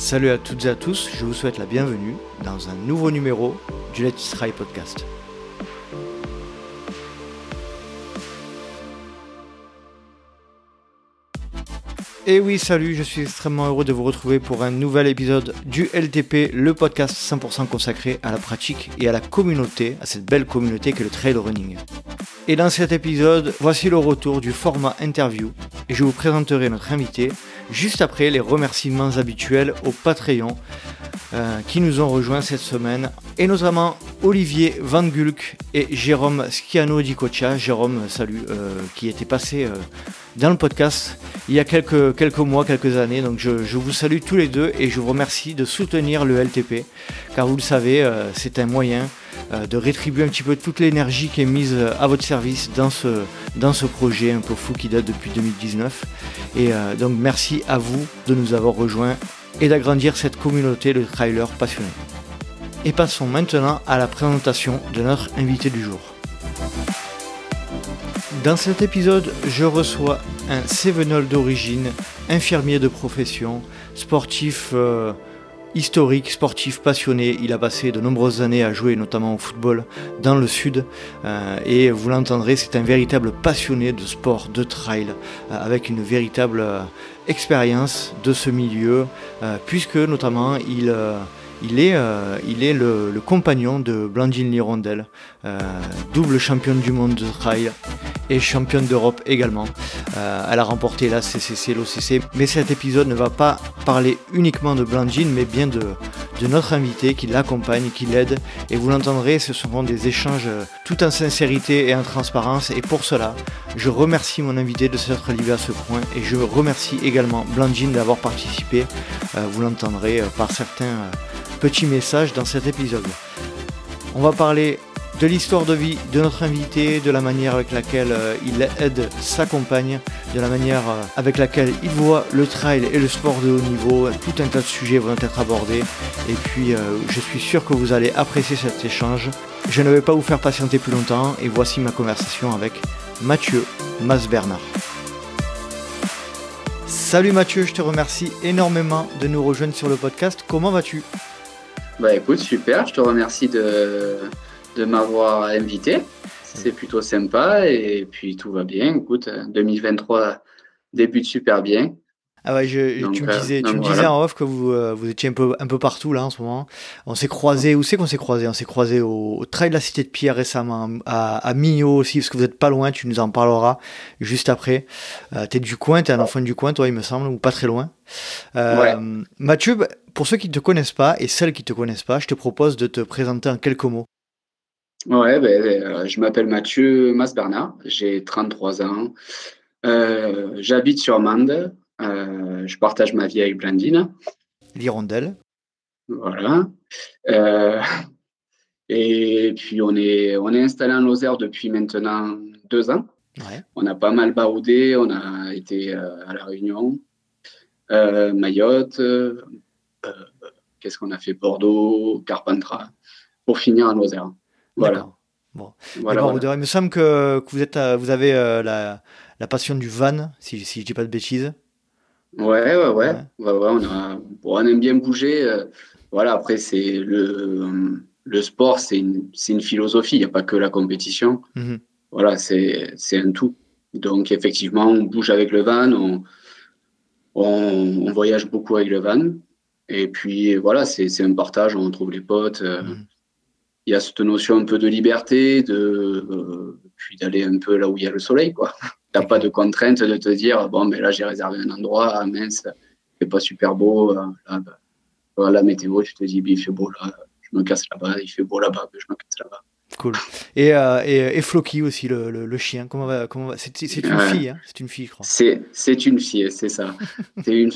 Salut à toutes et à tous, je vous souhaite la bienvenue dans un nouveau numéro du Let's Try Podcast. Et oui, salut, je suis extrêmement heureux de vous retrouver pour un nouvel épisode du LTP, le podcast 100% consacré à la pratique et à la communauté, à cette belle communauté qu'est le trail running. Et dans cet épisode, voici le retour du format interview et je vous présenterai notre invité juste après les remerciements habituels au Patreon euh, qui nous ont rejoints cette semaine, et notamment Olivier Van Gulk et Jérôme Schiano di Cocha. Jérôme, salut, euh, qui était passé euh, dans le podcast il y a quelques, mois, quelques années. Donc je, vous salue tous les deux et je vous remercie de soutenir le LTP, car vous le savez, c'est un moyen de rétribuer un petit peu toute l'énergie qui est mise à votre service dans ce, projet un peu fou qui date depuis 2019. Et donc merci à vous de nous avoir rejoints et d'agrandir cette communauté de trailers passionnés. Et passons maintenant à la présentation de notre invité du jour. Dans cet épisode, je reçois un Sevenol d'origine, infirmier de profession, sportif euh, historique, sportif passionné. Il a passé de nombreuses années à jouer notamment au football dans le sud. Euh, et vous l'entendrez, c'est un véritable passionné de sport, de trail, euh, avec une véritable expérience de ce milieu, puisque notamment il il est, euh, il est le, compagnon de Blandine Lirondelle, euh, double championne du monde de trail et championne d'Europe également. Euh, elle a remporté la CCC, l'OCC. Mais cet épisode ne va pas parler uniquement de Blandine, mais bien de, notre invité qui l'accompagne, qui l'aide. Et vous l'entendrez, ce seront des échanges tout en sincérité et en transparence. Et pour cela, je remercie mon invité de s'être livré à ce point. Et je remercie également Blandine d'avoir participé. vous l'entendrez par certains petit message dans cet épisode. On va parler de l'histoire de vie de notre invité, de la manière avec laquelle euh, il aide sa compagne, de la manière euh, avec laquelle il voit le trail et le sport de haut niveau. Tout un tas de sujets vont être abordés et puis euh, je suis sûr que vous allez apprécier cet échange. Je ne vais pas vous faire patienter plus longtemps et voici ma conversation avec Mathieu Mas-Bernard. Salut Mathieu, je te remercie énormément de nous rejoindre sur le podcast. Comment vas-tu? Bah écoute, super, je te remercie de, de m'avoir invité. C'est plutôt sympa et puis tout va bien. Écoute, 2023 débute super bien. Ah ouais, je, tu me disais, tu me disais en off que vous, euh, vous étiez un peu, un peu partout là en ce moment. On s'est croisé, où c'est qu'on s'est croisé On s'est croisé au, Trail de la Cité de Pierre récemment, à, à Millau aussi, parce que vous êtes pas loin, tu nous en parleras juste après. Euh, tu es du coin, tu es un enfant du coin, toi, il me semble, ou pas très loin. Euh, Mathieu, pour ceux qui ne te connaissent pas et celles qui ne te connaissent pas, je te propose de te présenter en quelques mots. Ouais, ben, je m'appelle Mathieu Mas-Bernard, j'ai 33 ans. J'habite sur Mende, euh, je partage ma vie avec Blandine. L'hirondelle. Voilà. Euh, et puis, on est, on est installé en Lozère depuis maintenant deux ans. On a pas mal baroudé. On a été euh, à La Réunion, Mayotte. Qu'est-ce qu'on a fait? Bordeaux, Carpentras, pour finir en Lozère. Voilà. Bon. Voilà, Il me semble que, que vous, êtes, vous avez la, la, passion du van, si, si je ne dis pas de bêtises. Ouais, ouais, ouais. ouais. on, a, on, aime bien bouger. Euh, voilà, après, c'est le, le sport, c'est une, une, philosophie. Il n'y a pas que la compétition. Mhm. Voilà, c'est un tout. Donc, effectivement, on bouge avec le van, on, on, voyage beaucoup avec le van. Et puis, voilà, c'est un partage, on trouve les potes. Euh, mhm. Il y a cette notion un peu de liberté, de, euh, puis d'aller un peu là où il y a le soleil, quoi n'as pas de contrainte de te dire bon, mais là, j'ai réservé un endroit, ah, mince, c'est pas super beau. Euh, là, bah, la météo, tu te dis, il fait beau là, je me casse là-bas, il fait beau là-bas, je me casse là-bas. Cool. Et, euh, et, et, Floki aussi, le, le, chien. Comment va, comment va C'est, c'est une fille, hein c'est une fille, je crois. C'est, c'est une fille, c'est ça. c'est une,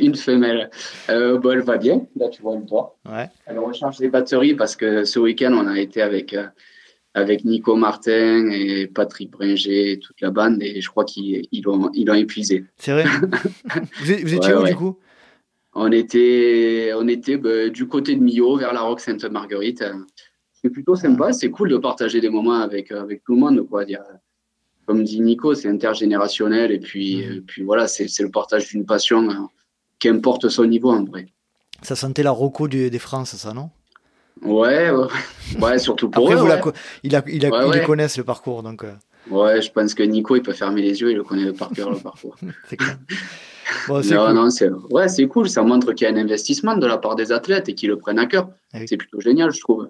une femelle. Euh, bon, elle va bien. Là, tu vois le toit. Ouais. Elle recharge les batteries parce que ce week-end, on a été avec euh, avec Nico Martin et Patrick Bringer et toute la bande et je crois qu'ils l'ont ils épuisé. C'est vrai Vous, étiez où du coup? On était, on était bah, du côté de Millau vers la Roque Sainte-Marguerite. C'est plutôt sympa, c'est cool de partager des moments avec, avec tout le monde. Quoi. Comme dit Nico, c'est intergénérationnel et puis, mmh. puis voilà, c'est le partage d'une passion, hein, qu'importe son niveau en vrai. Ça sentait la roco des France, ça, non? Ouais, ouais, surtout pour eux. il, a, il, a, ils connaissent le parcours, donc. Euh. Ouais, je pense que Nico, il peut fermer les yeux, il le connaît par cœur, le parcours. c'est clair. Bon, non, c'est ouais, c'est cool. Ça montre qu'il y a un investissement de la part des athlètes et qu'ils le prennent à cœur. Ah c'est plutôt génial, je trouve.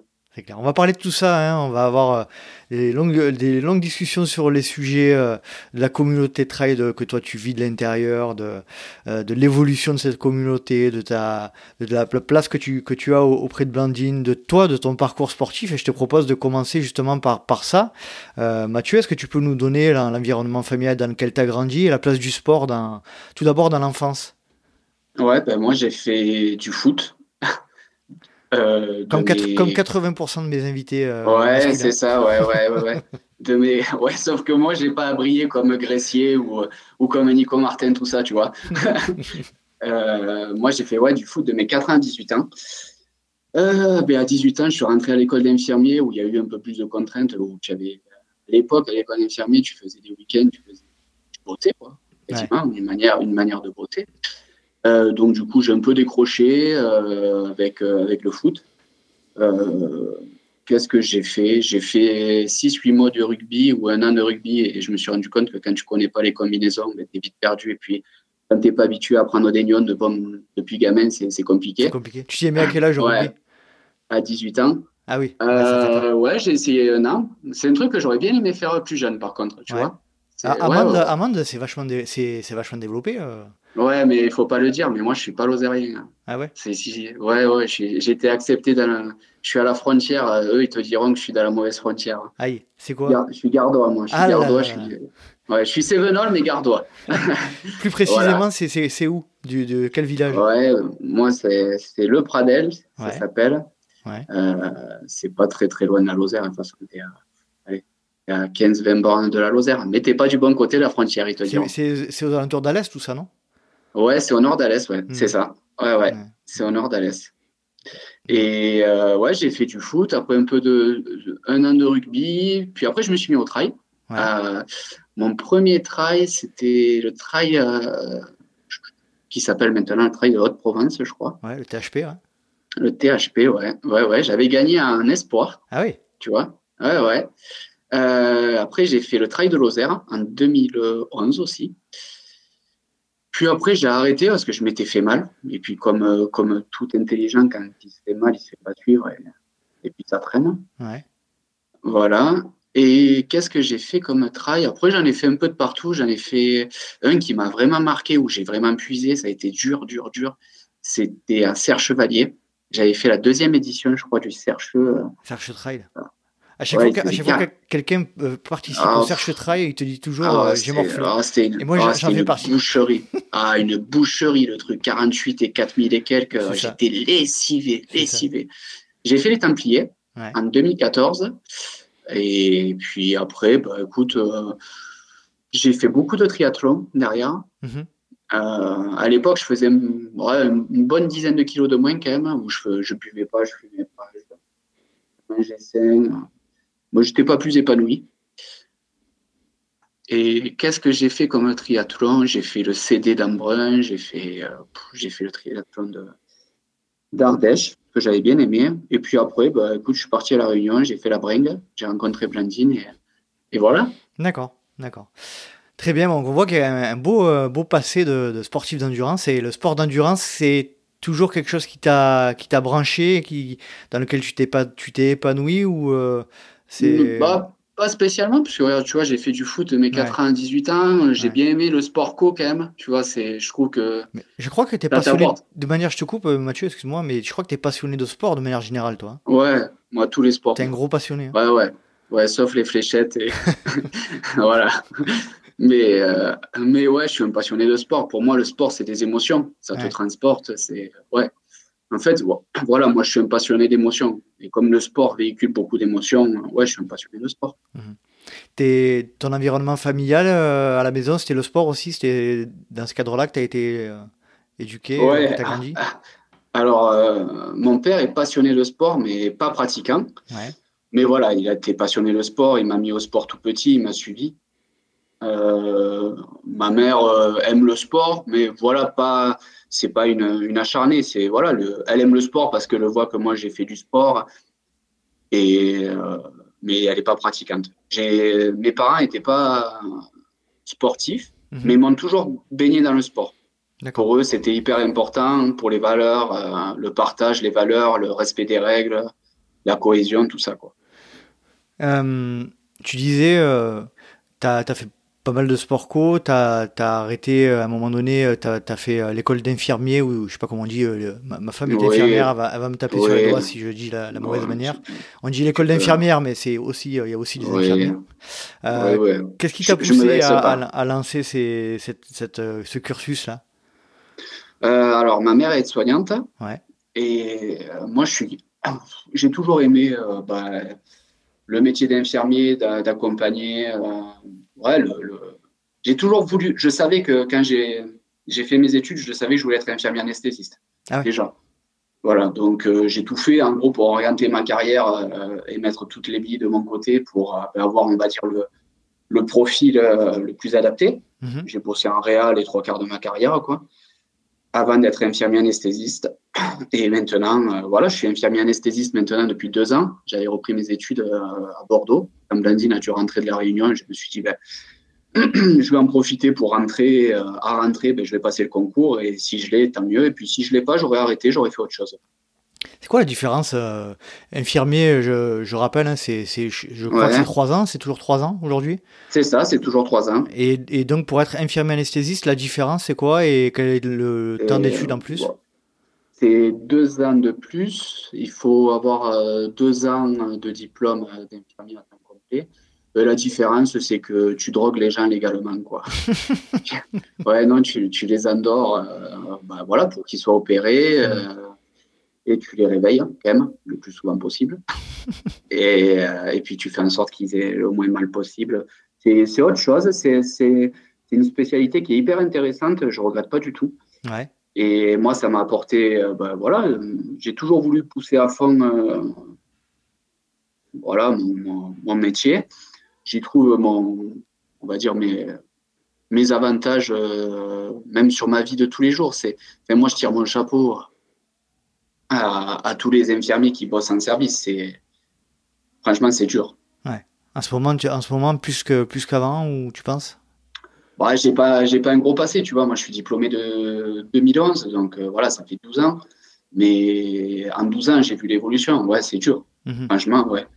On va parler de tout ça. Hein. On va avoir euh, des, longues, des longues discussions sur les sujets euh, de la communauté trail que toi tu vis de l'intérieur, de, euh, l'évolution de cette communauté, de, ta, la place que tu, as auprès de Blandine, de toi, de ton parcours sportif. Et je te propose de commencer justement par, par ça. Mathieu, est-ce que tu peux nous donner l'environnement familial dans lequel tu as grandi et la place du sport dans, tout d'abord dans l'enfance? Ouais, ben moi j'ai fait du foot euh, comme, 80% de mes invités. Euh, ouais, c'est ça, ouais, ouais, ouais. de mes... ouais, sauf que moi, j'ai pas brillé comme Gressier ou, ou comme Nico Martin, tout ça, tu vois. euh, moi, j'ai fait ouais, du foot de mes 4 ans à 18 ans. Euh, ben à 18 ans, je suis rentré à l'école d'infirmier où il y a eu un peu plus de contraintes. Où tu avais, à l'époque, à l'école d'infirmier, tu faisais des week-ends, tu faisais du beauté, quoi. Effectivement, une, manière, une manière de beauté. Euh, donc du coup, j'ai un peu décroché euh, avec, euh, avec le foot. Qu'est-ce que j'ai fait? J'ai fait 6-8 mois de rugby ou un an de rugby et je me suis rendu compte que quand tu connais pas les combinaisons, ben, tu es vite perdu. Et puis, quand tu n'es pas habitué à prendre des nions de depuis gamin, c'est compliqué. compliqué. Tu t'y es mis à quel âge ouais, À 18 ans. Ah oui. ouais, j'ai essayé un an. C'est un truc que j'aurais bien aimé faire plus jeune, par contre. Tu vois ah, Amande, c'est vachement, vachement développé. Ouais, mais il faut pas le dire, mais moi je suis pas lozérien. Ah ouais? C'est, si, Ouais, ouais, j'ai été accepté dans Je suis à la frontière, euh, eux ils te diront que je suis dans la mauvaise frontière. Aïe, c'est quoi? Je suis gardois, moi. Je suis ah gardois, je suis. Ouais, je suis Sévenol, mais gardois. Plus précisément, c'est où? Du, De quel village? Ouais, moi c'est le Pradel, ça s'appelle. Ouais. Euh, c'est pas très très loin de la Lozère, de toute façon. à 15-20 bornes de la Lozère. Mais t'es pas du bon côté de la frontière, ils te diront. C'est aux alentours d'Alès, tout ça, non? Ouais, c'est au nord d'Alès, ouais, c'est hmm. ça. Ouais, ouais, c'est au nord d'Alès. Et euh, ouais, j'ai fait du foot, après un peu de, un an de rugby, puis après je me suis mis au trail. Euh, mon premier trail, c'était le trail euh, qui s'appelle maintenant le trail de Haute-Provence, je crois. Ouais, le THP, ouais. Le THP, ouais. Ouais, ouais, j'avais gagné un espoir. Ah oui. Tu vois? Ouais, ouais. après, j'ai fait le trail de Lozère en 2011 aussi. Puis après, j'ai arrêté parce que je m'étais fait mal. Et puis, comme, euh, comme tout intelligent, quand il se fait mal, il ne se fait pas suivre. Et, puis, ça traîne. Ouais. Voilà. Et qu'est-ce que j'ai fait comme trail Après, j'en ai fait un peu de partout. J'en ai fait un qui m'a vraiment marqué, où j'ai vraiment puisé. Ça a été dur, dur, dur. C'était à Serre Chevalier. J'avais fait la deuxième édition, je crois, du Serre Serre Trail. À chaque fois, que quelqu'un euh, participe au Serge Trail, il te dit toujours ah, euh, j'ai morflé. Ah, et moi, ah, j'en fais partie. Boucherie. ah, une boucherie, le truc 48 et 4000 et quelques. J'étais lessivé, lessivé. J'ai fait les Templiers en 2014. Et puis après, bah, écoute, euh, j'ai fait beaucoup de triathlon derrière. Mhm. à l'époque, je faisais une bonne dizaine de kilos de moins quand même, où je, je buvais pas, je fumais pas, je mangeais sain. Moi, je n'étais pas plus épanoui. Et qu'est-ce que j'ai fait comme triathlon? J'ai fait le CD d'Ambrun, j'ai fait, euh, fait le triathlon d'Ardèche, que j'avais bien aimé. Et puis après, bah, écoute, je suis parti à La Réunion, j'ai fait la bringue, j'ai rencontré Blandine et, voilà. D'accord, d'accord. Très bien, on voit qu'il y a un beau, euh, beau passé de, sportif d'endurance. Et le sport d'endurance, c'est toujours quelque chose qui t'a, branché, qui, dans lequel tu t'es, pas, tu t'es épanoui ou euh, c'est bah, pas spécialement, parce que tu vois, j'ai fait du foot de mes 4 ans à 18 ans, j'ai bien aimé le sport co quand même, tu vois, c'est, je trouve que. je crois que tu es passionné, de manière, je te coupe euh, Mathieu, excuse-moi, mais je crois que tu es passionné de sport de manière générale, toi. Ouais, moi, tous les sports. Tu es un gros passionné. Hein. Ouais, ouais, ouais, sauf les fléchettes et. voilà. Mais, euh, mais ouais, je suis un passionné de sport. Pour moi, le sport, c'est des émotions. Ça te transporte. C'est ouais. En fait, voilà, moi je suis un passionné d'émotions. Et comme le sport véhicule beaucoup d'émotions, ouais, je suis un passionné de sport. Mhm. ton environnement familial euh, à la maison, c'était le sport aussi? C'était dans ce cadre-là que tu as été euh, éduqué, ouais, tu as grandi? Alors, euh, mon père est passionné de sport, mais pas pratiquant. Mais voilà, il a été passionné de sport, il m'a mis au sport tout petit, il m'a suivi. ma mère aime le sport, mais voilà, pas c'est pas une, une acharnée. C'est voilà, le, elle aime le sport parce qu'elle voit que moi j'ai fait du sport et euh, mais elle n'est pas pratiquante. J'ai mes parents n'étaient pas sportifs, mhm. mais m'ont toujours baigné dans le sport. Pour eux, c'était hyper important pour les valeurs, euh, le partage, les valeurs, le respect des règles, la cohésion, tout ça quoi. Euh, tu disais, tu as, as, fait pas mal de sport co, tu as, arrêté euh, à un moment donné, euh, tu as, fait euh, l'école d'infirmier, ou je sais pas comment on dit, ma, femme est infirmière, elle va, me taper sur les doigts si je dis la, mauvaise manière. On dit l'école d'infirmière, mais c'est aussi, il y a aussi des infirmières. Qu'est-ce qui t'a poussé à, lancer ces, cette, cette, ce cursus-là? Alors, ma mère est soignante, et moi, je suis, j'ai toujours aimé bah, le métier d'infirmier, d'accompagner ouais, le, j'ai toujours voulu. Je savais que quand j'ai, j'ai fait mes études, je savais que je voulais être infirmier anesthésiste. Ah déjà. Voilà, donc euh, j'ai tout fait en gros pour orienter ma carrière euh, et mettre toutes les billes de mon côté pour euh, avoir, on va dire, le, le profil le plus adapté. Mhm. J'ai bossé en réa les trois quarts de ma carrière, quoi, avant d'être infirmier anesthésiste. Et maintenant, voilà, je suis infirmier anesthésiste maintenant depuis deux ans. J'avais repris mes études à Bordeaux. Comme Blandine a dû rentrer de la Réunion, je me suis dit, ben, je vais en profiter pour rentrer. Euh, à rentrer, ben, je vais passer le concours et si je l'ai, tant mieux. Et puis si je l'ai pas, j'aurais arrêté, j'aurais fait autre chose. C'est quoi la différence euh, Infirmier, je, je rappelle, hein, c'est, je crois que c'est 3 ans, c'est toujours 3 ans aujourd'hui? C'est ça, c'est toujours 3 ans. Et, et, donc pour être infirmier anesthésiste, la différence c'est quoi et quel est le temps d'études en plus? C'est 2 ans de plus. Il faut avoir 2 euh, ans de diplôme d'infirmier à temps complet. Euh, la différence, c'est que tu drogues les gens légalement, quoi. ouais, non, tu, tu les endors, euh, bah, voilà, pour qu'ils soient opérés, euh, et tu les réveilles, quand même, le plus souvent possible. et, et puis, tu fais en sorte qu'ils aient le moins mal possible. C'est autre chose, c'est une spécialité qui est hyper intéressante, je regrette pas du tout. Ouais. Et moi, ça m'a apporté, bah, voilà, j'ai toujours voulu pousser à fond, voilà, mon, mon métier j'y trouve mon, on va dire mes, mes avantages, euh, même sur ma vie de tous les jours. Moi, je tire mon chapeau à, tous les infirmiers qui bossent en service. C'est, franchement, c'est dur. Ouais. En ce moment, en ce moment plus que plus qu'avant, ou tu penses? Bah, j'ai pas, j'ai pas un gros passé, tu vois. Moi, je suis diplômé de 2011, donc euh, voilà, ça fait 12 ans. Mais en 12 ans, j'ai vu l'évolution. Ouais, c'est dur. Mhm. Franchement, ouais.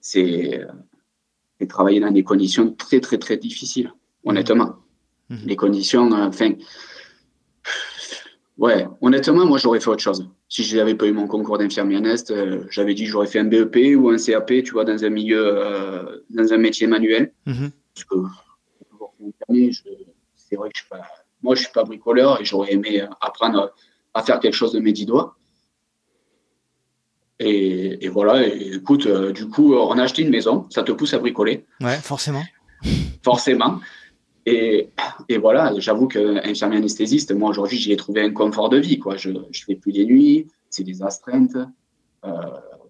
C'est, et travailler dans des conditions très, très, très difficiles, honnêtement. Mhm. Les conditions, euh, enfin, ouais, honnêtement, moi, j'aurais fait autre chose. Si je n'avais pas eu mon concours d'infirmier en Est, euh, j'avais dit que j'aurais fait un BEP ou un CAP, tu vois, dans un milieu, euh, dans un métier manuel. Mhm. Parce que, c'est vrai que je moi, je suis pas bricoleur et j'aurais aimé apprendre à faire quelque chose de mes dix doigts. Et, voilà, écoute, euh, du coup, on a acheté une maison, ça te pousse à bricoler. Ouais, forcément. forcément. Et, et voilà, j'avoue qu'infirmier anesthésiste, moi aujourd'hui, j'y ai trouvé un confort de vie. Quoi. Je ne fais plus des nuits, c'est des astreintes. Euh,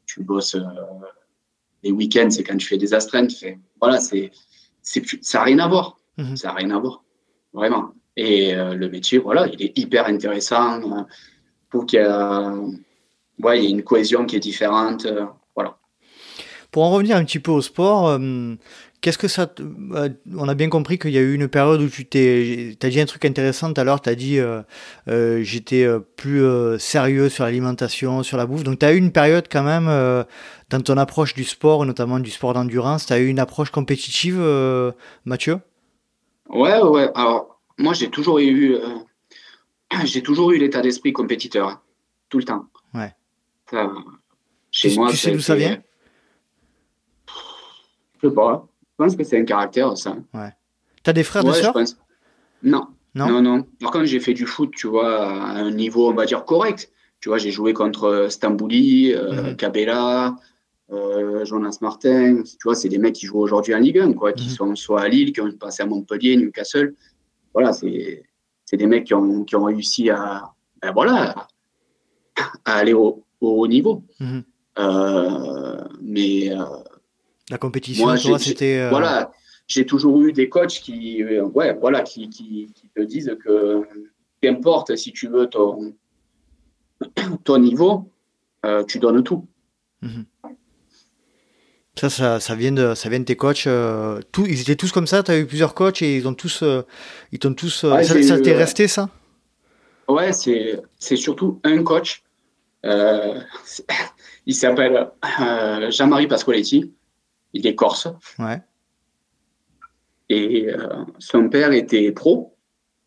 tu bosses euh, les week-ends, c'est quand tu fais des astreintes. voilà, c'est, ça n'a rien à voir. Mhm. Ça n'a rien à voir, vraiment. Et le métier, voilà, il est hyper intéressant. pour qu'il y ait ouais, y a une cohésion qui est différente. Euh, voilà. Pour en revenir un petit peu au sport, euh, qu'est-ce que ça. Euh, on a bien compris qu'il y a eu une période où tu t'es. as dit un truc intéressant tout à l'heure, tu as dit j'étais plus sérieux sur l'alimentation, sur la bouffe. Donc tu as eu une période quand même dans ton approche du sport, notamment du sport d'endurance, tu as eu une approche compétitive, Mathieu? Ouais, ouais. Alors, moi, j'ai toujours eu. j'ai toujours eu l'état d'esprit compétiteur, hein, tout le temps. Ouais chez tu, moi, tu sais d'où ça vient? Je sais pas. Je pense que c'est un caractère, ça. Ouais. T'as des frères, ouais, de Non. Non? Non, non. Par contre, j'ai fait du foot, tu vois, à un niveau, on va dire, correct. Tu vois, j'ai joué contre Stambouli, euh, mhm. euh, Jonas Martin. Tu vois, c'est des mecs qui jouent aujourd'hui en Ligue 1, quoi, qui mhm. sont soit à Lille, qui ont passé à Montpellier, Newcastle. Voilà, c'est des mecs qui ont, qui ont réussi à, ben voilà, à aller au, haut niveau. Mhm. Euh, mais euh, la compétition, moi, c'était euh, voilà, j'ai toujours eu des coachs qui, ouais, voilà, qui, qui, te disent que qu'importe si tu veux ton, ton niveau, euh, tu donnes tout. Mhm. Ça, ça, ça, vient de, ça vient de tes coachs. Euh, tout, ils étaient tous comme ça. Tu as eu plusieurs coachs et ils ont tous, euh, ils t'ont tous. ça, t'est resté ça? Ouais, c'est, c'est surtout un coach. il s'appelle Jean-Marie Pasqualetti. Il est corse. Ouais. Et son père était pro.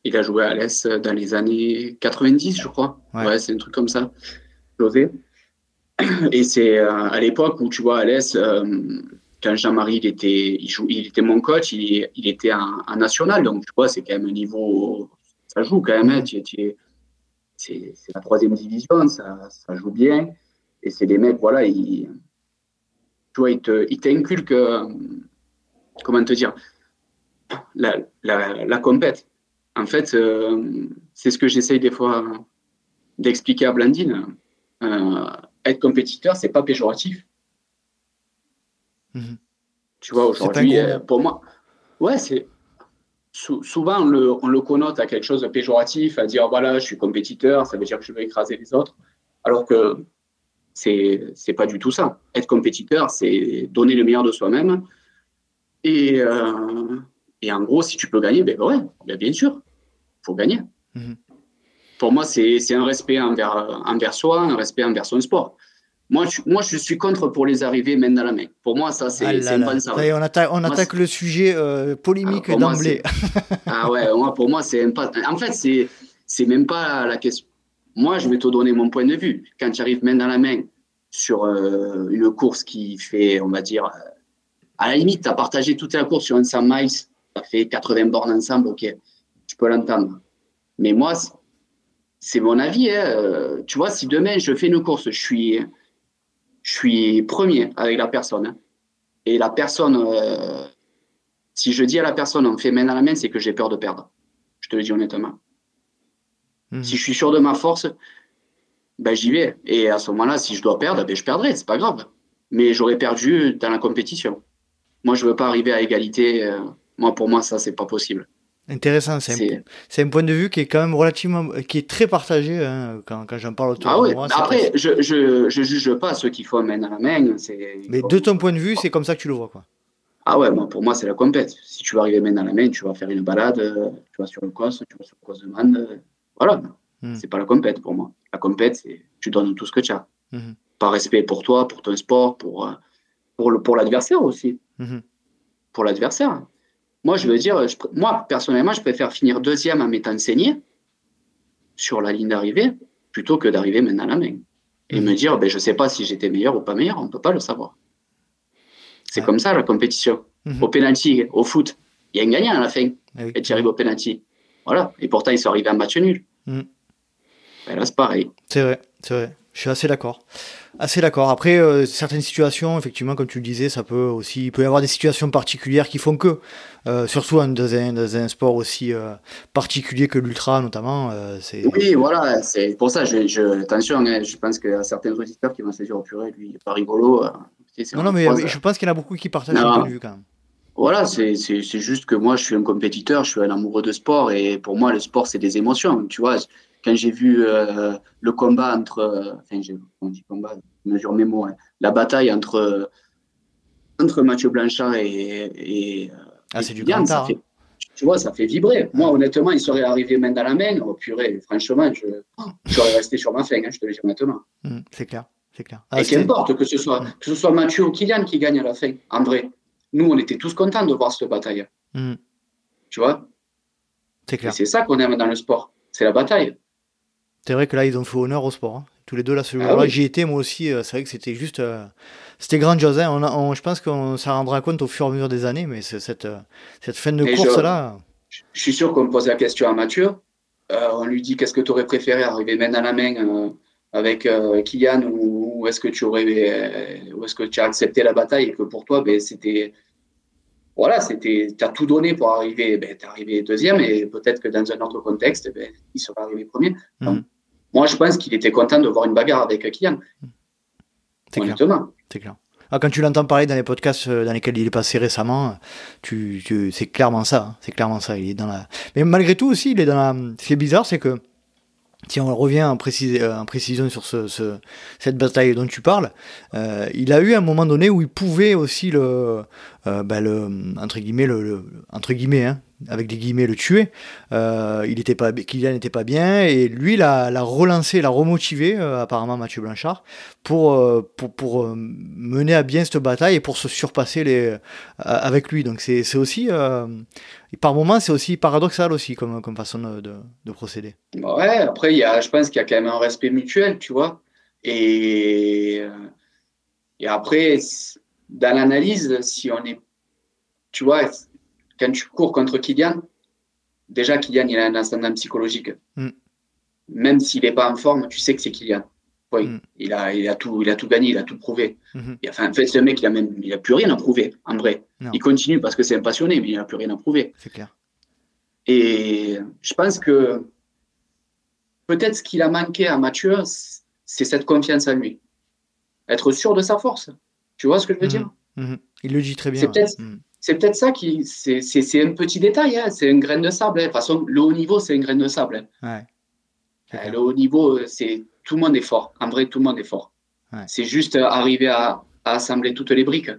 Il a joué à l'Est dans les années 90, je crois. Ouais, c'est un truc comme ça. José. Et c'est euh, à l'époque où, tu vois, à l'Est, euh, quand Jean-Marie, il était, il, il était mon coach, il, il était en, national. Donc, tu vois, c'est quand même un niveau. Ça joue quand même. Hein, c'est la troisième division, ça, ça, joue bien. Et c'est des mecs, voilà, ils, tu vois, ils t'inculquent, euh, comment te dire, la, la, la compète. En fait, euh, c'est ce que j'essaye des fois d'expliquer à Blandine. Euh, être compétiteur, c'est pas péjoratif. Mhm. Tu vois, aujourd'hui, pour moi, ouais, c'est souvent on le, on le, connote à quelque chose de péjoratif, à dire voilà, je suis compétiteur, ça veut dire que je veux écraser les autres, alors que c'est c'est pas du tout ça. Être compétiteur, c'est donner le meilleur de soi-même. Et, et en gros, si tu peux gagner, ben ouais, ben bien sûr faut gagner. Mhm. Pour moi, c'est un respect envers, envers soi, un respect envers son sport. Moi je, moi, je suis contre pour les arriver main dans la main. Pour moi, ça, c'est ah pas ça. On attaque, on attaque le sujet euh, polémique ah, d'emblée. ah ouais, moi, pour moi, c'est pas. En fait, c'est même pas la question. Moi, je vais te donner mon point de vue. Quand tu arrives main dans la main sur euh, une course qui fait, on va dire, euh, à la limite, tu as partagé toute la course sur un 100 miles, tu as fait 80 bornes ensemble, ok je peux l'entendre. Mais moi, c'est mon avis. Hein. Euh, tu vois, si demain je fais une course, je suis, je suis premier avec la personne. Hein. et la personne, si je dis à la personne on fait main dans la main, c'est que j'ai peur de perdre. Je te le dis honnêtement. Si je suis sûr de ma force, ben j'y vais. Et à ce moment-là, si je dois perdre, ben je perdrai, c'est pas grave. Mais j'aurais perdu dans la compétition. Moi, je veux pas arriver à égalité. Euh, moi, pour moi, ça, c'est pas possible. Intéressant, c'est un, point de vue qui est quand même relativement, qui est très partagé hein, quand, quand j'en parle autour ah de moi. Après, je, je, je, juge pas ceux qui font main à la main. Mais de ton point de vue, c'est comme ça que tu le vois, quoi. Ah ouais, moi, pour moi, c'est la compète. Si tu vas arriver main dans la main, tu vas faire une balade, euh, tu vas sur le cos, tu vas sur le cos de man. Voilà, hmm. c'est pas la compète pour moi. La compète, c'est tu donnes tout ce que tu as. Hmm. Par respect pour toi, pour ton sport, pour, euh, pour, pour l'adversaire aussi. Hmm. Pour l'adversaire. Moi, je veux dire, moi, personnellement, je préfère finir deuxième en m'étant enseigné sur la ligne d'arrivée plutôt que d'arriver maintenant à la main. Et me dire, ben, je ne sais pas si j'étais meilleur ou pas meilleur, on ne peut pas le savoir. C'est comme ça la compétition. Au penalty, au foot, il y a un gagnant à la fin. Ah et tu arrives au penalty. Voilà. Et pourtant, ils sont arrivés en match nul. Mhm. Ben là, c'est pareil. C'est vrai, c'est vrai. Je suis assez d'accord. Assez d'accord. Après, euh, certaines situations, effectivement, comme tu le disais, ça peut aussi, il peut y avoir des situations particulières qui font que, euh, surtout dans un, dans, un, sport aussi euh, particulier que l'ultra, notamment. c'est... Oui, voilà, c'est pour ça, je, je attention, hein, je pense qu'il y a certains auditeurs qui vont se dire, oh purée, lui, il n'est pas rigolo. non, non, mais je pense qu'il y en a beaucoup qui partagent le point de vue quand même. Voilà, c'est, juste que moi, je suis un compétiteur, je suis un amoureux de sport, et pour moi, le sport, c'est des émotions. Tu vois, quand j'ai vu euh, le combat entre, euh, enfin, on dit combat, je mesure mes mots, hein, la bataille entre, entre Mathieu Blanchard et, et, euh, ah, c'est du grand ça fait, Tu vois, ça fait vibrer. Moi, honnêtement, il serait arrivé main dans la main. Oh, purée, franchement, je, j'aurais resté sur ma fin, hein, je te le dis honnêtement. Mmh, c'est clair, c'est clair. Ah, et qu'importe que ce soit, que ce soit Mathieu ou Kylian qui gagne à la fin, en vrai. Nous, on était tous contents de voir cette bataille. Mmh. Tu vois? C'est clair. c'est ça qu'on aime dans le sport. C'est la bataille. C'est vrai que là, ils ont fait honneur au sport. Hein. Tous les deux, là, ce ah jour-là, j'y étais, moi aussi. Euh, c'est vrai que c'était juste. Euh, c'était grandiose. Hein. On, je pense qu'on s'en rendra compte au fur et à mesure des années, mais cette, euh, cette fin de course-là. Je, suis sûr qu'on me pose la question à Mathieu. on lui dit qu'est-ce que tu aurais préféré arriver main à la main avec Kylian ou, est-ce que tu aurais ou est-ce que tu as accepté la bataille et que pour toi ben, c'était voilà c'était tu as tout donné pour arriver ben, tu es arrivé deuxième et peut-être que dans un autre contexte ben, il serait arrivé premier mmh. Moi, je pense qu'il était content de voir une bagarre avec Kylian. C'est clair. C'est clair. Ah, quand tu l'entends parler dans les podcasts dans lesquels il est passé récemment, tu, c'est clairement ça. Hein. c'est clairement ça. Il est dans la. Mais malgré tout aussi, il est dans la. Ce qui est bizarre, c'est que si on revient en, en précision sur ce, cette bataille dont tu parles, euh, il a eu un moment donné où il pouvait aussi le, euh, bah, le entre guillemets, le, entre guillemets, hein, avec des guillemets, le tuer. Euh, il était pas, Kylian n'était pas bien et lui l'a, l'a relancé, l'a remotivé euh, apparemment Mathieu Blanchard pour euh, pour, pour mener à bien cette bataille et pour se surpasser les avec lui. Donc c'est, c'est aussi par moments c'est aussi paradoxal aussi comme comme façon de, de, procéder. Ouais. Après y a, je pense qu'il y a quand même un respect mutuel, tu vois. Et et après dans l'analyse, si on est, tu vois quand tu cours contre Kylian, déjà Kylian, il a un ascendant psychologique. Mm. Même s'il n'est pas en forme, tu sais que c'est Kylian. Oui, mm. il, a, il, a tout, il a tout gagné, il a tout prouvé. Mm-hmm. enfin, en fait, ce mec, il a, même, il a plus rien à prouver, en vrai. Il continue parce que c'est un passionné, mais il n'a plus rien à prouver. C'est clair. Et je pense que peut-être ce qu'il a manqué à Mathieu, c'est cette confiance en lui. Être sûr de sa force. Tu vois ce que je veux mm-hmm. dire? Mm-hmm. Il le dit très bien. C'est peut-être ça qui. C'est un petit détail, hein. c'est une graine de sable. Hein. De toute façon, le haut niveau, c'est une graine de sable. Hein. Euh, le haut niveau, c'est tout le monde est fort. En vrai, tout le monde est fort. C'est juste arriver à, assembler toutes les briques.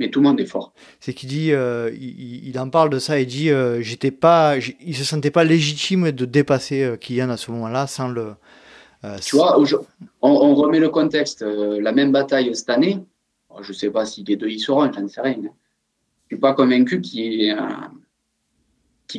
Mais tout le monde est fort. C'est qu'il dit, euh, il, en parle de ça et dit, euh, j'étais pas, il se sentait pas légitime de dépasser Kylian à ce moment-là sans le. tu vois, on, remet le contexte. la même bataille cette année, je sais pas si les deux y seront, j'en sais rien je suis pas convaincu qu'il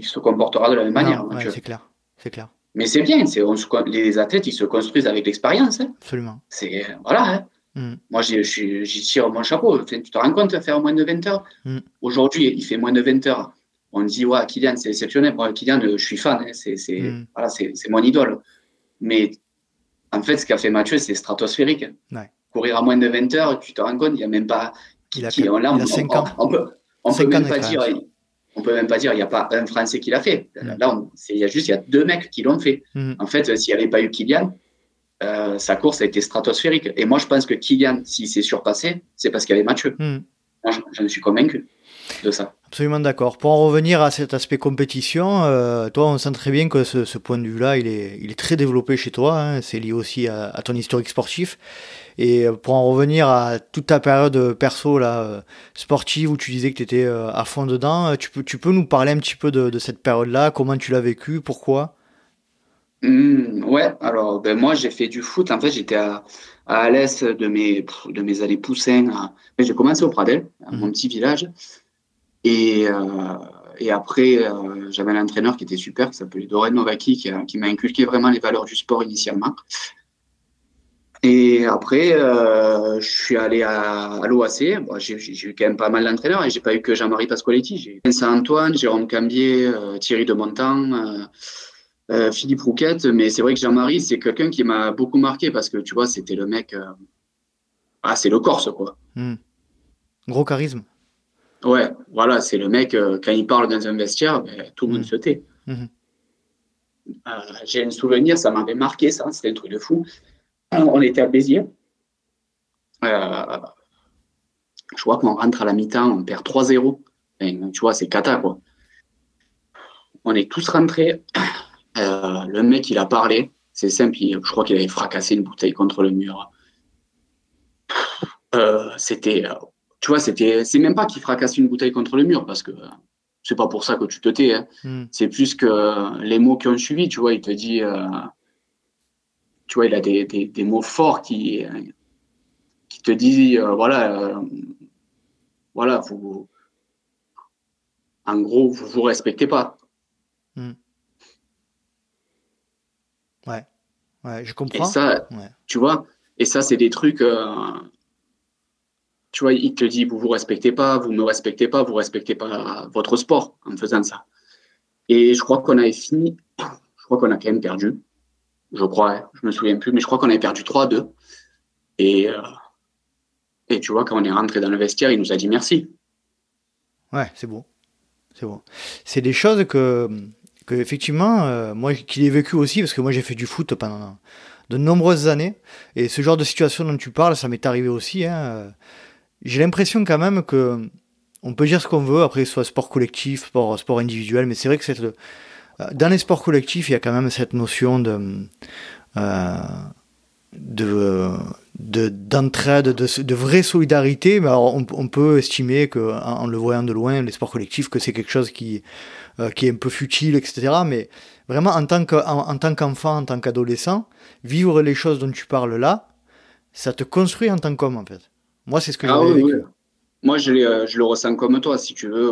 se comportera de la même manière. c'est clair, c'est clair. Mais c'est bien, c'est les athlètes ils se construisent avec l'expérience. Hein. Absolument. C'est voilà. Hein. Mm. Moi, j'y tire mon chapeau. Tu te rends compte de faire moins de 20 heures? Mm. Aujourd'hui, il fait moins de 20 heures. On dit, ouais, Kylian, c'est exceptionnel. Moi, Kylian, je suis fan. Hein. C'est mm. voilà, mon idole. Mais en fait, ce qu'a fait Mathieu, c'est stratosphérique. Courir à moins de 20 heures, tu te rends compte, il n'y a même pas. Il a, il a 5 ans. On, peut, on peut même pas dire, on peut même pas dire, il n'y a pas un Français qui l'a fait. Mm. Là, il y a juste, il y a deux mecs qui l'ont fait. Mm. En fait, s'il n'y avait pas eu Kylian, euh, sa course a été stratosphérique. Et moi, je pense que Kylian, s'il s'est surpassé, c'est parce qu'il y avait Mathieu. Mm. Moi, je, suis convaincu de ça. Absolument d'accord. Pour en revenir à cet aspect compétition, euh, toi, on sent très bien que ce, point de vue-là, il est, il est très développé chez toi. Hein. C'est lié aussi à, ton historique sportif. Et euh, pour en revenir à toute ta période perso là, euh, sportive où tu disais que tu étais euh, à fond dedans, tu peux, tu peux nous parler un petit peu de, cette période-là, comment tu l'as vécu, pourquoi? Mmh, Ouais, alors ben, moi j'ai fait du foot. En fait, j'étais à, à de mes, de mes années poussins. J'ai commencé au Pradel, à mon mmh. petit village. Et, et après, j'avais un entraîneur qui était super, qui s'appelait Doré Novaki, qui, qui m'a inculqué vraiment les valeurs du sport initialement. Et après, euh, je suis allé à, à l'OAC. Bon, j'ai eu quand même pas mal d'entraîneurs et j'ai pas eu que Jean-Marie Pascoletti. J'ai eu Vincent Antoine, Jérôme Cambier, euh, Thierry de Montan, euh, Philippe Rouquette. Mais c'est vrai que Jean-Marie, c'est quelqu'un qui m'a beaucoup marqué parce que tu vois, c'était le mec. Ah, c'est le Corse, quoi. Hmm. Gros charisme. Ouais, voilà, c'est le mec, quand il parle dans un vestiaire, ben, tout le monde hmm. se tait. Hmm. j'ai un souvenir, ça m'avait marqué, ça, c'était un truc de fou on était à Béziers. Euh, je crois qu'on rentre à la mi-temps, on perd 3-0. tu vois, c'est cata, quoi. On est tous rentrés. Euh, le mec, il a parlé. C'est simple. je crois qu'il avait fracassé une bouteille contre le mur. Euh, c'était, tu vois, c'était, c'est même pas qu'il fracasse une bouteille contre le mur parce que c'est pas pour ça que tu te tais. Hein. Hmm. C'est plus que les mots qui ont suivi, tu vois, il te dit, tu vois, il a des, des, mots forts qui, qui te disent, euh, voilà, euh, voilà, vous, en gros, vous vous respectez pas. Hmm. Ouais, ouais, je comprends. Et ça, tu vois, et ça, c'est des trucs, euh, tu vois, il te dit, vous vous respectez pas, vous me respectez pas, vous respectez pas votre sport en faisant ça. Et je crois qu'on avait fini, je crois qu'on a quand même perdu je crois, je me souviens plus, mais je crois qu'on avait perdu 3-2. Et, euh, et tu vois, quand on est rentré dans le vestiaire, il nous a dit merci. Ouais, c'est beau. C'est bon. C'est des choses que, que effectivement, euh, moi qui l'ai vécu aussi, parce que moi j'ai fait du foot pendant de nombreuses années, et ce genre de situation dont tu parles, ça m'est arrivé aussi. Hein, j'ai l'impression quand même que on peut dire ce qu'on veut, après soit sport collectif, sport, sport individuel, mais c'est vrai que cette, dans les sports collectifs, il y a quand même cette notion de, euh, de, d'entraide, de, de, vraie solidarité. Mais alors on, on, peut estimer que, en, le voyant de loin, les sports collectifs, que c'est quelque chose qui, euh, qui est un peu futile, etc. Mais vraiment, en tant, que, en, tant qu'enfant, en tant qu'adolescent, vivre les choses dont tu parles là, ça te construit en tant qu'homme, en fait. Moi, c'est ce que ah, oui, vécu. Moi, je, euh, je, le ressens comme toi, si tu veux.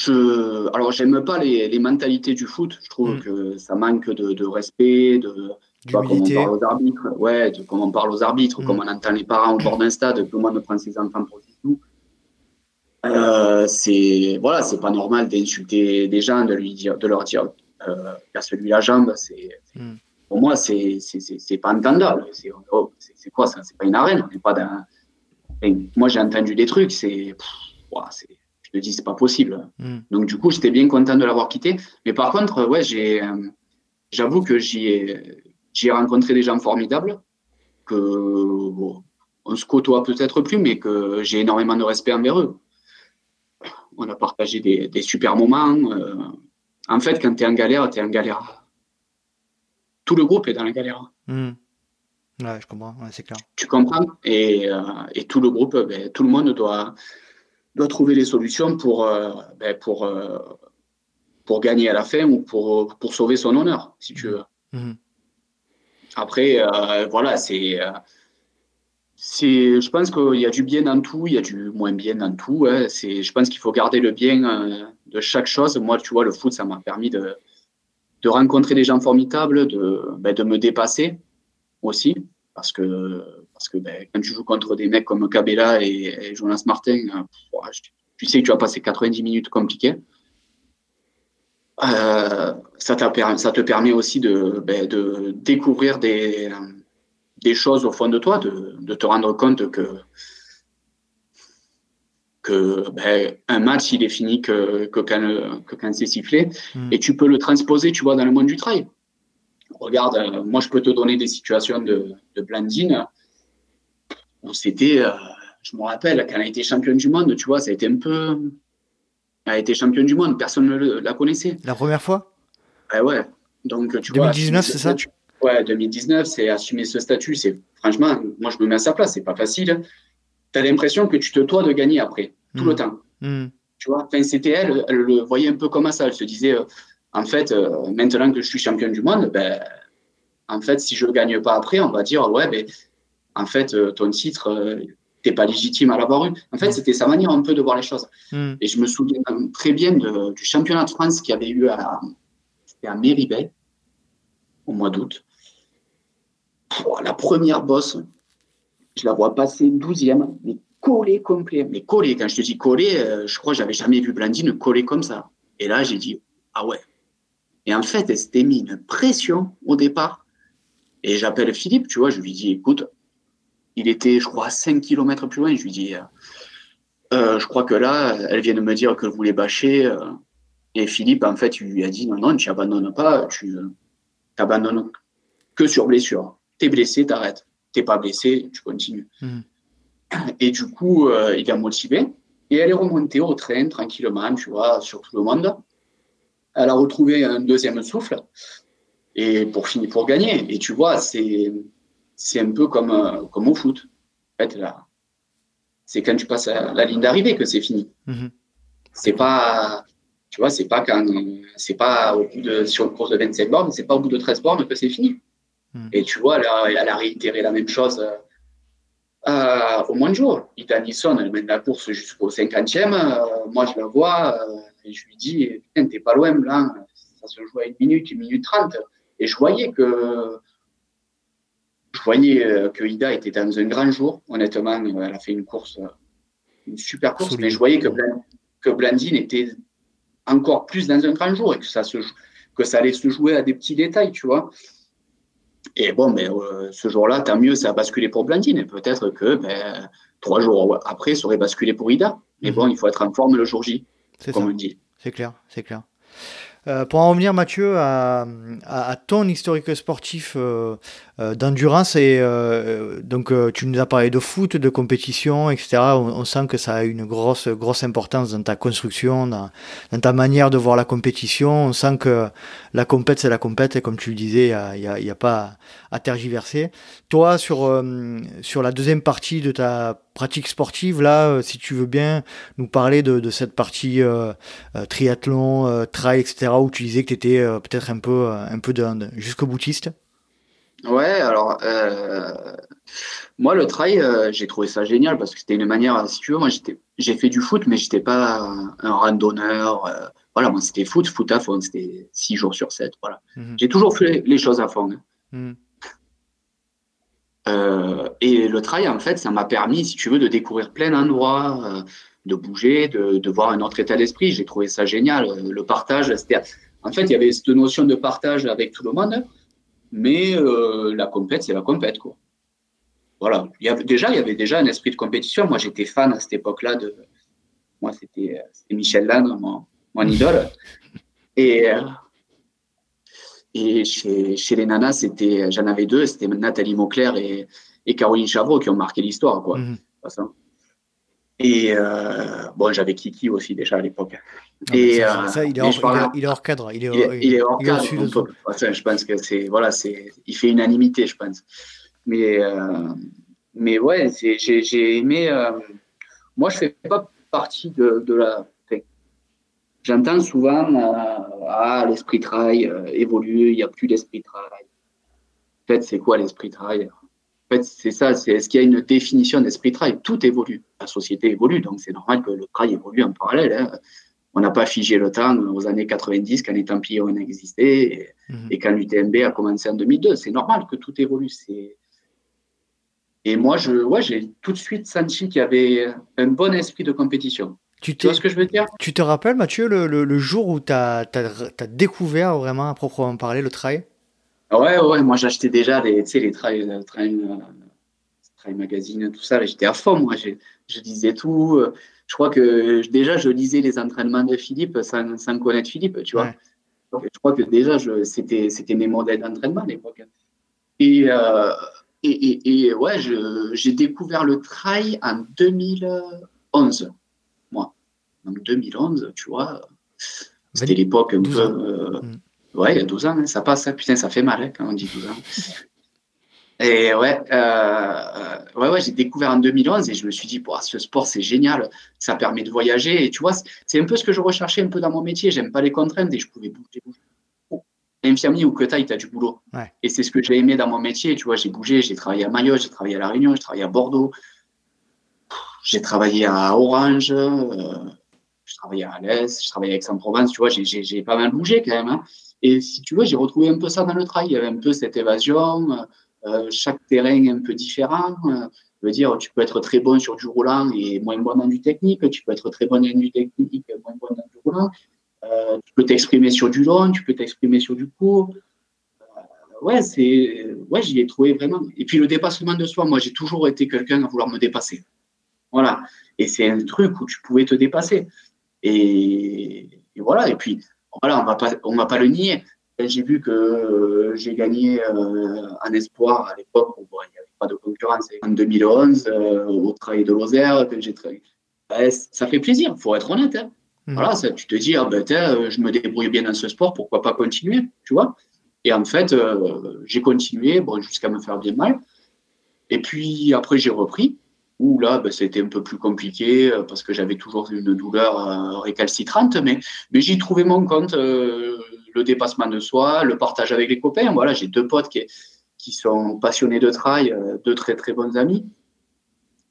Je, alors, j'aime pas les, les, mentalités du foot. Je trouve mm. que ça manque de, de respect, de, tu vois, comment on parle aux arbitres, ouais, de comment on parle aux arbitres, mm. comment on entend les parents au bord d'un stade, tout le monde prend ses enfants pour des sous. Euh, c'est voilà, c'est pas normal d'insulter des gens, de lui dire, de leur dire, euh, casse-lui la jambe. C'est mm. pour moi, c'est c'est pas entendable. C'est oh, quoi ça? C'est pas une arène. On pas dans. moi, j'ai entendu des trucs. C'est je te dis, c'est pas possible. Mm. Donc du coup, j'étais bien content de l'avoir quitté. Mais par contre, ouais, j'ai, euh, j'avoue que j'y ai j'ai rencontré des gens formidables que on se côtoie peut-être plus, mais que j'ai énormément de respect envers eux. On a partagé des, super moments. Euh. en fait, quand tu es en galère, tu es en galère. Tout le groupe est dans la galère. Hmm. Ouais, je comprends, c'est clair. Tu comprends? Et, euh, et, tout le groupe, ben, tout le monde doit, doit trouver les solutions pour, euh, ben, pour, pour gagner à la fin ou pour, pour sauver son honneur, si tu veux. Hmm. Après, euh, voilà, c'est. Euh, je pense qu'il y a du bien dans tout, il y a du moins bien dans tout. Hein. Je pense qu'il faut garder le bien euh, de chaque chose. Moi, tu vois, le foot, ça m'a permis de, de rencontrer des gens formidables, de, ben, de me dépasser aussi. Parce que, parce que ben, quand tu joues contre des mecs comme Cabella et, Jonas Martin, tu sais que tu vas passer 90 minutes compliquées. Euh, ça, ça, te permet aussi de, ben, de découvrir des, des, choses au fond de toi, de, de te rendre compte que, que ben, un match, il est fini que, que quand, que quand c'est sifflé, hmm. et tu peux le transposer, tu vois, dans le monde du travail. Regarde, euh, moi, je peux te donner des situations de, de Blandine où c'était, euh, je me rappelle, quand elle a été championne du monde, tu vois, ça a été un peu a été championne du monde, personne ne la connaissait. La première fois? Ouais, ouais. Donc, tu 2019, c'est ça? Ouais, 2019, c'est assumer ce statut. C'est franchement, moi je me mets à sa place, c'est pas facile. Tu as l'impression que tu te dois de gagner après, tout le hmm. temps. Hmm. Tu vois, enfin, c'était elle, elle le voyait un peu comme ça. Elle se disait, euh, en fait, euh, maintenant que je suis championne du monde, ben, en fait, si je ne gagne pas après, on va dire, ouais, ben, en fait, euh, ton titre, t'es pas légitime à l'avoir eu. En fait, mm. c'était sa manière un peu de voir les choses. Mm. Et je me souviens très bien du championnat de France qui avait eu à, à Méribel au mois d'août. La première bosse, je la vois passer 12e, mais collée complet. Mais collée, quand je te dis collée, euh, je crois que j'avais jamais vu Blandine coller comme ça. Et là, j'ai dit, ah ouais. Et en fait, elle s'était mis une pression au départ. Et j'appelle Philippe, tu vois, je lui dis, écoute, il était, je crois, 5 km plus loin. Je lui dis, euh, euh, je crois que là, elle vient de me dire que vous voulez bâcher. Euh. et Philippe, en fait, il lui a dit, non, non, tu n'abandonnes pas, tu t'abandonnes que sur blessure. Tu es blessé, t'arrêtes. T'es pas blessé, tu continues. Hmm. Et du coup, il a motivé. Et elle est remontée au train tranquillement, tu vois, sur tout le monde. Elle a retrouvé un deuxième souffle et pour finir, pour gagner. Et tu vois, c'est c'est un peu comme, euh, comme au foot. En fait, là, c'est quand tu passes à la ligne d'arrivée que c'est fini. Mhm. C'est pas, tu vois, c'est pas quand, c'est pas au bout de, sur une course de 27 bornes, c'est pas au bout de 13 bornes que c'est fini. Mhm. Et tu vois, là, elle a réitéré la même chose euh, au moins de jours. Ita Nisson, elle mène la course jusqu'au 50e. Euh, moi, je la vois et je lui dis, putain, t'es pas loin, là. Ça se joue à une minute, une minute trente. Et je voyais que je voyais euh, que Ida était dans un grand jour. Honnêtement, euh, elle a fait une course, euh, une super course, mais je voyais que, que Blandine était encore plus dans un grand jour et que ça, se, que ça allait se jouer à des petits détails, tu vois. Et bon, mais ce jour-là, tant mieux, ça a basculé pour Blandine. Et peut-être que ben, trois jours après, ça aurait basculé pour Ida. Mais mhm. bon, il faut être en forme le jour J, comme on dit. C'est clair, c'est clair. Euh, pour en revenir, Mathieu, à, ton historique sportif euh, euh, d'endurance, et donc tu nous as parlé de foot, de compétition, etc. On, sent que ça a une grosse, grosse importance dans ta construction, dans, ta manière de voir la compétition. On sent que la compète, c'est la compète, et comme tu le disais, il n'y a, pas à, tergiverser. Toi, sur, sur la deuxième partie de ta pratique sportive, là, si tu veux bien nous parler de, cette partie triathlon, trail, etc où tu disais que tu étais euh, peut-être un peu, euh, un peu jusqu'au boutiste Ouais, alors euh, moi le trail, j'ai trouvé ça génial parce que c'était une manière, si tu veux, moi j'ai fait du foot, mais j'étais pas un, randonneur. voilà, moi c'était foot, foot à fond, c'était six jours sur 7. Voilà. Mhm. J'ai toujours fait les choses à fond. Hein. Et le trail, en fait, ça m'a permis, si tu veux, de découvrir plein d'endroits, de bouger, de, voir un autre état d'esprit. J'ai trouvé ça génial. Le partage, en fait, il y avait cette notion de partage avec tout le monde, mais euh, la compète, c'est la compète, quoi. Voilà. Déjà, il y avait déjà un esprit de compétition. Moi, j'étais fan à cette époque-là de. Moi, c'était Michel Lannes, mon, idole. Et, euh, et chez, chez les nanas, c'était, j'en avais deux, c'était Nathalie Mauclair et, et Caroline Chavreau qui ont marqué l'histoire, quoi. Mmh. Et euh, bon, j'avais Kiki aussi déjà à l'époque. et euh, ça, il, est hors, il, est hors, cadre. Il est, il est, hors cadre. je pense que c'est voilà, c'est il fait unanimité, je pense. Mais euh, mais ouais, j'ai aimé. moi, je fais pas partie de, de la. J'entends souvent ah l'esprit trail évolue, il n'y a plus d'esprit trail. En fait, c'est quoi l'esprit trail? En fait, c'est ça, c'est est-ce qu'il y a une définition d'esprit trail? Tout évolue, la société évolue, donc c'est normal que le trail évolue en parallèle. Hein. On n'a pas figé le temps aux années 90 quand les Templiers ont existé et, mhm. quand l'UTMB a commencé en 2002. C'est normal que tout évolue. Et moi, je, ouais, j'ai tout de suite senti qu'il y avait un bon esprit de compétition. Tu, tu vois ce que je veux dire? Tu te rappelles, Mathieu, le, jour où tu as, as, découvert vraiment à proprement parler le trail? Ouais, ouais, moi j'achetais déjà les, les trail, euh, trail, euh, trail magazine, tout ça. J'étais à fond, moi. Je, je disais tout. Je crois que déjà je lisais les entraînements de Philippe sans, sans connaître Philippe, tu vois. je crois que déjà c'était, c'était mes modèles d'entraînement à l'époque. Et, euh, et, et, et, ouais, j'ai découvert le trail en 2011, moi. Donc 2011, tu vois, c'était l'époque un peu. Ouais, il y a 12 ans, hein, ça passe, hein. putain, ça fait mal hein, quand on dit 12 ans. Et ouais, euh, ouais, ouais j'ai découvert en 2011 et je me suis dit, ce sport, c'est génial, ça permet de voyager. Et tu vois, c'est un peu ce que je recherchais un peu dans mon métier. J'aime pas les contraintes et je pouvais bouger, bouger. infirmier ou que taille, tu as du boulot. Et c'est ce que j'ai aimé dans mon métier. Tu vois, j'ai bougé, j'ai travaillé à Mayotte, j'ai travaillé à La Réunion, j'ai travaillé à Bordeaux, j'ai travaillé à Orange, euh, je travaillais à Alès, je travaillais à Aix-en-Provence. Tu vois, j'ai pas mal bougé quand même. Hein. Et si tu veux, j'ai retrouvé un peu ça dans le trail. Il y avait un peu cette évasion, euh, chaque terrain un peu différent. Euh, je veux dire, tu peux être très bon sur du roulant et moins bon dans du technique. Tu peux être très bon dans du technique et moins bon dans du roulant. Euh, tu peux t'exprimer sur du long, tu peux t'exprimer sur du court. ouais, c'est, ouais, j'y ai trouvé vraiment. Et puis le dépassement de soi, moi, j'ai toujours été quelqu'un à vouloir me dépasser. Voilà. Et c'est un truc où tu pouvais te dépasser. Et, et voilà. Et puis, voilà, on va pas, on va pas le nier. J'ai vu que euh, j'ai gagné euh, un espoir à l'époque où il n'y avait pas de concurrence. En 2011, euh, au travail de Lozère, j'ai ben, ça fait plaisir, faut être honnête. Hein. Mmh. Voilà, ça, tu te dis, ah, ben, je me débrouille bien dans ce sport, pourquoi pas continuer, tu vois Et en fait, j'ai continué, bon, jusqu'à me faire bien mal. Et puis après, j'ai repris où là, ben, c'était un peu plus compliqué euh, parce que j'avais toujours une douleur euh, récalcitrante, mais, j'y trouvais mon compte, euh, le dépassement de soi, le partage avec les copains. Voilà, j'ai deux potes qui, sont passionnés de trail, deux très très bons amis,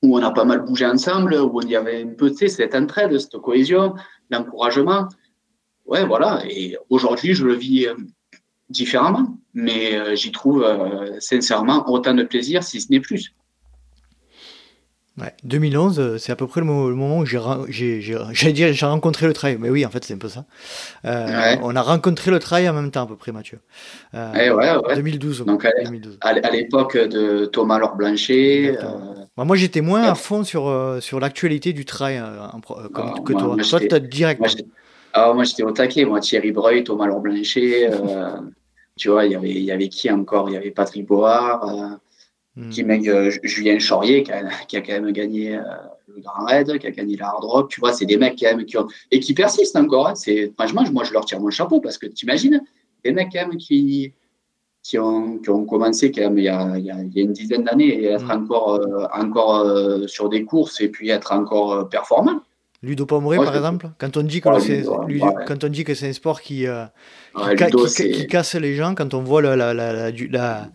où on a pas mal bougé ensemble, où il y avait un peu, cette entraide, cette cohésion, l'encouragement. Ouais, voilà. Et aujourd'hui, je le vis différemment, mais j'y trouve sincèrement autant de plaisir, si ce n'est plus. 2011, euh, c'est à peu près le, moment où j'ai, rencontré le trail. Mais oui, en fait, c'est un peu ça. Euh, on a rencontré le trail en même temps, à peu près, Mathieu. Euh, eh ouais, 2012. Donc, à, l'époque de Thomas Laure Blanchet. moi, j'étais moins à fond sur, sur l'actualité du trail comme, que toi. toi, tu as direct. Alors, moi, j'étais au taquet. Moi, Thierry Breuil, Thomas Laure Blanchet. tu vois, il y avait, il y avait qui encore? Il y avait Patrick Board, hmm. qui, Julien Chaurier, qui a, qui a, quand même gagné le Grand Raid, qui a gagné la Hard Rock. Tu vois, c'est des mecs qui, qui ont, et qui persistent encore. Hein. C'est, franchement, moi, je leur tire mon chapeau parce que tu imagines, des mecs quand même qui, qui, ont, qui ont commencé quand même il y a, il y a, une dizaine d'années et être mm. encore, euh, encore euh, sur des courses et puis être encore euh, performant. Ludo Pomeré, par exemple, quand on dit que c'est quand on dit que c'est un sport qui, qui, casse les gens, quand on voit la, la, la, la,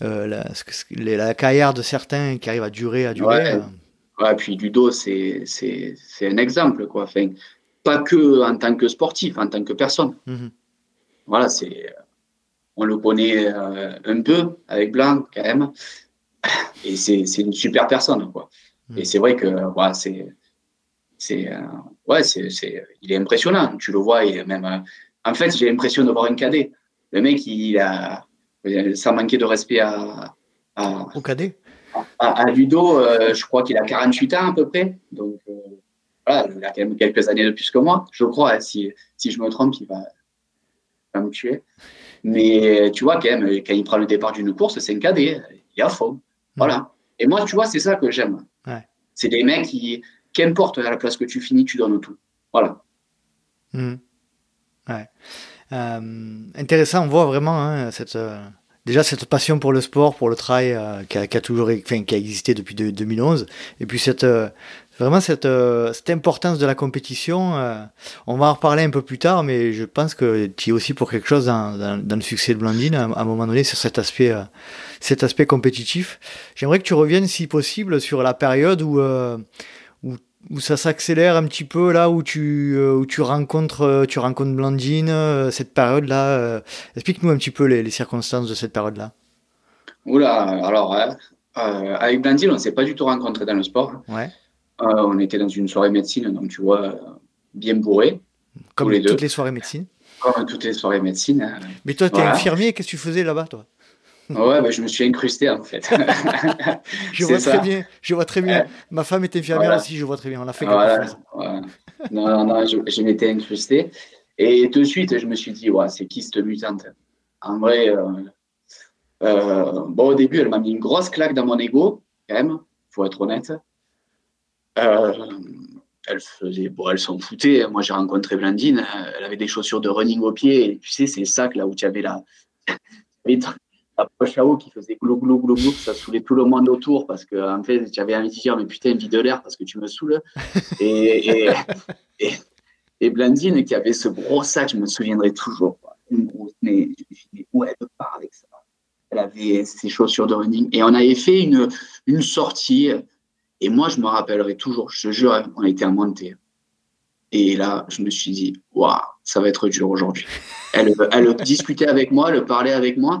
la carrière de certains qui arrivent à durer, à durer. Ouais, puis Ludo, c'est un exemple, quoi. Enfin, pas que en tant que sportif, en tant que personne. Mhm. Voilà, c'est, on le connaît euh, un peu avec Blanc, quand même. Et c'est une super personne, quoi. Et c'est vrai que, ouais, c'est, c'est, euh, ouais, c'est, il est impressionnant. Tu le vois, il est même. Euh, en fait, j'ai l'impression de voir un cadet. Le mec, il a, sans manquer de respect à, à au cadet à, Ludo, euh, je crois qu'il a 48 ans à peu près. Donc, euh, voilà, il a quand même quelques années de plus que moi, je crois. Hein. si, si je me trompe, il va, me tuer. Mais tu vois, quand même, quand il prend le départ d'une course, c'est un cadet. Il est à fond. Voilà. Et moi, tu vois, c'est ça que j'aime. C'est des mecs qui, qu'importe à la place que tu finis, tu donnes tout. Voilà. Mmh. Ouais. Euh, intéressant, on voit vraiment hein, cette, déjà cette passion pour le sport, pour le trail euh, qui, a, toujours, enfin, qui a existé depuis 2011, et puis cette euh, vraiment cette, euh, cette importance de la compétition. on va en reparler un peu plus tard, mais je pense que tu es aussi pour quelque chose dans, dans, le succès de Blandine à, un moment donné sur cet aspect, cet aspect compétitif. J'aimerais que tu reviennes, si possible, sur la période où où ça s'accélère un petit peu là où tu euh, où tu rencontres euh, tu rencontres Blandine euh, cette période là explique-nous un petit peu les, circonstances de cette période là Oula alors avec Blandine on s'est pas du tout rencontré dans le sport. Ouais. on était dans une soirée médecine donc tu vois bien bourré comme les toutes les soirées médecine. Comme toutes les soirées médecine mais toi tu es infirmier qu'est-ce que tu faisais là-bas toi? Ouais, bah, je me suis incrusté en fait. je vois très bien. Je vois très bien. Ma femme est infirmière aussi, je vois très bien. On a fait quelque chose. Non, non, non, je, m'étais incrusté. Et tout de suite, je me suis dit, ouais, c'est qui cette mutante? En vrai, euh, euh, bon, au début, elle m'a mis une grosse claque dans mon ego, quand même, faut être honnête. Euh, elle faisait, bon, elle s'en foutait. Moi, j'ai rencontré Blandine, elle avait des chaussures de running au pied. Et tu sais, c'est ça que là où tu avais la approche à eau qui faisait glou glou glou glou, ça saoulait tout le monde autour parce que en fait j'avais envie de dire mais putain vide de l'air parce que tu me saoules et, et, et, Blandine qui avait ce gros sac, je me souviendrai toujours, une grosse, mais je où elle part avec ça Elle avait ses chaussures de running et on avait fait une, une sortie et moi je me rappellerai toujours, je te jure, on était à montée. Et là, je me suis dit, waouh, ça va être dur aujourd'hui. Elle, elle discutait avec moi, elle parlait avec moi.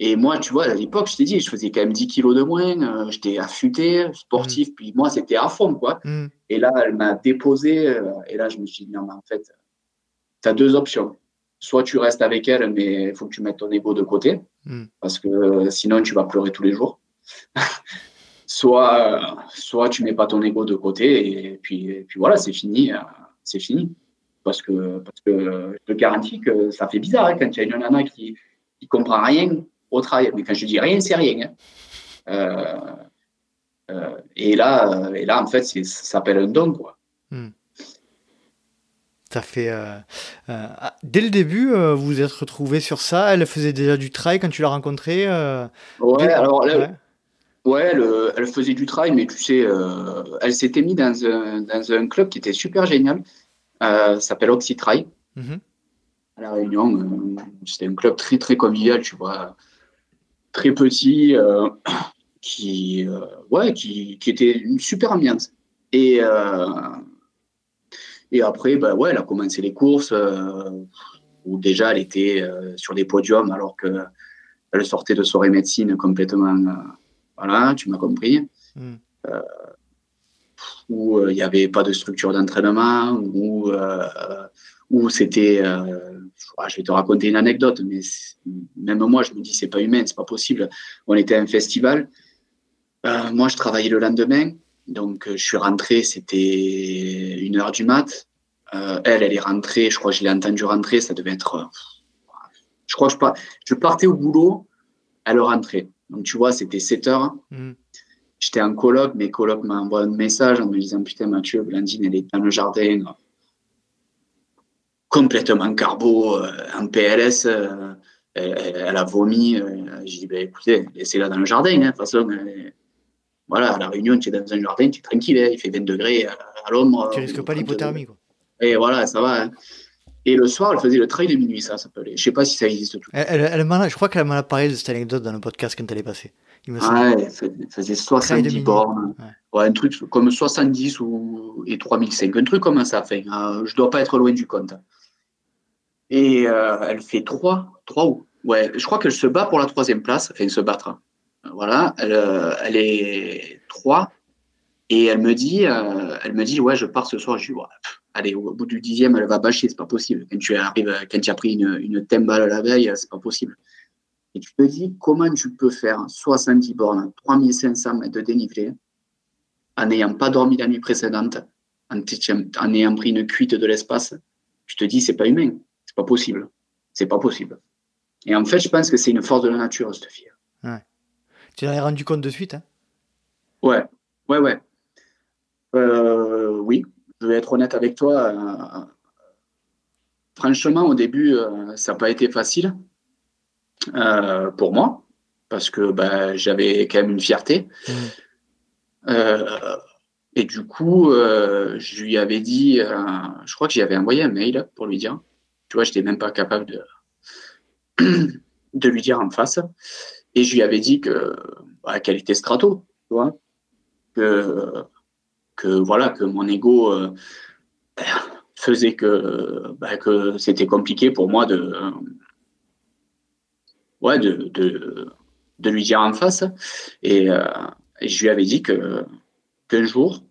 Et moi, tu vois, à l'époque, je t'ai dit, je faisais quand même 10 kilos de moins, euh, j'étais affûté, sportif, mm. puis moi, c'était à fond, quoi. Mm. Et là, elle m'a déposé, euh, et là, je me suis dit, non, mais en fait, tu as deux options. Soit tu restes avec elle, mais il faut que tu mettes ton ego de côté, mm. parce que euh, sinon, tu vas pleurer tous les jours. soit, soit tu mets pas ton ego de côté, et puis, et puis voilà, c'est fini, c'est fini. Parce que, parce que je te garantis que ça fait bizarre hein, quand il y a une nana qui ne comprend rien au travail. Mais quand je dis rien, c'est rien. Hein. Euh, euh, et, là, et là, en fait, ça s'appelle un don. Quoi. Hmm. Ça fait. Euh, ah, dès le début, vous vous êtes retrouvé sur ça. Elle faisait déjà du trail quand tu l'as rencontrée Ouais, alors ouais. elle, faisait du trail, mais tu sais, elle s'était mise dans un, dans un, club qui était super génial. ça s'appelle Oxytrail. Mm À La Réunion, c'était un club très, très convivial, tu vois très petit, euh, qui, euh, ouais, qui, qui, était une super ambiance. Et, euh, et après, bah, ouais, elle a commencé les courses où déjà elle était sur des podiums alors qu'elle sortait de soirée médecine complètement. voilà, tu m'as compris. Hmm. où il n'y avait pas de structure d'entraînement, où, où c'était je vais te raconter une anecdote, mais même moi, je me dis, c'est pas humain, c'est pas possible. On était à un festival. Euh, moi, je travaillais le lendemain. Donc, euh, je suis rentré, c'était une heure du mat. elle, elle est rentrée, je crois que je l'ai entendu rentrer, ça devait être. je crois que je, je partais au boulot, elle rentrait. Donc, tu vois, c'était 7 heures. Mmh. J'étais en coloc, mes colocs envoyé un message en me disant Putain, Mathieu, Blandine, elle est dans le jardin, complètement carbo, euh, en PLS, euh, elle, a vomi. Euh, j'ai dit ben, Écoutez, laissez-la dans le jardin. Hein, de toute façon, voilà, à la réunion, tu es dans un jardin, tu es tranquille, hein, il fait 20 degrés à, l'ombre. Tu risques pas l'hypothermie, quoi. Et voilà, ça va. Hein. Et le soir, elle faisait le trail de minuit, ça s'appelait. Je sais pas si ça existe tout. Elle, elle, je crois qu'elle m'a parlé de cette anecdote dans le podcast quand elle est passée. Il me ah ouais, elle faisait 70 bornes. Ouais. un truc comme 70 ou, et 3005. Un truc comme ça. Enfin, euh, je dois pas être loin du compte. Et euh, elle fait 3, 3 ou Ouais, je crois qu'elle se bat pour la troisième place. Enfin, se battre. Voilà, elle, euh, elle est 3. Et elle me dit, elle me dit, ouais, je pars ce soir. Je dis, allez, au bout du dixième, elle va bâcher, c'est pas possible. Quand tu arrives, quand tu as pris une, une balle la veille, c'est pas possible. Et tu te dis, comment tu peux faire 70 bornes, 3500 mètres de dénivelé, en n'ayant pas dormi la nuit précédente, en, en ayant pris une cuite de l'espace? Tu te dis, c'est pas humain, pas possible. C'est pas possible. Et en fait, je pense que c'est une force de la nature, cette fille. Ouais. Tu l'as rendu compte de suite, hein? Ouais, ouais, ouais. Euh, oui, je vais être honnête avec toi. Euh, franchement, au début, euh, ça n'a pas été facile pour moi parce que bah, j'avais quand même une fierté. Mmh. et du coup, je lui avais dit, je crois que j'y avais envoyé un mail pour lui dire. Tu vois, je n'étais même pas capable de, de lui dire en face. Et je lui avais dit que bah, qu'elle était strato, tu vois, que que voilà que mon ego euh, faisait que bah, que c'était compliqué pour moi de ouais de, de, lui dire en face et, euh, je lui avais dit que qu'un jour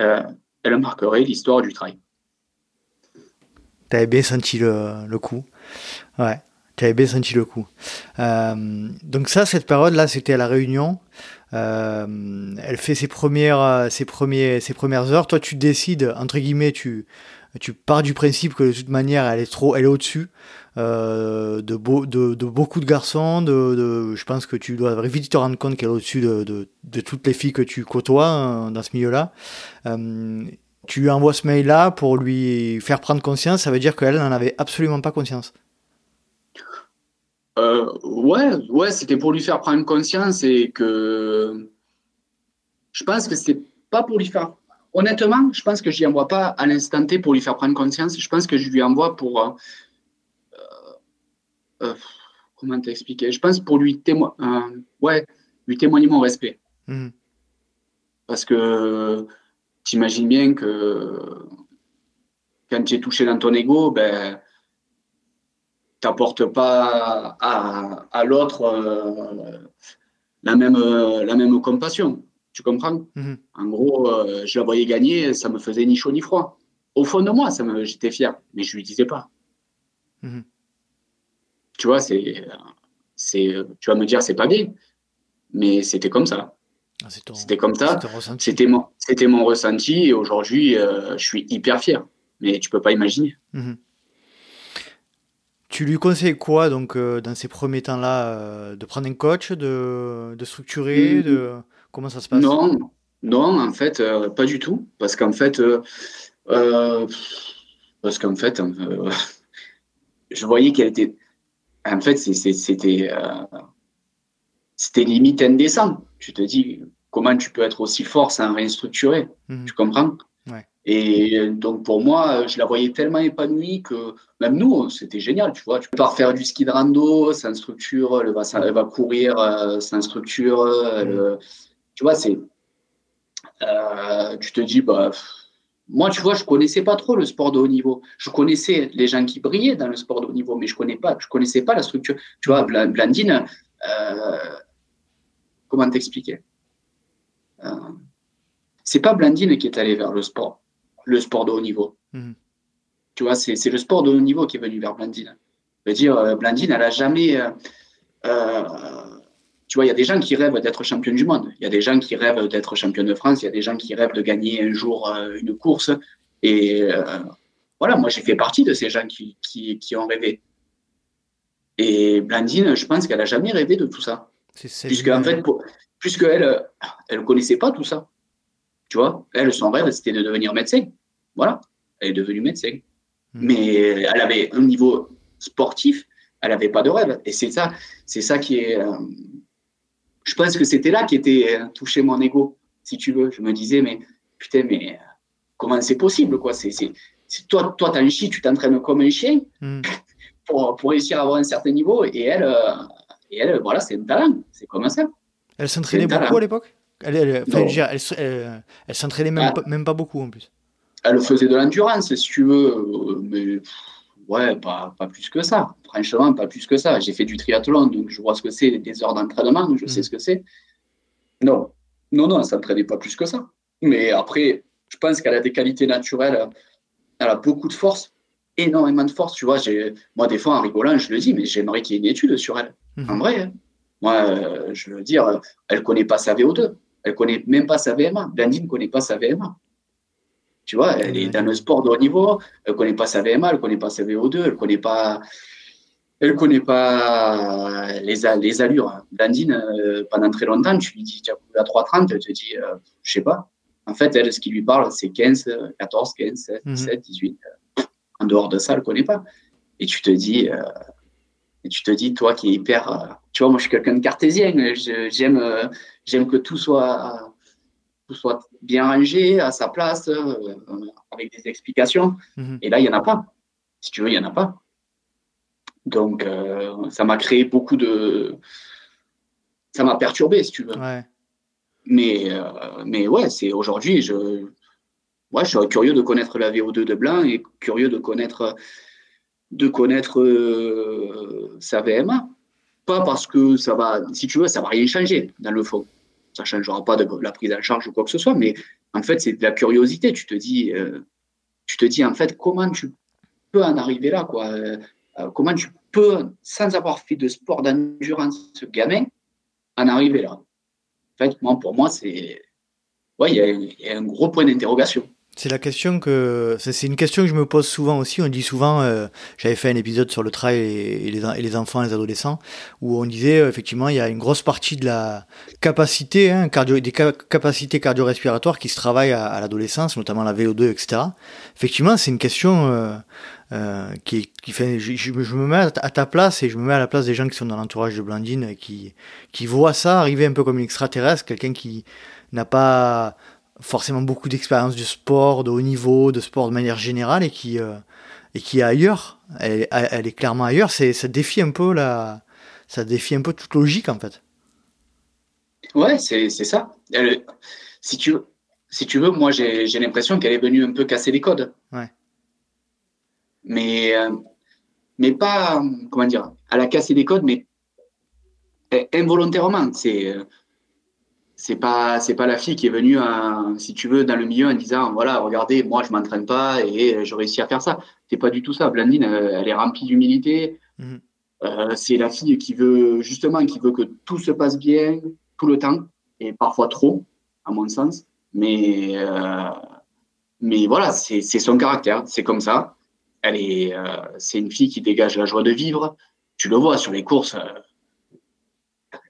euh, elle marquerait l'histoire du trail. Avais bien senti le, le coup. Ouais, avais bien senti le coup. donc ça, cette période là, c'était à la Réunion. Euh, elle fait ses premières, euh, ses, premiers, ses premières heures. Toi, tu décides, entre guillemets, tu, tu pars du principe que de toute manière, elle est trop, elle est au-dessus euh, de, de, de, beaucoup de garçons. De, je pense que tu dois vite te rendre compte qu'elle est au-dessus de, de, toutes les filles que tu côtoies dans ce milieu-là. Tu lui envoies ce mail-là pour lui faire prendre conscience. Ça veut dire qu'elle n'en avait absolument pas conscience. Euh, ouais, ouais, c'était pour lui faire prendre conscience et que je pense que c'est pas pour lui faire. Honnêtement, je pense que je lui envoie pas à l'instant T pour lui faire prendre conscience. Je pense que je lui envoie pour. Euh, euh, comment t'expliquer? Je pense pour lui témoigner. ouais, lui témoigner mon respect. Mmh. Parce que t'imagines bien que quand tu es touché dans ton ego, ben t'apportes pas à, à l'autre euh, la, même, la même compassion. Tu comprends? Mhm. En gros, euh, je la voyais gagner, ça me faisait ni chaud ni froid. Au fond de moi, ça me, j'étais fier, mais je lui disais pas. Mhm. Tu vois, c'est, c'est, tu vas me dire, c'est pas bien, mais c'était comme ça. Ah, c'était comme ça. C'était mon, c'était mon ressenti et aujourd'hui, euh, je suis hyper fier. Mais tu peux pas imaginer. Mhm. Tu lui conseilles quoi donc euh, dans ces premiers temps-là euh, De prendre un coach, de, de structurer, mm. de comment ça se passe? Non, non, en fait, pas du tout, parce qu'en fait, parce qu'en fait, je voyais qu'elle était, en fait, c'était, c'était limite indécent. Tu te dis comment tu peux être aussi fort sans rien structurer. Mm. Tu comprends? Et donc pour moi, je la voyais tellement épanouie que même nous, c'était génial, tu vois. Tu peux faire du ski de rando sans structure, elle va, elle va courir euh, sans structure. Mm. tu vois, c'est. Euh, tu te dis, bah, moi, tu vois, je connaissais pas trop le sport de haut niveau. Je connaissais les gens qui brillaient dans le sport de haut niveau, mais je connais pas, je connaissais pas la structure. Tu vois, Blandine, euh, comment t'expliquer? C'est pas Blandine qui est allée vers le sport le sport de haut niveau. Mhm. Tu vois, c'est le sport de haut niveau qui est venu vers Blandine. Je veux dire, euh, Blandine, elle a jamais. Euh, euh, tu vois, il y a des gens qui rêvent d'être championne du monde. Il y a des gens qui rêvent d'être championne de France. Il y a des gens qui rêvent de gagner un jour une course. Et voilà, moi, j'ai fait partie de ces gens qui, qui, qui ont rêvé. Et Blandine, je pense qu'elle n'a jamais rêvé de tout ça. Puisque, en fait, puisqu'elle elle ne connaissait pas tout ça. Tu vois, elle, son rêve, c'était de devenir médecin. Voilà, elle est devenue médecin. Hmm. Mais elle avait un niveau sportif, elle n'avait pas de rêve. Et c'est ça, c'est ça qui est. Euh, je pense que c'était là qui était euh, touché mon ego, si tu veux. Je me disais, mais putain, mais euh, comment c'est possible, quoi? C'est toi, toi, as un chien, tu t'entraînes comme un chien hmm. pour, pour, réussir à avoir un certain niveau. Et elle, et elle voilà, c'est un talent. C'est comme ça. Elle s'entraînait beaucoup à l'époque? Elle, elle, elle, elle s'entraînait même, ah. même, pas beaucoup en plus. Elle faisait de l'endurance, si tu veux, mais ouais, pas, pas, plus que ça. Franchement, pas plus que ça. J'ai fait du triathlon, donc je vois ce que c'est, des heures d'entraînement, je sais hmm. ce que c'est. Non, non, non, elle s'entraînait pas plus que ça. Mais après, je pense qu'elle a des qualités naturelles, elle a beaucoup de force, énormément de force. Tu vois, moi, des fois, en rigolant, je le dis, mais j'aimerais qu'il y ait une étude sur elle. Hmm. En vrai, hein. moi, euh, je veux dire, elle connaît pas sa VO2, elle connaît même pas sa VMA. Blandine ne connaît pas sa VMA. Tu vois, elle est dans le sport de haut niveau, elle ne connaît pas sa VMA, elle ne connaît pas sa VO2, elle ne connaît pas, elle connaît pas les, les allures. Blandine, euh, pendant très longtemps, tu lui dis, tu as couru à 3,30, elle te dit, euh, je sais pas. En fait, elle, ce qui lui parle, c'est 15, 14, 15, 16, 17, 18. En dehors de ça, elle ne connaît pas. Et tu te dis, euh, et tu te dis, toi qui es hyper. tu vois, moi, je suis quelqu'un de cartésien. J'aime, j'aime que tout soit soit bien rangé, à sa place, euh, avec des explications. Mhm. Et là, il n'y en a pas. Si tu veux, il n'y en a pas. Donc, euh, ça m'a créé beaucoup de. Ça m'a perturbé, si tu veux. Mais, euh, mais ouais, c'est aujourd'hui, je, ouais, je suis curieux de connaître la VO2 de Blanc et curieux de connaître, de connaître sa VMA. Pas parce que ça va, si tu veux, ça va rien changer dans le fond ça ne changera pas de la prise en charge ou quoi que ce soit, mais en fait, c'est de la curiosité. Tu te dis, euh, tu te dis en fait, comment tu peux en arriver là, quoi euh, Comment tu peux, sans avoir fait de sport d'endurance, ce gamin, en arriver là? En fait, moi, pour moi, c'est. Ouais, il y, a un gros point d'interrogation. C'est la question que c'est une question que je me pose souvent aussi. On dit souvent, euh, j'avais fait un épisode sur le trail et, les, et, les, enfants, les adolescents, où on disait euh, effectivement il y a une grosse partie de la capacité, hein, cardio, des capacités cardio-respiratoires qui se travaillent à, l'adolescence, notamment la VO2, etc. Effectivement, c'est une question euh, qui, qui fait. Je, me mets à ta place et je me mets à la place des gens qui sont dans l'entourage de Blandine, qui qui voient ça arriver un peu comme une extraterrestre, quelqu'un qui n'a pas forcément beaucoup d'expérience du sport, de haut niveau, de sport de manière générale et qui, euh, et qui est ailleurs. Elle, elle est clairement ailleurs. C'est, ça défie un peu la, ça défie un peu toute logique en fait. Ouais, c'est, c'est ça. Elle, si tu si tu veux, moi j'ai, j'ai l'impression qu'elle est venue un peu casser les codes. Ouais. Mais, euh, mais pas, comment dire, elle a cassé les codes, mais involontairement. C'est, c'est pas c'est pas la fille qui est venue si tu veux dans le milieu en disant voilà regardez moi je m'entraîne pas et je réussis à faire ça. C'est pas du tout ça. Blandine euh, elle est remplie d'humilité. Mhm. euh, c'est la fille qui veut justement qui veut que tout se passe bien tout le temps et parfois trop à mon sens. Mais euh, mais voilà c'est son caractère. C'est comme ça. Elle est c'est une fille qui dégage la joie de vivre. Tu le vois sur les courses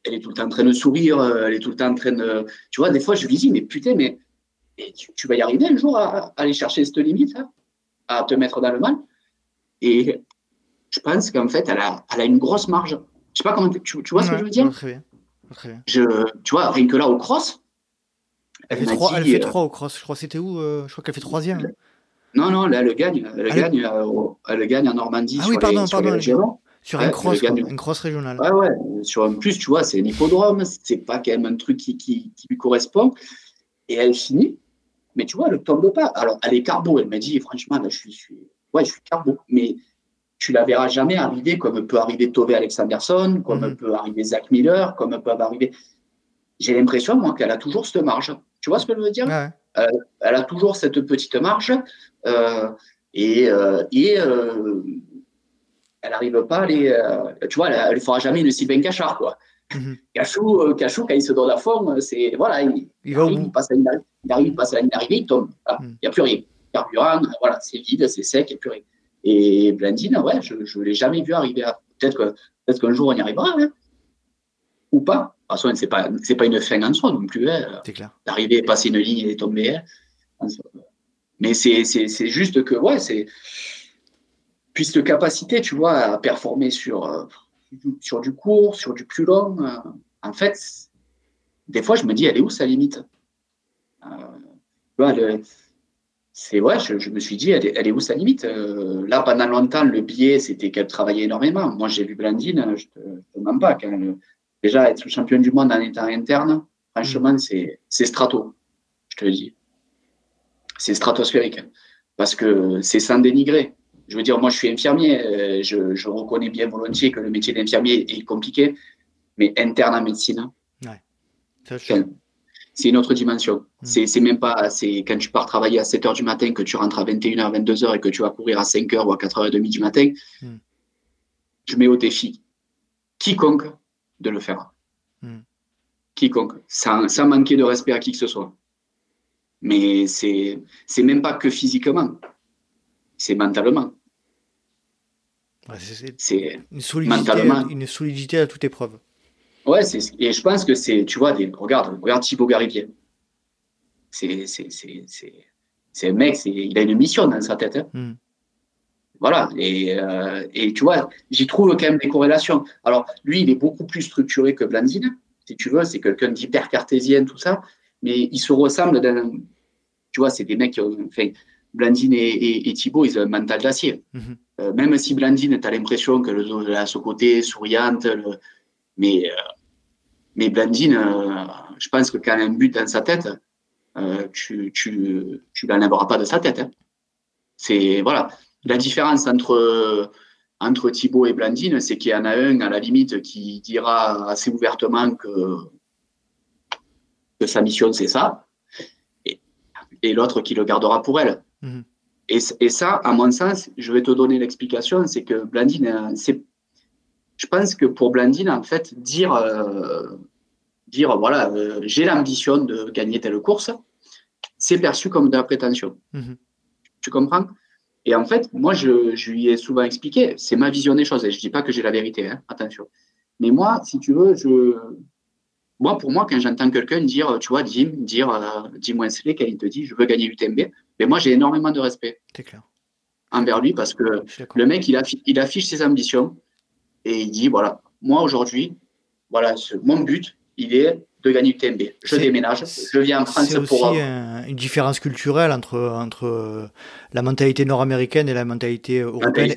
elle est tout le temps en train de sourire, euh, elle est tout le temps en train de. Tu vois, des fois, je lui dis, mais putain, mais tu, vas y arriver un jour à, aller chercher cette limite, hein, à te mettre dans le mal. Et je pense qu'en fait, elle a, elle a une grosse marge. Je sais pas comment. Tu, vois ce que je veux dire? Très bien. Très bien. Je, tu vois, rien que là, au cross. Elle, fait, trois, elle fait euh, au cross. Je crois c'était où euh, Je crois qu'elle fait troisième. Hein. Non, non, là, elle gagne. Elle, gagne, elle gagne en Normandie. Ah oui, pardon, pardon. Sur cross, une cross régionale. Ouais, ouais. Sur un plus, tu vois, c'est un hippodrome, c'est pas quand même un truc qui, qui, lui correspond. Et elle finit, mais tu vois, elle ne tombe pas. Alors, elle est carbo, elle m'a dit, franchement, là, je suis, je suis, ouais, je suis carbo. Mais tu la verras jamais arriver comme peut arriver Tove Alexanderson, comme mhm. peut arriver Zach Miller, comme peut arriver. J'ai l'impression, moi, qu'elle a toujours cette marge. Tu vois ce que je veux dire? Euh, Elle a toujours cette petite marge. Euh, et, euh, et elle n'arrive pas à aller. Euh, tu vois, elle ne fera jamais une Sylvain Cachard, quoi. Mhm. Cachou, euh, Cachou, quand il se donne la forme, c'est. Voilà, il, arrive, il, passe à une, il arrive, il passe à une arrivée, il tombe. Il n'y a plus rien. carburant, voilà, c'est vide, c'est sec, et purée. Et Blandine, ouais, je ne l'ai jamais vu arriver à. Peut-être que, peut qu'un jour on y arrivera, hein. ou pas. De toute façon, ce n'est pas, pas une fin en soi non plus. Hein. C'est clair. D'arriver, passer une ligne et tomber. Hein. Mais c'est juste que, ouais, c'est. Puis cette capacité, tu vois, à performer sur, euh, sur du court, sur du plus long, euh, en fait, des fois, je me dis, elle est où sa limite? Euh, c'est ouais, je, me suis dit, elle est, où sa limite? Euh, Là, pendant longtemps, le biais, c'était qu'elle travaillait énormément. Moi, j'ai vu Blandine, je ne te, demande pas. déjà, être championne du monde en état interne, franchement, c'est strato, je te le dis. C'est stratosphérique. Parce que c'est sans dénigrer. Je veux dire, moi, je suis infirmier. Euh, je, je reconnais bien volontiers que le métier d'infirmier est compliqué. Mais interne en médecine, c'est une autre dimension. Mm. C'est même pas, c'est quand tu pars travailler à 7 h du matin, que tu rentres à 21h, 22h et que tu vas courir à 5 h ou à 4h30 du matin, mm. je mets au défi quiconque de le faire. Mm. Quiconque, sans, sans, manquer de respect à qui que ce soit. Mais c'est même pas que physiquement, c'est mentalement. C'est une solidité, une solidité à toute épreuve. Ouais, et je pense que c'est, tu vois, des, regarde, regarde Thibaut Garivier. C'est, un mec, il a une mission dans sa tête. Hein. Hmm. Voilà, et, euh, et, tu vois, j'y trouve quand même des corrélations. Alors, lui, il est beaucoup plus structuré que Blandine, si tu veux, c'est quelqu'un d'hyper cartésien, tout ça, mais ils se ressemblent dans, tu vois, c'est des mecs qui ont, enfin, Blandine et, et, Thibaut, ils ont un mental d'acier. Hmm. Euh, même si Blandine, tu as l'impression que le, a ce côté souriante, le, mais, euh, mais Blandine, euh, je pense que quand il a un but dans sa tête, tu, tu, tu l'enlèveras pas de sa tête. Hein. C'est voilà. La différence entre entre Thibaut et Blandine, c'est qu'il y en a un à la limite qui dira assez ouvertement que, que sa mission c'est ça, et, et l'autre qui le gardera pour elle. Mhm. Et, et, ça, à mon sens, je vais te donner l'explication, c'est que Blandine, c'est je pense que pour Blandine, en fait, dire, euh, dire voilà, euh, j'ai l'ambition de gagner telle course, c'est perçu comme de la prétention. Mhm. Tu comprends? Et en fait, moi, je, je, lui ai souvent expliqué, c'est ma vision des choses. Et je ne dis pas que j'ai la vérité, hein, attention. Mais moi, si tu veux, je, moi, pour moi, quand j'entends quelqu'un dire, tu vois, Jim, dire, euh, Jim Wensley, quand il te dit, je veux gagner UTMB, mais moi, j'ai énormément de respect. clair. Envers lui, parce que le mec, il, il affiche ses ambitions et il dit voilà, moi aujourd'hui, voilà, mon but, il est de gagner UTMB. Je déménage, je viens en France C'est aussi une différence culturelle entre, entre la mentalité nord-américaine et la mentalité européenne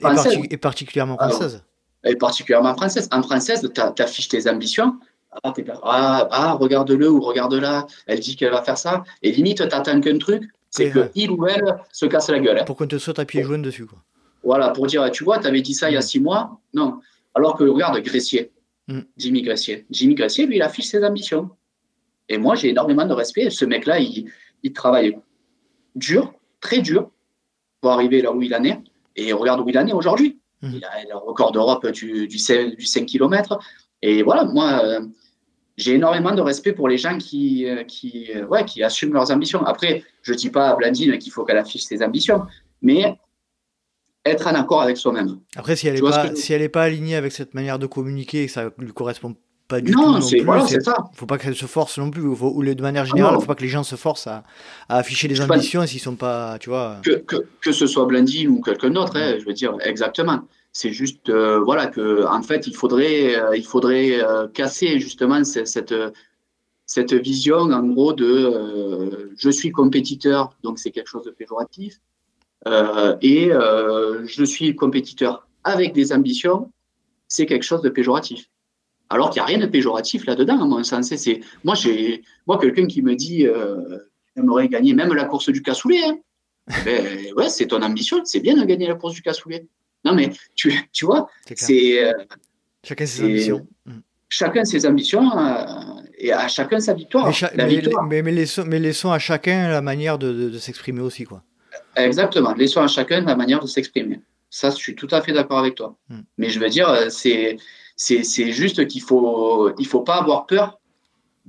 et, particulièrement française. et particulièrement française. En française, tu affiches tes ambitions. Ah, ah, ah, regarde-le ou regarde-la, elle dit qu'elle va faire ça. Et limite, tu attends qu'un truc, c'est qu'il ou elle se casse la gueule. Hein. Pour qu'on te saute à pieds jaunes dessus. Quoi. Voilà, pour dire, tu vois, tu avais dit ça il y a mm. six mois. Non, alors que regarde Gressier, mm. Jimmy Gressier. Jimmy Gressier, lui, il affiche ses ambitions. Et moi, j'ai énormément de respect. Ce mec-là, il, travaille dur, très dur, pour arriver là où il en est. Et regarde où il en est aujourd'hui. Mm. Il, a, le record d'Europe du, du, 5, km. Et voilà, moi, euh, j'ai énormément de respect pour les gens qui, euh, qui, euh, ouais, qui assument leurs ambitions. Après, je ne dis pas à Blandine qu'il faut qu'elle affiche ses ambitions, mais être en accord avec soi-même. Après, si elle n'est pas, si elle pas alignée avec cette manière de communiquer et que ça lui correspond pas du tout non plus, voilà, c'est ça. Faut pas qu'elle se force non plus. ou de manière générale, il ne faut pas que les gens se forcent à, afficher des ambitions s'ils sont pas, tu vois. Que, que, que ce soit Blandine ou quelqu'un d'autre, hein, je veux dire exactement. C'est juste, euh, voilà, que en fait, il faudrait, euh, il faudrait euh, casser justement cette, cette, cette vision en gros de je suis compétiteur, donc c'est quelque chose de péjoratif. Euh, et euh, je suis compétiteur avec des ambitions, c'est quelque chose de péjoratif. Alors qu'il n'y a rien de péjoratif là-dedans, à mon sens. C'est, moi, j'ai, moi, quelqu'un qui me dit, euh, j'aimerais gagner même la course du cassoulet. Hein. ben, ouais, c'est ton ambition, c'est bien de gagner la course du cassoulet. Non, mais tu, tu vois, c'est. chacun ses ambitions. Mm. Chacun ses ambitions et à chacun sa victoire. Mais, mais, laissons, mais, laissons, à chacun la manière de, de s'exprimer aussi, quoi. Exactement. Laissons à chacun la manière de s'exprimer. Ça, je suis tout à fait d'accord avec toi. Hmm. Mais je veux dire, euh, c'est, c'est, juste qu'il faut, il faut pas avoir peur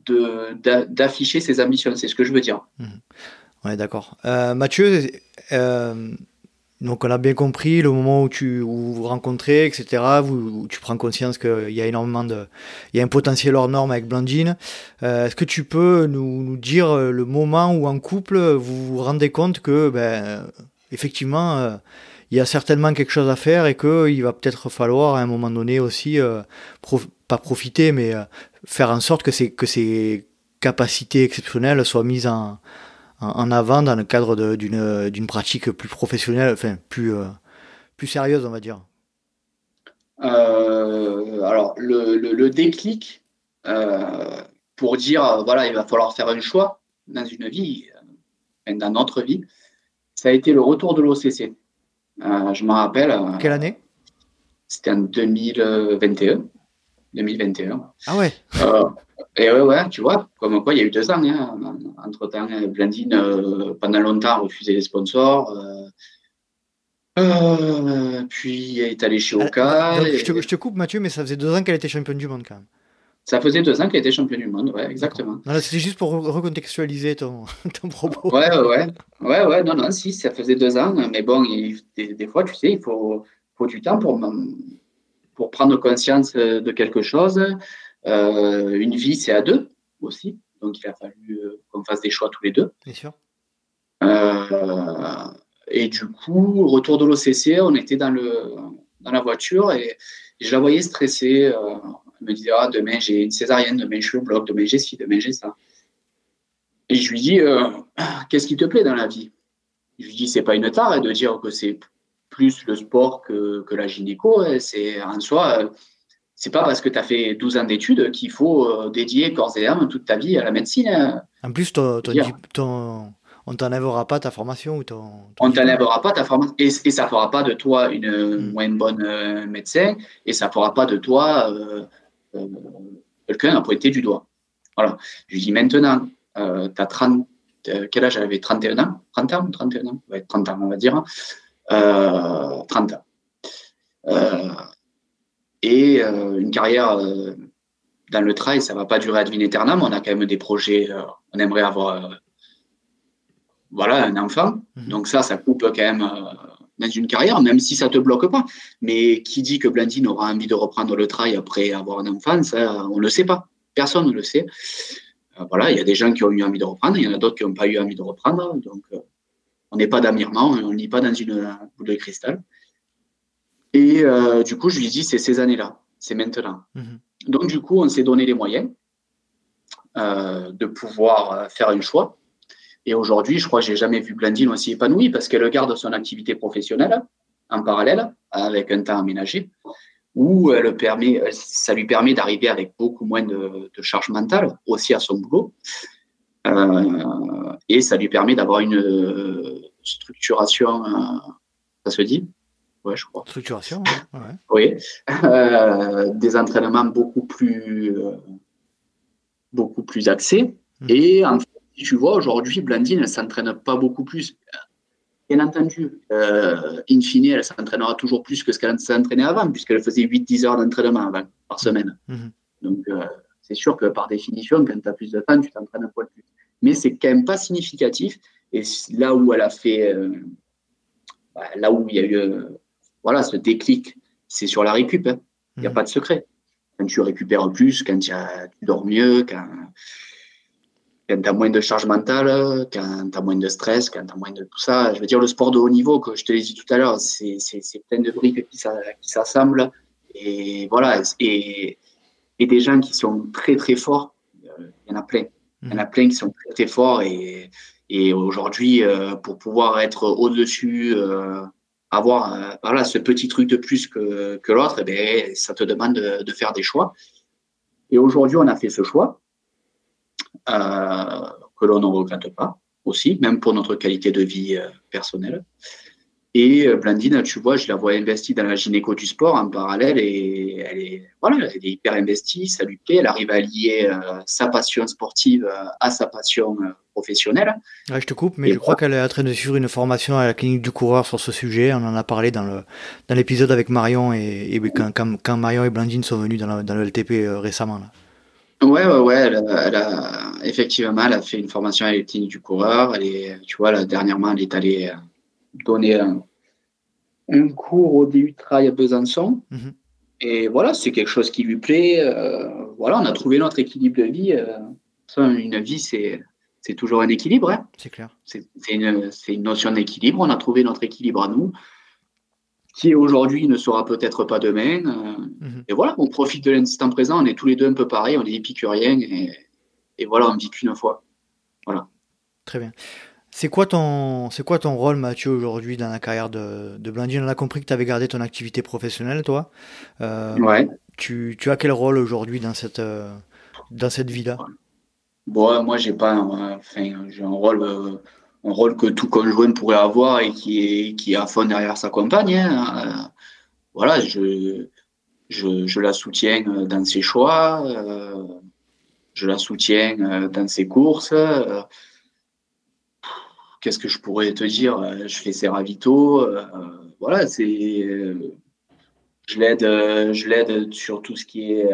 de, d'afficher ses ambitions. C'est ce que je veux dire. Hmm. Ouais, d'accord. Mathieu, donc on a bien compris le moment où tu vous, vous rencontrez, etc. Où, tu prends conscience qu'il y a énormément de, il y a un potentiel hors norme avec Blandine. Euh, est-ce que tu peux nous, nous, dire le moment où en couple vous vous rendez compte que, ben, effectivement, euh, il y a certainement quelque chose à faire et qu'il va peut-être falloir à un moment donné aussi, euh, pas profiter, mais faire en sorte que ces, que ces capacités exceptionnelles soient mises en, en avant dans le cadre d'une pratique plus professionnelle, enfin plus, euh, plus sérieuse, on va dire euh, Alors, le, le, déclic euh, pour dire, voilà, il va falloir faire un choix dans une vie, dans notre vie, ça a été le retour de l'OCC. je me rappelle. Quelle année? C'était en 2021. 2021. Ah ouais et ouais, ouais, tu vois, comme quoi il y a eu deux ans. Hein, entre temps, Blandine, euh, pendant longtemps, refusé les sponsors. Euh, euh, puis elle est allée chez Oka. je, te, coupe, Mathieu, mais ça faisait deux ans qu'elle était championne du monde quand même. Ça faisait deux ans qu'elle était championne du monde, ouais, exactement. C'était juste pour recontextualiser ton, ton, propos. Ouais, ouais, ouais, ouais, non, non, si, ça faisait deux ans, mais bon, des, fois, tu sais, il faut, faut du temps pour, pour prendre conscience de quelque chose. Euh, une vie, c'est à deux aussi. Donc, il a fallu euh, qu'on fasse des choix tous les deux. Bien sûr. Euh, et du coup, retour de l'OCC, on était dans, le, dans la voiture et je la voyais stressée. elle me disait ah, demain j'ai une césarienne, demain je suis au bloc, demain j'ai ci, demain j'ai ça. Et je lui dis qu'est-ce qui te plaît dans la vie? Je lui dis c'est pas une tare de dire que c'est plus le sport que, que la gynéco. C'est en soi c'est pas parce que tu as fait 12 ans d'études qu'il faut euh, dédier corps et âme toute ta vie à la médecine. Hein. En plus, ton, ton, on t'enlèvera pas ta formation ou ton. on t'enlèvera pas ta formation et, et, ça fera pas de toi une hmm. moins bonne euh, médecin et ça fera pas de toi euh, quelqu'un à pointer du doigt. Voilà. Je dis maintenant, tu as 30. quel âge j'avais? 31 ans? 30 ans? 31 ans? Ouais, 30 ans, on va dire. 30 ans et euh, une carrière euh, dans le trail, ça va pas durer ad vitam On a quand même des projets. Euh, on aimerait avoir voilà, un enfant. Mhm. Donc ça, ça coupe quand même dans une carrière, même si ça te bloque pas. Mais qui dit que Blandine aura envie de reprendre le trail après avoir un enfant, ça, on ne le sait pas. Personne ne le sait. voilà, il y a des gens qui ont eu envie de reprendre, il y en a d'autres qui n'ont pas eu envie de reprendre. Donc, on n'est pas d'amirement, on n'est pas dans une boule de cristal. Et euh, du coup, je lui dis, c'est ces années-là, c'est maintenant. Mhm. Donc, du coup, on s'est donné les moyens euh, de pouvoir euh, faire un choix. Et aujourd'hui, je crois que j'ai jamais vu Blandine aussi épanouie parce qu'elle garde son activité professionnelle en parallèle avec un temps aménagé où elle permet, ça lui permet d'arriver avec beaucoup moins de, charge mentale aussi à son boulot. et ça lui permet d'avoir une structuration, ça se dit, je crois. Structuration, Oui. Euh, des entraînements beaucoup plus, euh, beaucoup plus axés. Hmm. Et en fait, tu vois, aujourd'hui, Blandine, elle ne s'entraîne pas beaucoup plus. Bien entendu, euh, in fine, elle s'entraînera toujours plus que ce qu'elle s'entraînait avant, puisqu'elle faisait 8-10 heures d'entraînement par semaine. Hmm. Donc, c'est sûr que par définition, quand tu as plus de temps, tu t'entraînes un peu plus. Mais c'est quand même pas significatif. Et là où elle a fait, bah, là où il y a eu voilà, ce déclic, c'est sur la récup. Hein. Il n'y a mmh. pas de secret. Quand tu récupères plus, quand tu, dors mieux, quand, tu as moins de charge mentale, quand tu as moins de stress, quand tu as moins de tout ça. Je veux dire, le sport de haut niveau, que je te l'ai dit tout à l'heure, c'est plein de briques qui s'assemblent. Et voilà, et, et, des gens qui sont très très forts, euh, il y en a plein. Il y en a mmh. plein qui sont très très forts. Et, et aujourd'hui, euh, pour pouvoir être au-dessus, euh, avoir euh, voilà, ce petit truc de plus que, que l'autre, eh ça te demande de, faire des choix. Et aujourd'hui, on a fait ce choix euh, que l'on ne regrette pas aussi, même pour notre qualité de vie euh, personnelle. Et euh, Blandine, tu vois, je la vois investie dans la gynéco du sport en parallèle et elle est, voilà, elle est hyper investie, ça lui plaît. Elle arrive à lier euh, sa passion sportive euh, à sa passion professionnelle. je te coupe, mais je crois qu'elle est en train de suivre une formation à la clinique du coureur sur ce sujet. On en a parlé dans le dans l'épisode avec Marion et, quand, quand, Marion et Blandine sont venus dans, dans le LTP récemment. Là. Ouais, ouais, ouais. Elle, a, effectivement, elle a fait une formation à l'éthique du coureur. Elle tu vois, là, dernièrement, elle est allée euh, donner un, cours au DU Trail à Besançon. Mhm. Et voilà, c'est quelque chose qui lui plaît. Euh, voilà, on a trouvé notre équilibre de vie. une vie, c'est c'est toujours un équilibre. Hein. C'est clair. C'est une, une, notion d'équilibre. On a trouvé notre équilibre à nous, qui aujourd'hui ne sera peut-être pas demain. Mhm. Et voilà, on profite de l'instant présent. On est tous les deux un peu pareils. On est épicuriens. Et, et voilà, on vit qu'une fois. Voilà. Très bien. C'est quoi, ton, c'est quoi ton rôle, Mathieu, aujourd'hui dans la carrière de, de Blandine On a compris que tu avais gardé ton activité professionnelle, toi. Euh, ouais. Tu, tu, as quel rôle aujourd'hui dans cette, euh, dans cette vie-là? Bon, Moi, j'ai pas enfin, j'ai un rôle, euh, un rôle que tout conjoint pourrait avoir et qui est, qui est à fond derrière sa compagne. Hein. voilà, je, je, je, la soutiens dans ses choix je la soutiens dans ses courses. Euh, qu'est-ce que je pourrais te dire euh, Je fais ses ravitaux. voilà, c'est. Je l'aide, je l'aide sur tout ce qui est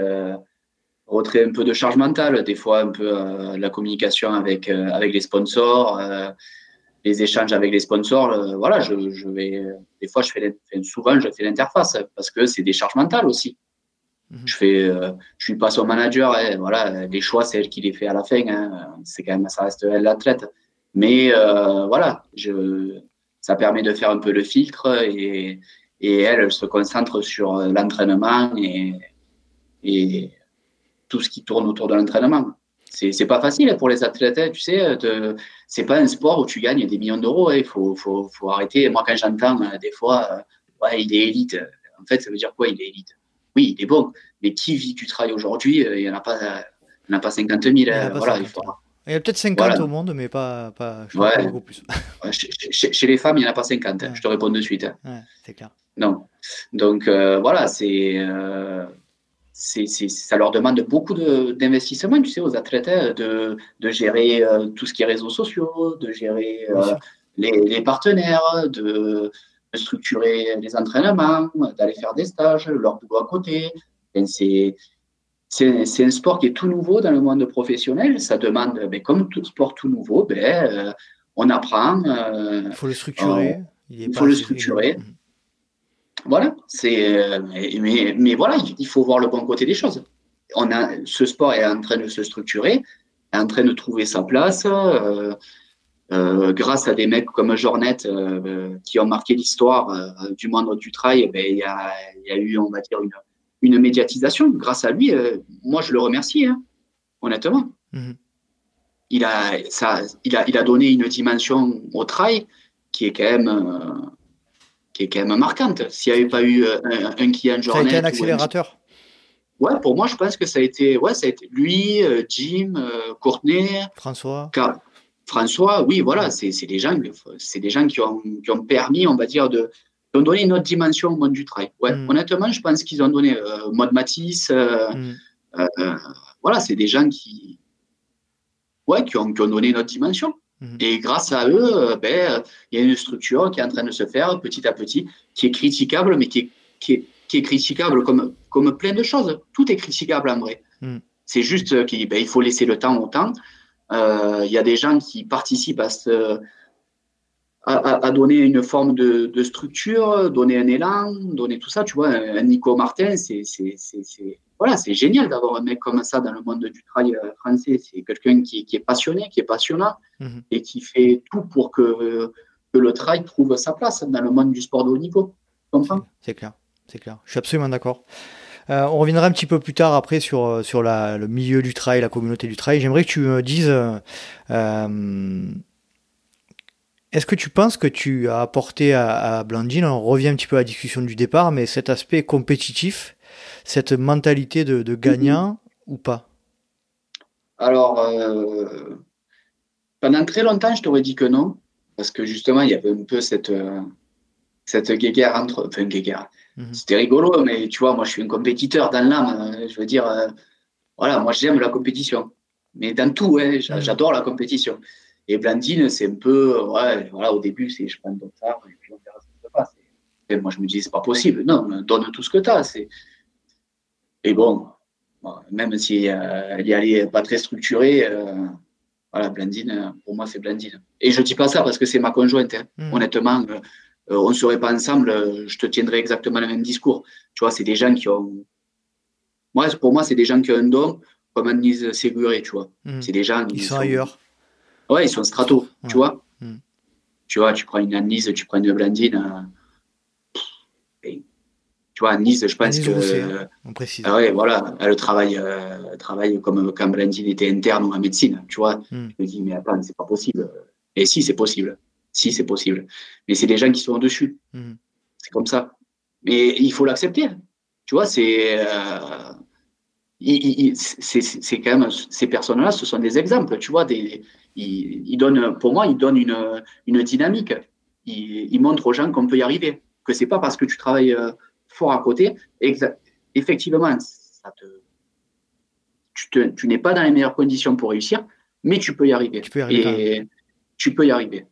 retrait un peu de charge mentale, des fois un peu la communication avec, avec les sponsors, les échanges avec les sponsors. voilà, je, je, vais, des fois, je fais, souvent, je fais l'interface parce que c'est des charges mentales aussi. Mhm. Je fais, euh, je suis pas son manager. Hein, voilà, les choix c'est elle qui les fait à la fin. Hein. c'est quand même, ça reste elle l'athlète. Mais euh, voilà, je, ça permet de faire un peu le filtre et, et elle, elle se concentre sur l'entraînement et, et tout ce qui tourne autour de l'entraînement. C'est, pas facile pour les athlètes, hein, tu sais. C'est pas un sport où tu gagnes des millions d'euros. Il faut, faut, faut, arrêter. Moi, quand j'entends euh, des fois, ouais, il est élite. En fait, ça veut dire quoi, il est élite? Oui, il est bon, mais qui vit du travail aujourd'hui euh, Il n'y en, a pas, il en a pas 50 000. Il, euh, voilà, il, il y a peut-être 50 au monde, mais pas, pas, je pas beaucoup plus. chez, les femmes, il n'y en a pas 50, je te réponds de suite. Ouais, c'est clair. Non. Donc euh, voilà, c'est, c'est, ça leur demande beaucoup d'investissement, tu sais, aux athlètes, hein, de, de gérer tout ce qui est réseaux sociaux, de gérer les, les, partenaires, de, structurer les entraînements, d'aller faire des stages, leur boulot à côté. c'est, c'est, un sport qui est tout nouveau dans le monde professionnel. Ça demande, ben, comme tout sport tout nouveau, ben, euh, on apprend. Euh, il faut le structurer. il, faut le structurer. Voilà. C'est, euh, mais, mais, voilà, il faut voir le bon côté des choses. On a, ce sport est en train de se structurer, est en train de trouver sa place. Euh, grâce à des mecs comme Jornet euh, qui ont marqué l'histoire euh, du monde du trail, ben, il y, y, a, eu, on va dire, une, une médiatisation. Grâce à lui, moi, je le remercie, hein, honnêtement. Mhm. Il, a, ça, il, a, il a donné une dimension au trail qui est quand même, qui est quand même marquante. S'il n'y avait pas eu un, un Kian Jornet. Ça a été un accélérateur. Ouais, pour moi, je pense que ça a été, ouais, ça a été lui, Jim, Courtenay, François. François, oui, voilà, c'est des gens, c'est des gens qui ont, qui ont, permis, on va dire, de, de donner une autre dimension au monde du trail. Ouais, mm. honnêtement, je pense qu'ils ont donné euh, mode Matisse. Euh, mm. euh, voilà, c'est des gens qui, ouais, qui ont, qui ont donné une autre dimension. Mm. Et grâce à eux, ben, il y a une structure qui est en train de se faire petit à petit, qui est critiquable, mais qui est, qui est, qui est critiquable comme, comme plein de choses. Tout est critiquable en vrai. C'est juste qu'il ben, il faut laisser le temps au temps. Euh, il y a des gens qui participent à, à, donner une forme de, structure, donner un élan, donner tout ça. Tu vois, un Nico Martin, c'est voilà, c'est génial d'avoir un mec comme ça dans le monde du travail euh, français. C'est quelqu'un qui, est passionné, qui est passionnant mhm. et qui fait tout pour que, que le trail trouve sa place dans le monde du sport de haut niveau. C'est clair, c'est clair. Je suis absolument d'accord. Euh, on reviendra un petit peu plus tard après sur, euh, sur le milieu du trail, la communauté du trail. J'aimerais que tu me dises, euh, est-ce que tu penses que tu as apporté à, Blandine, on revient un petit peu à la discussion du départ, mais cet aspect compétitif, cette mentalité de, gagnant ou pas? Alors, pendant très longtemps, je t'aurais dit que non, parce que justement, il y avait un peu cette, cette guéguerre entre, enfin, guéguerre, Mhm. C'était rigolo, mais tu vois, moi, je suis un compétiteur dans l'âme. Euh, je veux dire, euh, voilà, moi, j'aime la compétition. Mais dans tout, mhm. j'adore la compétition. Et Blandine, c'est un peu, ouais, voilà, au début, c'est je prends un ça, et puis on verra ce qui se passe. Et moi, je me dis, c'est pas possible. Non, donne tout ce que tu as. Et bon, même si elle y allait pas très structurée, voilà, Blandine, pour moi, c'est Blandine. Et je dis pas ça parce que c'est ma conjointe. Hein. Hmm. Honnêtement, on ne serait pas ensemble, je te tiendrais exactement le même discours. Tu vois, c'est des gens qui ont. Moi, pour moi, c'est des gens qui ont un don, comme Annelise Séguré, tu vois. Hmm. C'est des gens. Ils, sont, ailleurs. Ouais, ils sont strato, tu vois. Hmm. Tu vois, tu prends une Annelise, tu prends une Blandine. Euh, tu vois, Annelise, je pense que. on précise. Ah ouais, voilà, elle travaille, euh, travaille comme quand Blandine était interne en médecine, tu vois. Hmm. Je me dis, mais attends, c'est pas possible. Et si, c'est possible. Si, c'est possible. Mais c'est des gens qui sont au-dessus. C'est comme ça. Mais il faut l'accepter. Tu vois, c'est. C'est quand même ces personnes-là, ce sont des exemples, tu vois, des, ils, donnent, pour moi, ils donnent une, une dynamique. Ils, montrent aux gens qu'on peut y arriver, que c'est pas parce que tu travailles euh, fort à côté, effectivement, ça te, tu, tu n'es pas dans les meilleures conditions pour réussir, mais tu peux y arriver. Tu peux y arriver. Et tu peux y arriver.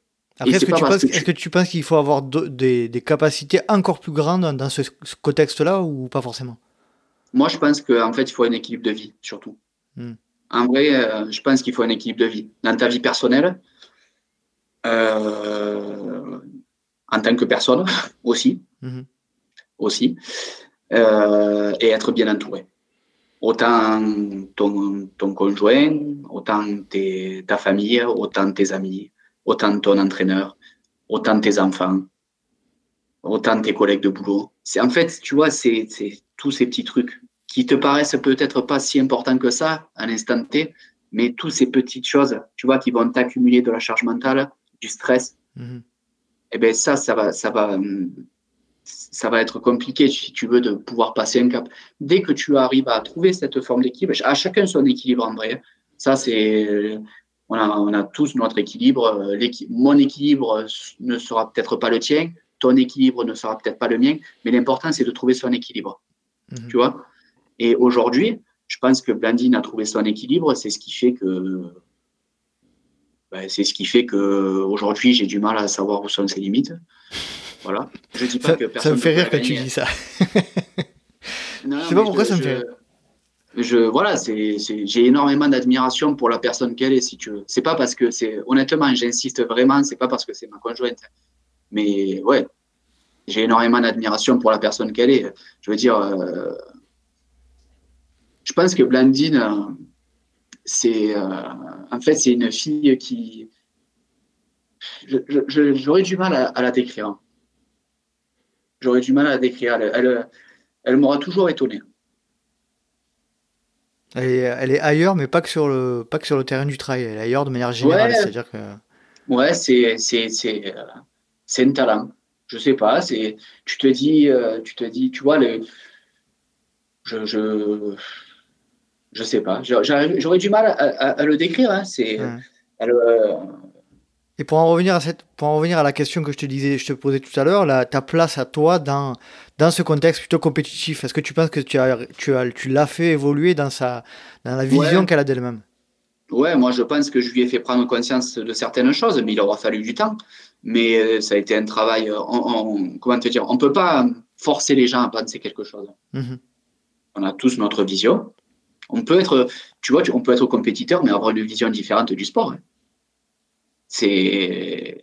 est-ce que, tu penses, est-ce que tu penses qu'il faut avoir des, des, capacités encore plus grandes dans ce contexte-là ou pas forcément? Moi, je pense qu'en fait, il faut un équilibre de vie, surtout. Hmm. En vrai, euh, je pense qu'il faut un équilibre de vie. Dans ta vie personnelle, euh, en tant que personne aussi, hmm. aussi euh, et être bien entouré. Autant ton, ton conjoint, autant ta famille, autant tes amis, autant ton entraîneur, autant tes enfants, autant tes collègues de boulot. En fait, tu vois, c'est tous ces petits trucs qui te paraissent peut-être pas si importants que ça à l'instant T, mais toutes ces petites choses, tu vois, qui vont t'accumuler de la charge mentale, du stress. Mhm. Et eh ben ça, ça va, ça va, ça va être compliqué si tu veux de pouvoir passer un cap. Dès que tu arrives à trouver cette forme d'équilibre, à chacun son équilibre en vrai. Ça c'est, on a, on a tous notre équilibre. Mon équilibre ne sera peut-être pas le tien, ton équilibre ne sera peut-être pas le mien, mais l'important c'est de trouver son équilibre. Mhm. Tu vois? Et aujourd'hui, je pense que Blandine a trouvé son équilibre. C'est ce qui fait que ben, c'est ce qui fait que aujourd'hui j'ai du mal à savoir où sont ses limites. Voilà. Je dis pas ça, que personne. Ça me fait rire quand tu dis ça. je sais pas pourquoi ça me fait rire. Je, voilà, c'est, j'ai énormément d'admiration pour la personne qu'elle est, si tu veux. C'est pas parce que c'est, honnêtement, j'insiste vraiment, c'est pas parce que c'est ma conjointe. Mais ouais, j'ai énormément d'admiration pour la personne qu'elle est. Je veux dire, euh, je pense que Blandine, euh, c'est, euh, en fait, c'est une fille qui, j'aurais du mal à, la décrire. J'aurais du mal à la décrire. Elle, elle, m'aura toujours étonné. Elle est, elle est, ailleurs, mais pas que, sur le, pas que sur le terrain du travail. Elle est ailleurs de manière générale. Ouais, C'est-à-dire que... ouais c'est, c'est, c'est, c'est un talent. Je sais pas. C'est, tu te dis, euh, tu te dis, tu vois, le, je, je, je sais pas. J'aurais du mal à, le décrire. Hein. C'est, euh, et pour en revenir à cette, pour en revenir à la question que je te disais, je te posais tout à l'heure, ta place à toi dans dans ce contexte plutôt compétitif, est-ce que tu penses que tu as, tu as, tu l'as fait évoluer dans sa, dans la vision qu'elle a d'elle-même? Ouais, moi je pense que je lui ai fait prendre conscience de certaines choses, mais il aura fallu du temps. Mais euh, ça a été un travail. On, comment te dire On peut pas forcer les gens à penser quelque chose. Mhm. On a tous notre vision. On peut être, tu vois, on peut être compétiteur, mais avoir une vision différente du sport. C'est,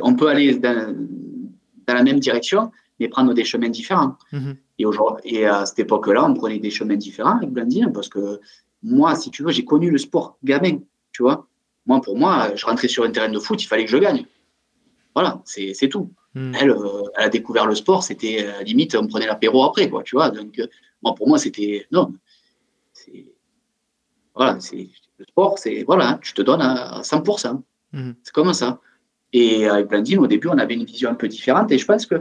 on peut aller dans, la même direction, mais prendre des chemins différents. Mhm. Et, aujourd'hui, et à cette époque-là, on prenait des chemins différents avec Blandine, parce que moi, si tu veux, j'ai connu le sport gamin, tu vois. Moi, pour moi, je rentrais sur un terrain de foot, il fallait que je gagne. Voilà, c'est tout. Hmm. Elle, euh, elle, a découvert le sport, c'était euh, limite, on prenait l'apéro après, quoi, tu vois. Donc, euh, moi, pour moi, c'était non. Voilà, c'est le sport, c'est voilà, hein, tu te donnes à 100%. Hmm. C'est comme ça. Et avec Blandine, au début, on avait une vision un peu différente, et je pense que.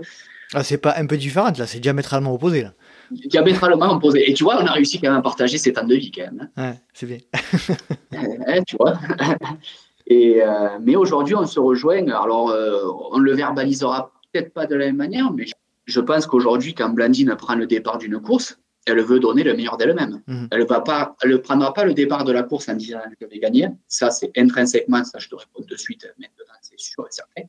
Ah, c'est pas un peu différente, là, c'est diamétralement opposé, là. Diamétralement opposé. Et tu vois, on a réussi quand même à partager ces temps de vie, quand même. Hein. Ouais, c'est bien. Hein, tu vois et, euh, mais aujourd'hui, on se rejoint. Alors, euh, on le verbalisera peut-être pas de la même manière, mais je pense qu'aujourd'hui, quand Blandine prend le départ d'une course, elle veut donner le meilleur d'elle-même. Mhm. Elle va pas, elle ne prendra pas le départ de la course en disant je vais gagner. Ça, c'est intrinsèquement, ça je te réponds de suite maintenant, c'est sûr et certain.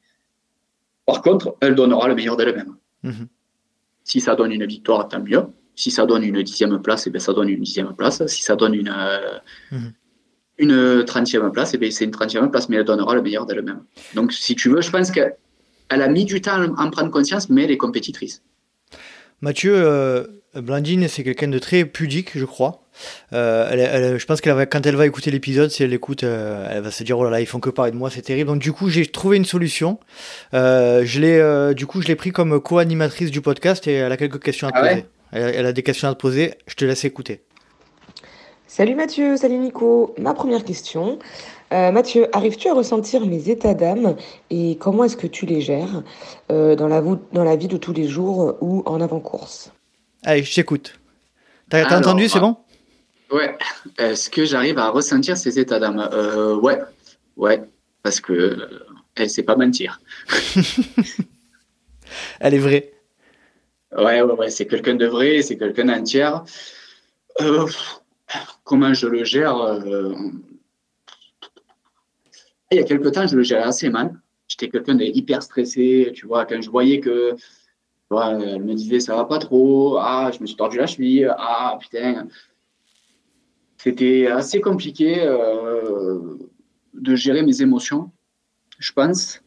Par contre, elle donnera le meilleur d'elle-même. Mhm. Si ça donne une victoire, tant mieux. Si ça donne une dixième place, eh ben, ça donne une dixième place. Si ça donne une, mhm. Une trentième place, et eh c'est une trentième place, mais elle donnera le meilleur d'elle-même. Donc, si tu veux, je pense qu'elle a mis du temps à en prendre conscience, mais elle est compétitrice. Mathieu, euh, Blandine, c'est quelqu'un de très pudique, je crois. Euh, je pense qu'elle quand elle va écouter l'épisode, si elle l'écoute, euh, elle va se dire oh là là, ils font que parler de moi, c'est terrible. Donc du coup, j'ai trouvé une solution. je l'ai, du coup, je l'ai pris comme co-animatrice du podcast et elle a quelques questions à te ah poser. elle, a des questions à te poser. Je te laisse écouter. Salut Mathieu, salut Nico. Ma première question. Mathieu, arrives-tu à ressentir mes états d'âme et comment est-ce que tu les gères dans, la, dans la vie de tous les jours ou en avant-course? Allez, je t'écoute. T'as entendu, c'est bon? Ouais. Est-ce que j'arrive à ressentir ces états d'âme? Euh, Ouais. Ouais. Parce que euh, elle sait pas mentir. elle est vraie. Ouais, ouais, ouais. C'est quelqu'un de vrai, c'est quelqu'un d'entier. Euh, comment je le gère Il y a quelques temps, je le gérais assez mal. J'étais quelqu'un d'hyper stressé. Tu vois, quand je voyais que elle me disait ça va pas trop, ah, je me suis tordu la cheville, ah, putain. C'était assez compliqué euh, de gérer mes émotions, je pense.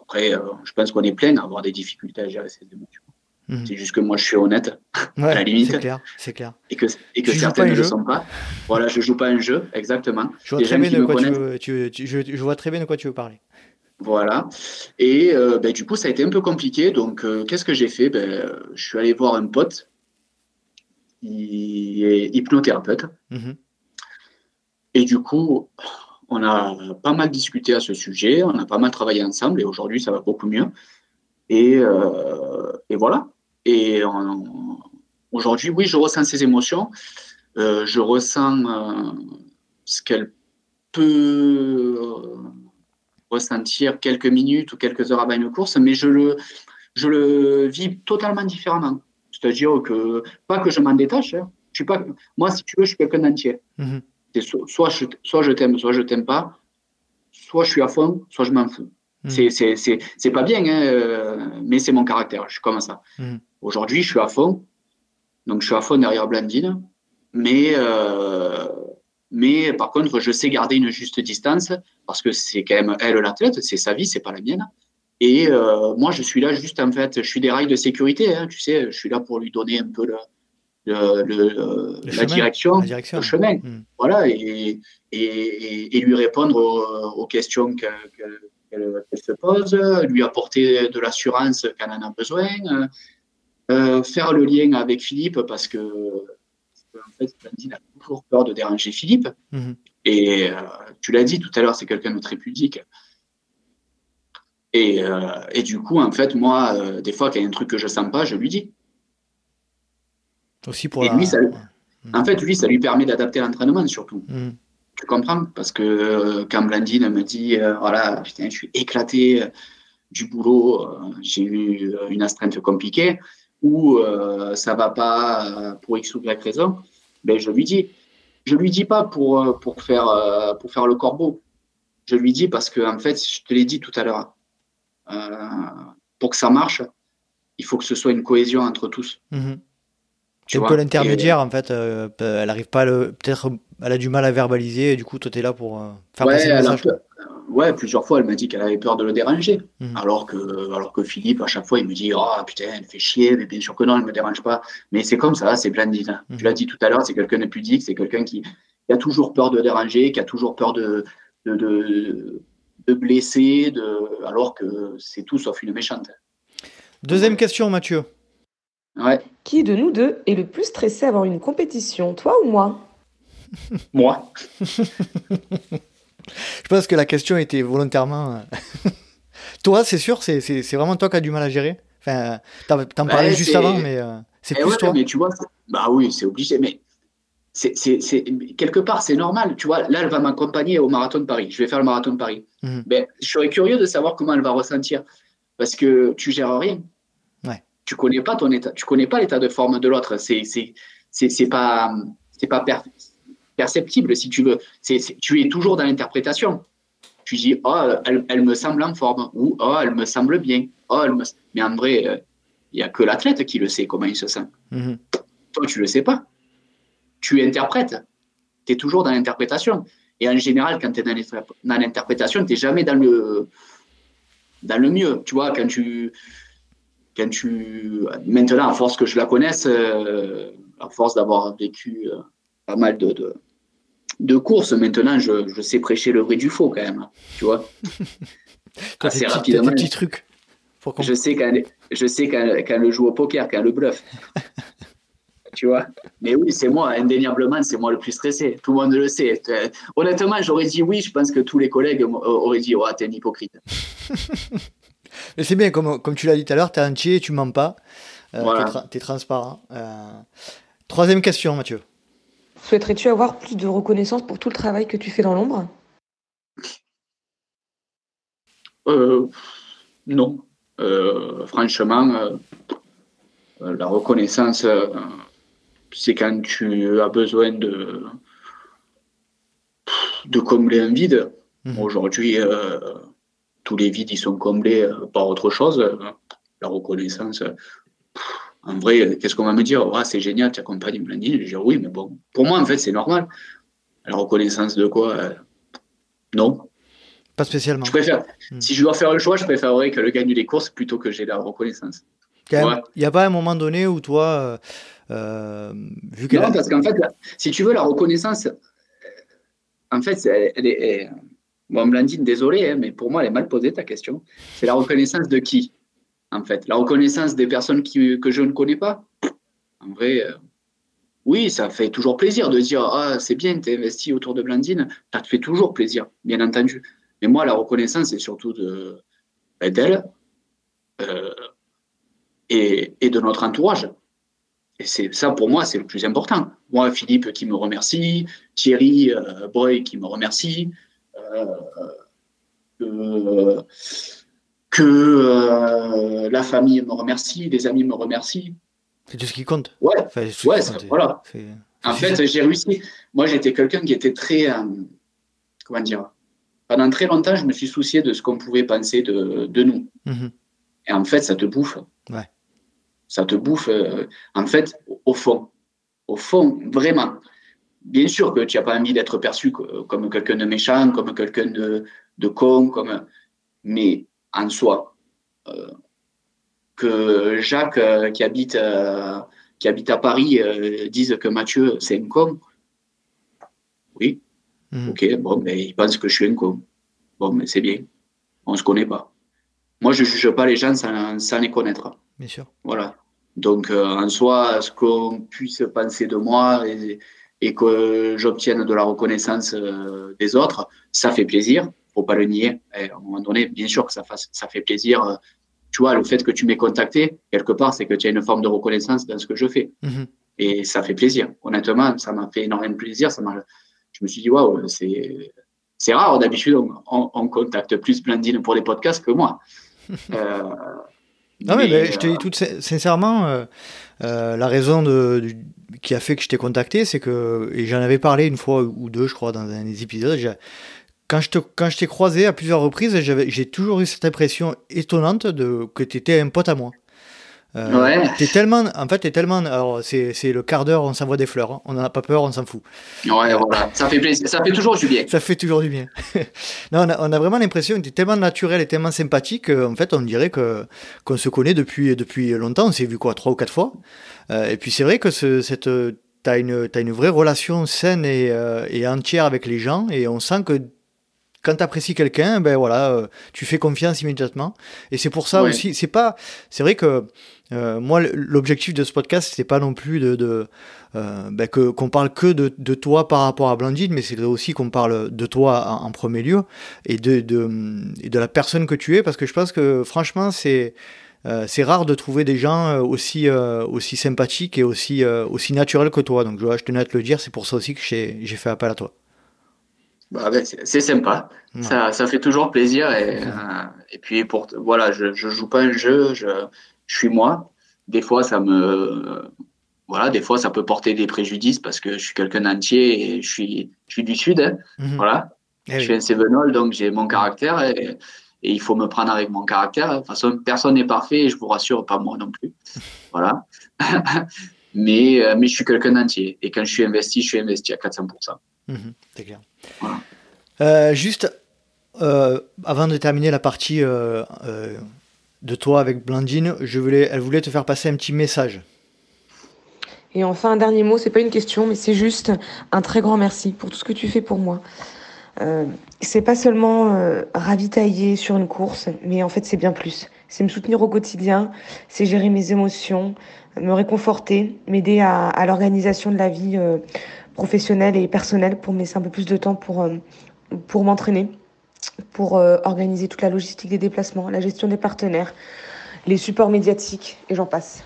Après, euh, je pense qu'on est plein à avoir des difficultés à gérer ses émotions. Mhm. C'est juste que moi, je suis honnête, à la limite. C'est clair, c'est clair. Et que, et que certaines ne le sont pas. Voilà, je joue pas un jeu, exactement. Je vois, très bien de quoi tu je vois très bien de quoi tu veux parler. Voilà. Et euh, ben, du coup, ça a été un peu compliqué. Donc, euh, qu'est-ce que j'ai fait? Ben, Je suis allé voir un pote qui est hypnothérapeute. Mhm. Et du coup, on a pas mal discuté à ce sujet, on a pas mal travaillé ensemble et aujourd'hui, ça va beaucoup mieux. Et, euh, et voilà. Et aujourd'hui, oui, je ressens ces émotions. je ressens ce qu'elle peut ressentir quelques minutes ou quelques heures avant une course, mais je le, je le vis totalement différemment. C'est-à-dire que, pas que je m'en détache, hein. je suis pas, moi, si tu veux, je suis quelqu'un d'entier. Mhm. soit, je, soit je t'aime, soit je t'aime pas, soit je suis à fond, soit je m'en fous. Mhm. C'est pas bien, hein, euh, mais c'est mon caractère, je suis comme ça. Mhm. Aujourd'hui, je suis à fond, donc je suis à fond derrière Blandine, mais euh, mais par contre, je sais garder une juste distance parce que c'est quand même elle l'athlète, c'est sa vie, c'est pas la mienne. Et euh, moi, je suis là juste en fait, je suis des rails de sécurité, hein, tu sais, je suis là pour lui donner un peu le, le, la, direction, le chemin, hmm. voilà, et, et, et, lui répondre aux, questions qu'elle se pose, lui apporter de l'assurance quand elle en a besoin, euh, faire le lien avec Philippe parce que en fait, Blandine a toujours peur de déranger Philippe. Mhm. Et euh, tu l'as dit tout à l'heure, c'est quelqu'un de très pudique. Et, euh, et, du coup, en fait, moi, euh, des fois, quand il y a un truc que je sens pas, je lui dis. Aussi pour et lui, ça. En fait, lui, ça lui permet d'adapter l'entraînement surtout. Mhm. Tu comprends Parce que quand Blandine me dit, voilà, putain, je suis éclaté du boulot, j'ai eu une astreinte compliquée, ou euh, ça va pas euh, pour X ou Y raison, ben je lui dis. Je lui dis pas pour, euh, pour, faire, pour faire le corbeau. Je lui dis parce que, en fait, je te l'ai dit tout à l'heure, pour que ça marche, il faut que ce soit une cohésion entre tous. Mmh. C'est un peu l'intermédiaire, en fait. elle arrive pas Peut-être elle a du mal à verbaliser, et du coup, toi, tu es là pour faire passer le message ouais, plusieurs fois, elle m'a dit qu'elle avait peur de le déranger. Mhm. Alors, que, alors que Philippe, à chaque fois, il me dit Oh putain, elle fait chier, mais bien sûr que non, elle ne me dérange pas. Mais c'est comme ça, c'est Blandine. Hein. Tu l'as dit tout à l'heure, c'est quelqu'un de pudique, c'est quelqu'un qui, a toujours peur de déranger, qui a toujours peur de, de, de, blesser, de, alors que c'est tout sauf une méchante. Deuxième question, Mathieu. Ouais. Qui de nous deux est le plus stressé avant une compétition, toi ou moi? Moi. Je pense que la question était volontairement. Euh, toi, c'est sûr, c'est vraiment toi qui as du mal à gérer? Enfin, t'en parlais juste avant, mais euh, c'est eh plus toi. Mais tu vois, bah oui, c'est obligé. Mais c'est quelque part, c'est normal. Tu vois, là, elle va m'accompagner au marathon de Paris. Je vais faire le marathon de Paris. Mhm. Mais je serais curieux de savoir comment elle va ressentir, parce que tu gères rien. Ouais. Tu connais pas ton état. Tu connais pas l'état de forme de l'autre. C'est c'est pas c'est pas perceptible, si tu veux. C'est, tu es toujours dans l'interprétation. Tu dis, oh, elle, me semble en forme, ou oh, elle me semble bien. Oh, elle me... Mais en vrai, il euh, n'y a que l'athlète qui le sait, comment il se sent. Mhm. toi, tu le sais pas. Tu interprètes. Tu es toujours dans l'interprétation. Et en général, quand tu es dans l'interprétation, tu n'es jamais dans le, dans le mieux. Tu vois, quand tu, quand tu. Maintenant, à force que je la connaisse, euh, à force d'avoir vécu euh, pas mal de, de, courses, maintenant, je, je, sais prêcher le vrai du faux quand même. Tu vois Assez rapidement. Des petits trucs. Je sais quand, je sais quand, quand le joue au poker, quand le bluff. tu vois. Mais oui, c'est moi, indéniablement, c'est moi le plus stressé. Tout le monde le sait. Euh, honnêtement, j'aurais dit oui, je pense que tous les collègues auraient dit, oh, t'es un hypocrite. Mais c'est bien, comme, comme tu l'as dit tout à l'heure, t'es entier, tu mens pas. Euh, tu es, transparent. Euh, troisième question, Mathieu. Souhaiterais-tu avoir plus de reconnaissance pour tout le travail que tu fais dans l'ombre? Non. franchement, la reconnaissance c'est quand tu as besoin de, de combler un vide. Mhm. Aujourd'hui, euh, tous les vides ils sont comblés euh, par autre chose. La reconnaissance. En vrai, qu'est-ce qu'on va me dire? Ah, C'est génial, tu accompagnes Blandine. Je vais dire oui, mais bon, pour moi, en fait, c'est normal. La reconnaissance de quoi euh, Non. Pas spécialement. Je préfère, mhm. Si je dois faire le choix, je préférerais que le gagne des courses plutôt que j'ai la reconnaissance. Il n'y a pas un moment donné où toi, euh, vu non, parce qu'en fait, si tu veux, la reconnaissance, euh, en fait, elle, est. Bon, Blandine, désolé, hein, mais pour moi, elle est mal posée ta question. C'est la reconnaissance de qui? En fait, la reconnaissance des personnes qui, que je ne connais pas En vrai, euh, oui, ça fait toujours plaisir de dire Ah, c'est bien, tu es investi autour de Blandine. Ça te fait toujours plaisir, bien entendu. Mais moi, la reconnaissance, c'est surtout de, ben, d'elle et, et de notre entourage. Et c'est ça pour moi, c'est le plus important. Moi, Philippe qui me remercie, Thierry euh, Boy qui me remercie, euh, que, euh, la famille me remercie, les amis me remercient. C'est tout ce qui compte. Ouais, ouais voilà. En fait, j'ai réussi. Moi, j'étais quelqu'un qui était très. comment dire Pendant très longtemps, je me suis soucié de ce qu'on pouvait penser de, de nous. Mhm. Et en fait, ça te bouffe. Ouais ça te bouffe, euh, en fait, au fond. Au fond, vraiment. Bien sûr que tu n'as pas envie d'être perçu comme quelqu'un de méchant, comme quelqu'un de, de, con, comme... mais en soi. Euh, que Jacques, euh, qui, habite, qui habite à Paris, dise que Mathieu, c'est un con. Oui. Hmm. Ok, bon, mais il pense que je suis un con. Bon, mais c'est bien. On ne se connaît pas. Moi, je ne juge pas les gens sans, sans les connaître. Bien sûr. Voilà. Donc, euh, en soi, ce qu'on puisse penser de moi et, que j'obtienne de la reconnaissance euh, des autres, ça fait plaisir. Faut pas le nier. à un moment donné, bien sûr que ça, ça fait plaisir. Euh, tu vois, le fait que tu m'aies contacté, quelque part, c'est que tu as une forme de reconnaissance dans ce que je fais. Mhm. Et ça fait plaisir. Honnêtement, ça m'a fait énormément de plaisir. Ça je me suis dit, waouh, c'est, c'est rare. D'habitude, on, on, contacte plus Blandine pour les podcasts que moi. Non, mais, je te dis tout sincèrement, euh, euh, la raison de, qui a fait que je t'ai contacté, c'est que, et j'en avais parlé une fois ou deux, je crois, dans un des épisodes, quand je, te, quand je t'ai croisé à plusieurs reprises, j'ai toujours eu cette impression étonnante de, que tu étais un pote à moi. Euh, ouais. T'es tellement, en fait, t'es tellement. Alors, c'est, c'est le quart d'heure, on s'envoie des fleurs. Hein. On n'en a pas peur, on s'en fout. Ouais, voilà. Ça fait plaisir. Ça fait toujours du bien. ça fait toujours du bien. non, on a, on a, vraiment l'impression que t'es tellement naturel et tellement sympathique qu'en fait, on dirait que, qu'on se connaît depuis, depuis longtemps. On s'est vu quoi, trois ou quatre fois. Euh, et puis, c'est vrai que ce, cette. T'as une, as une vraie relation saine et, euh, et entière avec les gens et on sent que quand tu apprécies quelqu'un, ben voilà, euh, tu fais confiance immédiatement. Et c'est pour ça aussi, c'est pas, c'est vrai que euh, moi, l'objectif de ce podcast, c'est pas non plus de, de euh, ben que qu'on parle que de, de, toi par rapport à Blandine, mais c'est aussi qu'on parle de toi en, premier lieu et de, de, de la personne que tu es, parce que je pense que franchement, c'est euh, c'est rare de trouver des gens aussi, aussi sympathiques et aussi, aussi naturels que toi. Donc je, je tenais à te le dire, c'est pour ça aussi que j'ai fait appel à toi. Bah, c'est sympa, ça, ça, fait toujours plaisir et, et puis pour voilà, je, je joue pas un jeu, je, je suis moi. Des fois, ça me, voilà, des fois, ça peut porter des préjudices parce que je suis quelqu'un d'entier et je suis, je suis du sud, hein. mhm. voilà. Eh je suis un Sevenol, donc j'ai mon caractère et, il faut me prendre avec mon caractère. De toute façon, personne n'est parfait et je vous rassure, pas moi non plus. voilà. mais, mais je suis quelqu'un d'entier. Et quand je suis investi, je suis investi à 400%. Mhm, c'est clair. Juste avant de terminer la partie de toi avec Blandine, elle voulait te faire passer un petit message. Et enfin, un dernier mot, c'est pas une question, mais c'est juste un très grand merci pour tout ce que tu fais pour moi. Euh, c'est pas seulement euh, ravitailler sur une course, mais en fait c'est bien plus. C'est me soutenir au quotidien, c'est gérer mes émotions, me réconforter, m'aider à, l'organisation de la vie euh, professionnelle et personnelle pour me laisser un peu plus de temps pour, euh, pour m'entraîner, pour organiser toute la logistique des déplacements, la gestion des partenaires, les supports médiatiques et j'en passe.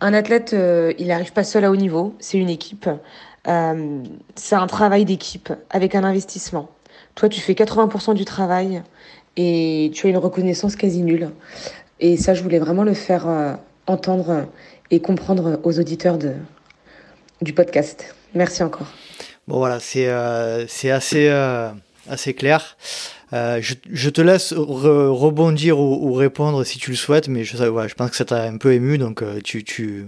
Un athlète, euh, il n'arrive pas seul à haut niveau, c'est une équipe. Euh, c'est un travail d'équipe avec un investissement. Toi, tu fais 80% du travail et tu as une reconnaissance quasi nulle. Et ça, je voulais vraiment le faire euh, entendre et comprendre aux auditeurs de, du podcast. Merci encore. Bon, voilà, c'est c'est assez, assez clair. Euh, je, te laisse rebondir ou, répondre si tu le souhaites, mais je, je pense que ça t'a un peu ému, donc euh, tu, tu,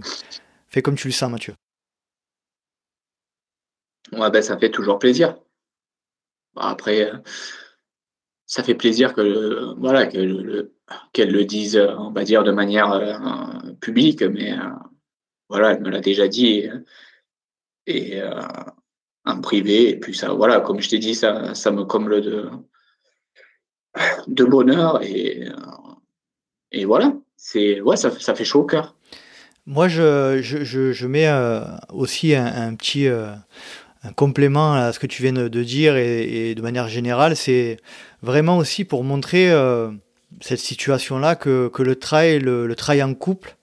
fais comme tu le sens, Mathieu. Ouais, ben, ça fait toujours plaisir. Après, euh, ça fait plaisir que voilà que qu'elle le dise, on va dire, de manière publique, mais voilà, elle me l'a déjà dit et, en privé. Et puis ça, voilà, comme je t'ai dit, ça, ça me comble de de bonheur et, et voilà. C'est ouais, ça, ça, fait chaud au cœur. Moi, je, je, je, mets euh, aussi un, petit euh, un complément à ce que tu viens de, dire et, de manière générale, c'est vraiment aussi pour montrer euh, cette situation-là que, que, le trail, le, trail en couple,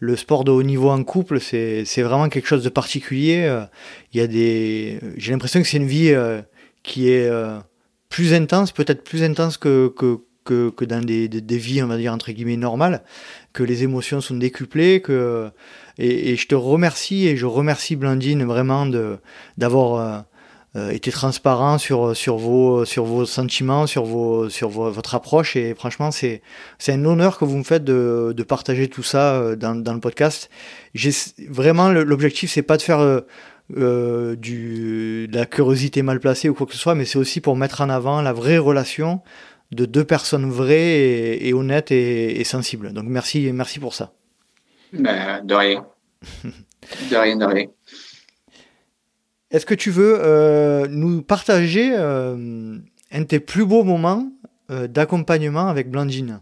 le sport de haut niveau en couple, c'est vraiment quelque chose de particulier. Il y a des, j'ai l'impression que c'est une vie qui est plus intense, peut-être plus intense que, que, que, que dans des, des, vies, on va dire, entre guillemets, normales, que les émotions sont décuplées, que, et, et je te remercie, et je remercie Blandine vraiment d'avoir euh, euh, été transparent sur, sur, vos, sur vos sentiments, sur, vos, sur votre approche, et franchement, c'est, un honneur que vous me faites de, de partager tout ça euh, dans, dans le podcast. Vraiment, l'objectif, c'est pas de faire euh, du, de la curiosité mal placée ou quoi que ce soit, mais c'est aussi pour mettre en avant la vraie relation de deux personnes vraies et, honnêtes et, sensibles. Donc merci, merci pour ça. Ben, de rien. de rien, de rien. Est-ce que tu veux euh, nous partager euh, un de tes plus beaux moments d'accompagnement avec Blandine?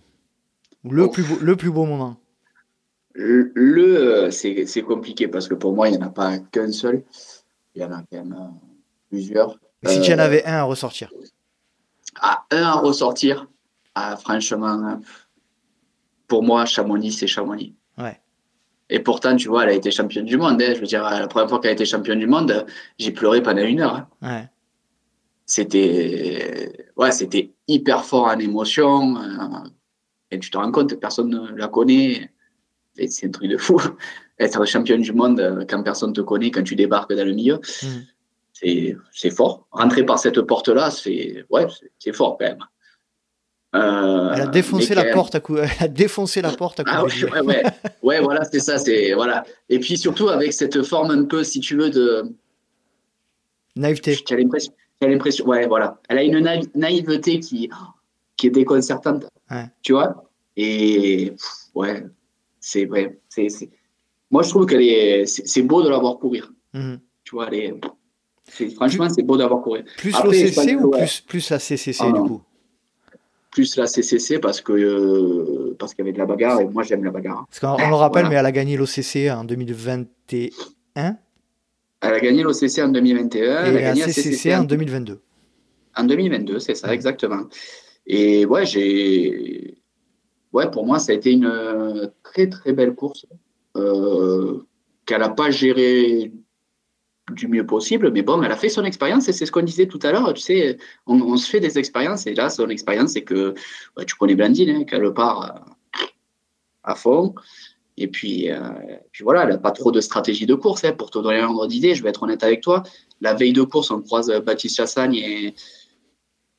Le, plus beau, le plus beau moment? Le, c'est compliqué parce que pour moi, il n'y en a pas qu'un seul. Il y en a quand même euh, plusieurs. si tu en euh, avais un à ressortir ah, Un à ressortir, ah, franchement, pour moi, Chamonix, c'est Chamonix. Ouais. Et pourtant, tu vois, elle a été championne du monde. Hein. Je veux dire, la première fois qu'elle a été championne du monde, j'ai pleuré pendant une heure. Hein. Ouais. C'était ouais, c'était hyper fort en émotion. Euh, et tu te rends compte, personne ne la connaît c'est un truc de fou. Être champion du monde euh, quand personne te connaît, quand tu débarques dans le milieu, mm. c'est fort. Rentrer par cette porte-là, c'est ouais, c'est fort quand même. Euh, elle a défoncé la porte à coup. Elle a défoncé la porte à coup. Ah ouais, ouais, ouais. voilà, c'est ça, c'est voilà. Et puis surtout avec cette forme un peu, si tu veux, de naïveté. Tu as l'impression, l'impression, ouais, voilà. Elle a une naïveté qui qui est déconcertante. Tu vois? Et ouais, c'est vrai. C'est, Moi, je trouve que c'est, beau de l'avoir courir. Mhm. Tu vois, franchement, c'est beau d'avoir courir. Plus l'OCC ou plus, plus la CCC, ah, du coup? Plus la CCC parce, que, euh, parce qu'il y avait de la bagarre et moi, j'aime la bagarre. Parce qu'on le rappelle, mais elle a gagné l'OCC en 2021. Elle a gagné l'OCC en 2021. Et elle a gagné la CCC, en 2022. En 2022, c'est ça, exactement. Et ouais, j'ai ouais, pour moi, ça a été une euh, très très belle course euh, qu'elle n'a pas gérée du mieux possible, mais bon, elle a fait son expérience et c'est ce qu'on disait tout à l'heure. Tu sais, on, se fait des expériences et là, son expérience, c'est que tu connais Blandine, hein, qu'elle part à, fond. Et puis, euh, puis voilà, elle n'a pas trop de stratégie de course. Hein, pour te donner un ordre d'idée, je vais être honnête avec toi. La veille de course, on croise Baptiste Chassagne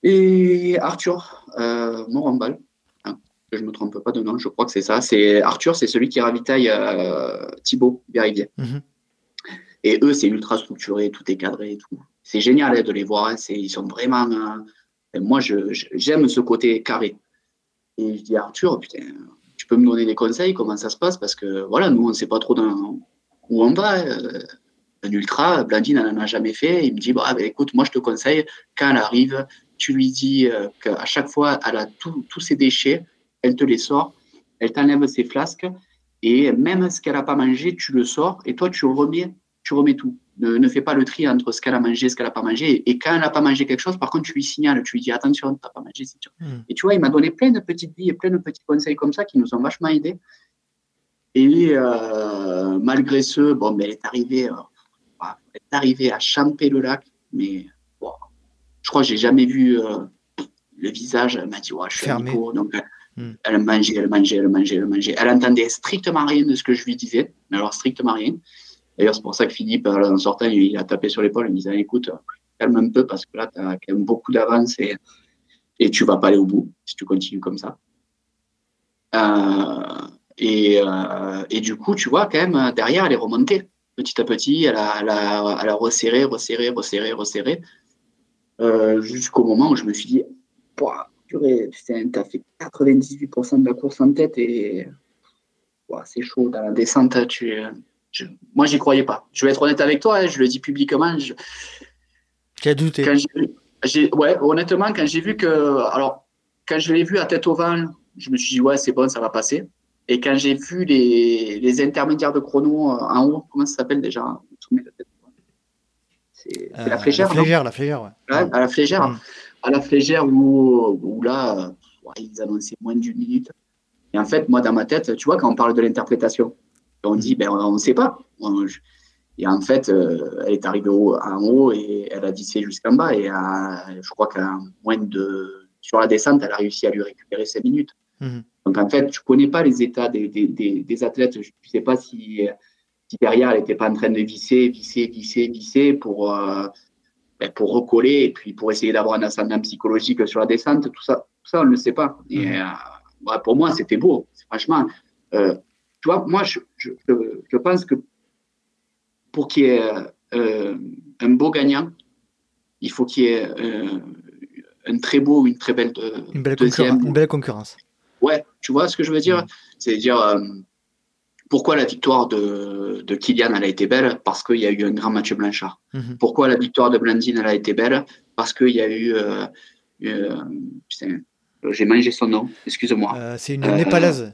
et, Arthur euh, Morambal que je me trompe pas de nom, je crois que c'est ça. C'est Arthur, c'est celui qui ravitaille euh, Thibaut Verivier. Mhm. Et eux, c'est ultra structuré, tout est cadré et tout. C'est génial hein, de les voir. Hein. ils sont vraiment. Euh, moi, j'aime ce côté carré. Et je dis Arthur, putain, tu peux me donner des conseils, comment ça se passe? Parce que voilà, nous, on ne sait pas trop où on va. Euh, un ultra, Blandine, elle n'en a jamais fait. Il me dit bah, ben, écoute, moi, je te conseille, quand elle arrive, tu lui dis euh, qu'à chaque fois, elle a tous ses déchets, elle te les sort, elle t'enlève ses flasques, et même ce qu'elle n'a pas mangé, tu le sors, et toi, tu remets, tu remets tout. Ne, fais pas le tri entre ce qu'elle a mangé et ce qu'elle n'a pas mangé. Et quand elle n'a pas mangé quelque chose, par contre, tu lui signales, tu lui dis attention, tu n'as pas mangé, hmm. Et tu vois, il m'a donné plein de petites billes et plein de petits conseils comme ça qui nous ont vachement aidés. Et euh, malgré ce, bon, mais elle est arrivée, euh, elle est arrivée à champer le lac, mais je crois que j'ai jamais vu euh, le visage. Elle m'a dit, ouais, je suis Fermé. Donc, hmm. elle mangeait, elle mangeait, elle mangeait, elle mangeait. Elle entendait strictement rien de ce que je lui disais, mais alors strictement rien. D'ailleurs, c'est pour ça que Philippe, en sortant, il a tapé sur l'épaule, il me disait, écoute, calme un peu parce que là, tu as quand même beaucoup d'avance et, et tu vas pas aller au bout si tu continues comme ça. Euh, et, euh, et, du coup, tu vois, quand même, derrière, elle est remontée petit à petit. Elle a, elle a, elle a resserré, resserré, resserré, resserré. Euh, jusqu'au moment où je me suis dit, tu as fait 98% de la course en tête et c'est chaud dans la descente. Tu, je, moi, j'y croyais pas. Je vais être honnête avec toi, hein, je le dis publiquement. Tu as douté Ouais, honnêtement, quand j'ai vu que. Alors, quand je l'ai vu à tête ovale, je me suis dit, ouais, c'est bon, ça va passer. Et quand j'ai vu les, les, intermédiaires de chrono euh, en haut, comment ça s'appelle déjà c'est la flégère. La flégère, la flégère, ouais. À la flégère, mm. à la flégère où, où là, ils annonçaient moins d'une minute. Et en fait, moi, dans ma tête, tu vois, quand on parle de l'interprétation, on dit, ben, on ne sait pas. Et en fait, euh, elle est arrivée en haut et elle a dissé jusqu'en bas. Et je crois qu'à moins de. Sur la descente, elle a réussi à lui récupérer 5 minutes. Mm. Donc, en fait, tu ne connais pas les états des, des, des, athlètes. Je ne sais pas si si derrière elle n'était pas en train de visser, visser, visser, visser pour, euh, ben, pour recoller et puis pour essayer d'avoir un ascendant psychologique sur la descente, tout ça, tout ça on ne le sait pas. Et, mmh. euh, pour moi, c'était beau. Franchement, tu vois, moi, je, je, je, pense que pour qu'il y ait un beau gagnant, il faut qu'il y ait un très beau ou une très belle, une belle deuxième. Une belle concurrence. Ouais, tu vois ce que je veux dire? Mmh. C'est-à-dire pourquoi la victoire de, de Kylian elle a été belle? Parce qu'il y a eu un grand match Blanchard. Mhm. Pourquoi la victoire de Blandine elle a été belle? Parce qu'il y a eu. Euh, euh, j'ai mangé son nom, excuse-moi. Euh, c'est une népalaise.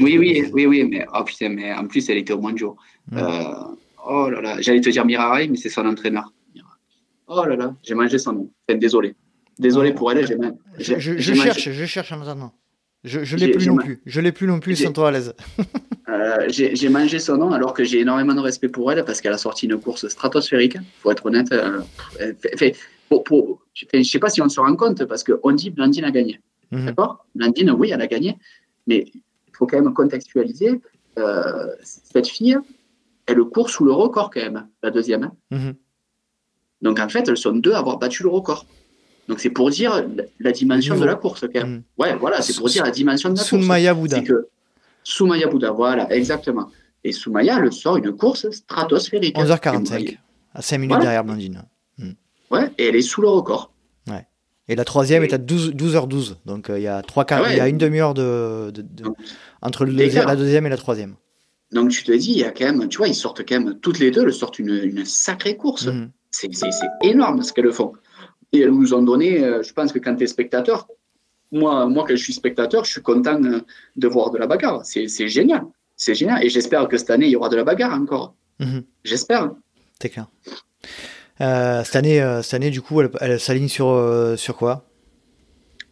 oui, oui, oui, oui, mais, oh, putain, mais en plus elle était au Monjo. Mhm. oh là là, j'allais te dire Miraray, mais c'est son entraîneur. Oh là là, j'ai mangé son nom. désolé. Désolé pour elle. Je, je, je cherche, je cherche en attendant. Je, je l'ai plus non plus. Je l'ai plus non plus, sans toi à l'aise. Euh, j'ai mangé son nom alors que j'ai énormément de respect pour elle parce qu'elle a sorti une course stratosphérique. Faut être honnête. Euh, fait, pour, je sais pas si on se rend compte parce qu'on dit Blandine a gagné. Mhm. D'accord? Blandine, oui, elle a gagné. Mais il faut quand même contextualiser. Euh, cette fille, elle court sous le record quand même, la deuxième. Mhm. Donc en fait, elles sont deux à avoir battu le record. Donc c'est pour dire la, dimension de la course quand même. Mhm. Ouais, voilà, c'est pour dire la dimension de la course. Maya Bouddha. Que Soumaya Bouddha, voilà, exactement. Et Soumaya, elle sort une course stratosphérique. 11h45, à 5 minutes derrière Blandine. Hmm. Ouais, et elle est sous le record. Ouais. Et la troisième est à 12, h 12 donc euh, il y a trois quarts, ah il y a une demi-heure de, entre la deuxième et la troisième. Donc tu te dis, il y a quand même, tu vois, ils sortent quand même, toutes les deux, elles sortent une, une sacrée course. Mhm. C'est énorme ce qu'elles font. Et elles nous ont donné, euh, je pense que quand tu es spectateur, moi, moi, quand je suis spectateur, je suis content de voir de la bagarre. C'est génial. C'est génial. Et j'espère que cette année, il y aura de la bagarre encore. Mhm. J'espère. C'est clair. Euh, cette, année, euh, cette année, du coup, elle, s'aligne sur, euh, sur quoi?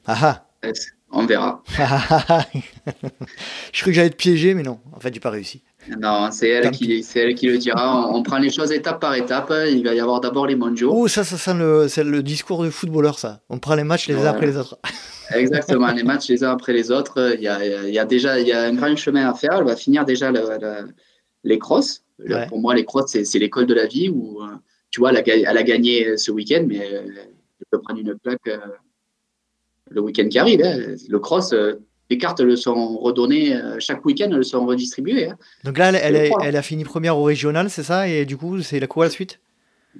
Ah ah On verra. je crois que j'allais te piéger, mais non. En fait, j'ai pas réussi. Non, c'est elle, qui, elle qui le dira. On, prend les choses étape par étape. Il va y avoir d'abord les mondiaux. Oh, ça, ça sent le, le discours du footballeur, ça. On prend les matchs les uns après les autres. Exactement, les matchs les uns après les autres. Il y a, il y a déjà il y a un grand chemin à faire. Elle va finir déjà les crosses. Pour moi, les crosses, c'est l'école de la vie où, tu vois, elle a, elle a gagné ce week-end, mais elle peut prendre une plaque euh, le week-end qui arrive. Hein. Le cross, euh, les cartes le sont redonnées chaque week-end, elles sont redistribuées. Hein. Donc là, elle, elle, a fini première au régional, c'est ça? Et du coup, c'est la quoi la suite?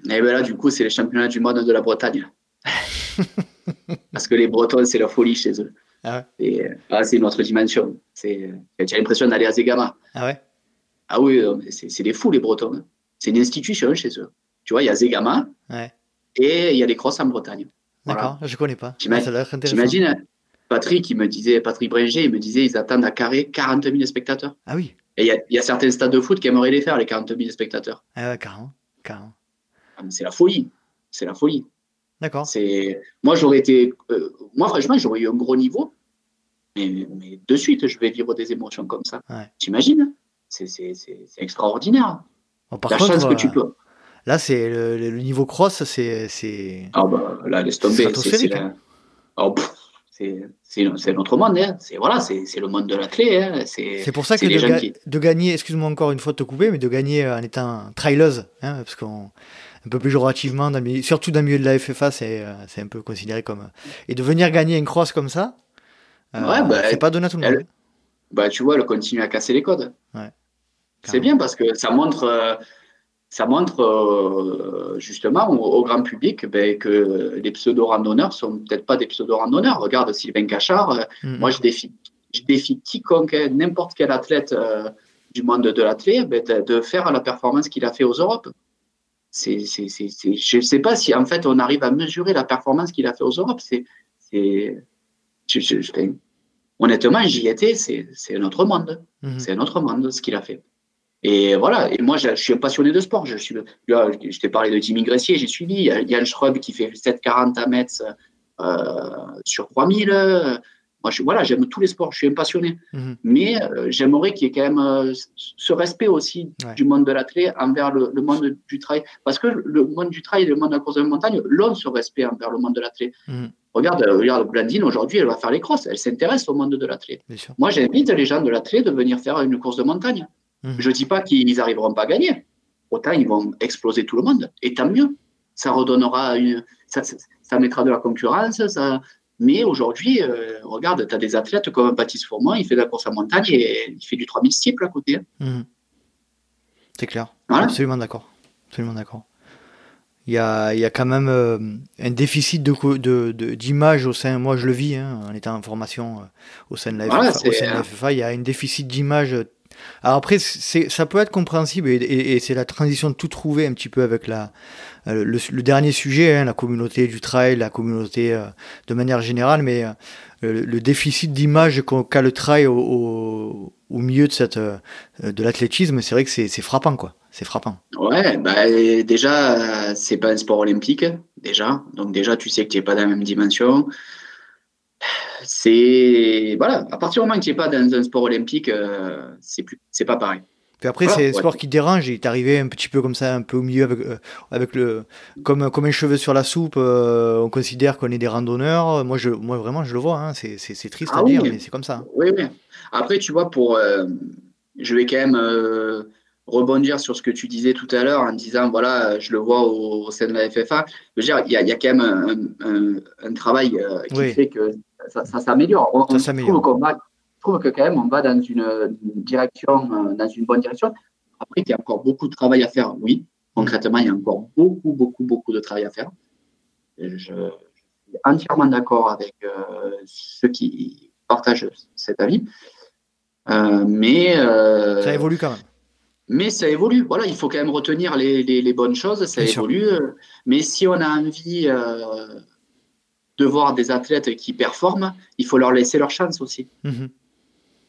Et eh bien là, du coup, c'est les championnats du monde de la Bretagne. Parce que les Bretons, c'est la folie chez eux. Ah ah, c'est une autre dimension. Tu as l'impression d'aller à Zegama. Ah ouais? Ah oui, c'est des fous, les Bretons. Hein. C'est une institution chez eux. Tu vois, il y a Zegama et il y a des crosses en Bretagne. D'accord, je connais pas. J'imagine, Patrick, il me disait, Patrick Bringer, il me disait, ils attendent à carré 40 000 spectateurs. Ah oui. Et il y, a certains stades de foot qui aimeraient les faire, les 40 000 spectateurs. Ah ouais, carrément. carrément. Ah, c'est la folie. C'est la folie. D'accord. C'est moi j'aurais été euh, moi franchement j'aurais eu un gros niveau, mais, mais, de suite je vais vivre des émotions comme ça. Ouais. T'imagines? C'est extraordinaire. par la chance que tu peux. Là c'est le, niveau cross c'est ah bah là laisse tomber. C'est la... oh, c'est notre monde, hein. c'est voilà, c'est le monde de la clé. Hein. C'est pour ça que de, de, gagner, excuse-moi encore une fois de te couper, mais de gagner en étant traileuse, hein, parce qu'on un peu plus péjorativement, surtout dans le milieu de la FFA, euh, c'est un peu considéré comme. Euh, et de venir gagner une cross comme ça, euh, bah, c'est pas donné à tout le monde. bah, tu vois, elle continue à casser les codes. c'est bien parce que ça montre, ça montre justement au, grand public ben, que les pseudo-randonneurs sont peut-être pas des pseudo-randonneurs. Regarde Sylvain Cachard, mm-hmm. moi je défie, je défie quiconque, hein, n'importe quel athlète du monde de l'athlète, ben, de faire la performance qu'il a fait aux Europes je ne sais pas si en fait on arrive à mesurer la performance qu'il a fait aux Europes. C'est, honnêtement, j'y étais, c'est, un autre monde. Mhm. C'est un autre monde ce qu'il a fait. Et voilà, et moi je, suis passionné de sport. Je, suis, je t'ai parlé de Jimmy Gressier, j'ai suivi. Il y a, Schrub qui fait 7,40 à mètres euh, sur 3000 voilà, j'aime tous les sports, je suis un passionné. Mhm. Mais euh, j'aimerais qu'il y ait quand même euh, ce respect aussi du monde de l'athlète envers le, monde du trail. Parce que le monde du trail et le monde de la course de montagne l'ont ce respect envers le monde de l'athlète. Mhm. Regarde, euh, regarde Blandine, aujourd'hui, elle va faire les crosses. Elle s'intéresse au monde de l'athlète. Moi, j'invite les gens de l'athlète de venir faire une course de montagne. Mhm. Je ne dis pas qu'ils n'arriveront pas à gagner. Autant, ils vont exploser tout le monde. Et tant mieux. Ça redonnera une. Ça, ça mettra de la concurrence, ça, mais aujourd'hui, euh, regarde, tu as des athlètes comme Baptiste Fourmont, il fait de la course à montagne et il fait du 3000 steeple à côté. Mmh. C'est clair. Absolument d'accord. Absolument d'accord. Il y a, il y a quand même euh, un déficit de, de, d'image au sein, moi je le vis hein, en étant en formation euh, au sein de la, FFA, il y a un déficit d'image alors après, ça peut être compréhensible et, c'est la transition de tout trouver un petit peu avec la, euh, le, dernier sujet, hein, la communauté du trail, la communauté euh, de manière générale, mais euh, le, déficit d'image qu'a le trail au, au, milieu de, de l'athlétisme, c'est vrai que c'est frappant, quoi. C'est frappant. Ouais, bah, déjà, c'est pas un sport olympique, déjà. Donc déjà, tu sais que tu n'es pas dans la même dimension c'est voilà, à partir du moment que tu n'es pas dans un sport olympique, euh, c'est plus, c'est pas pareil. Puis après, c'est un sport qui dérange. Il est arrivé un petit peu comme ça, un peu au milieu, avec, euh, avec le, comme, comme un cheveu sur la soupe. Euh, on considère qu'on est des randonneurs. Moi, je, moi vraiment, je le vois. Hein. C'est, c'est, triste ah à dire, mais c'est comme ça. Oui, oui. Après, tu vois, pour, je vais quand même rebondir sur ce que tu disais tout à l'heure en disant, voilà, je le vois au, sein de la FFA. Je veux dire, il y a, y a quand même un, un, travail qui fait que ça, s'améliore. On, trouve que quand même on va dans une direction, euh, dans une bonne direction. Après, il y a encore beaucoup de travail à faire, oui. Concrètement, il y a encore beaucoup, beaucoup, beaucoup de travail à faire. Je, suis entièrement d'accord avec euh, ceux qui partagent cet avis. Euh, mais ça évolue quand même. Mais ça évolue. Voilà, il faut quand même retenir les, les, bonnes choses. Ça évolue. Mais si on a envie de voir des athlètes qui performent, il faut leur laisser leur chance aussi.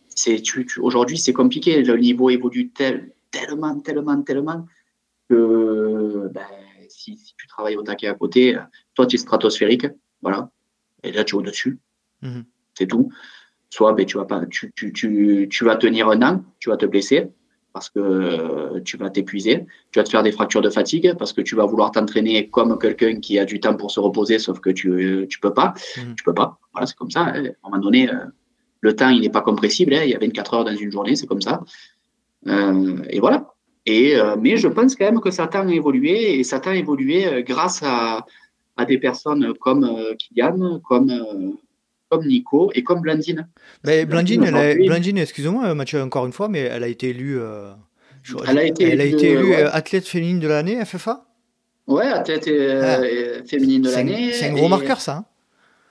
C'est, aujourd'hui, c'est compliqué. Le niveau évolue tellement, tellement, tellement que ben, si, tu travailles au taquet à côté, toi, tu es stratosphérique. Voilà. Et là, tu es au-dessus. Mhm. C'est tout. Soit ben, tu, vas pas, tu, tu vas tenir un an, tu vas te blesser parce que euh, tu vas t'épuiser, tu vas te faire des fractures de fatigue parce que tu vas vouloir t'entraîner comme quelqu'un qui a du temps pour se reposer, sauf que tu ne peux pas. Mmh. Tu peux pas. Voilà, c'est comme ça. Hein. À un moment donné, euh, le temps, il n'est pas compressible. Hein. Il y a 24 heures dans une journée, c'est comme ça. Euh, et voilà. Et, mais je pense quand même que ça tend à évoluer et ça tend à évoluer grâce à, à des personnes comme Kylian, comme comme Nico et comme Blandine. Mais Blandine, Blandine excusez-moi Mathieu, encore une fois, mais elle a été élue, elle a été, elle a été élue athlète féminine de l'année, FFA Ouais, athlète ah. féminine de l'année. C'est un gros marqueur, ça. Hein.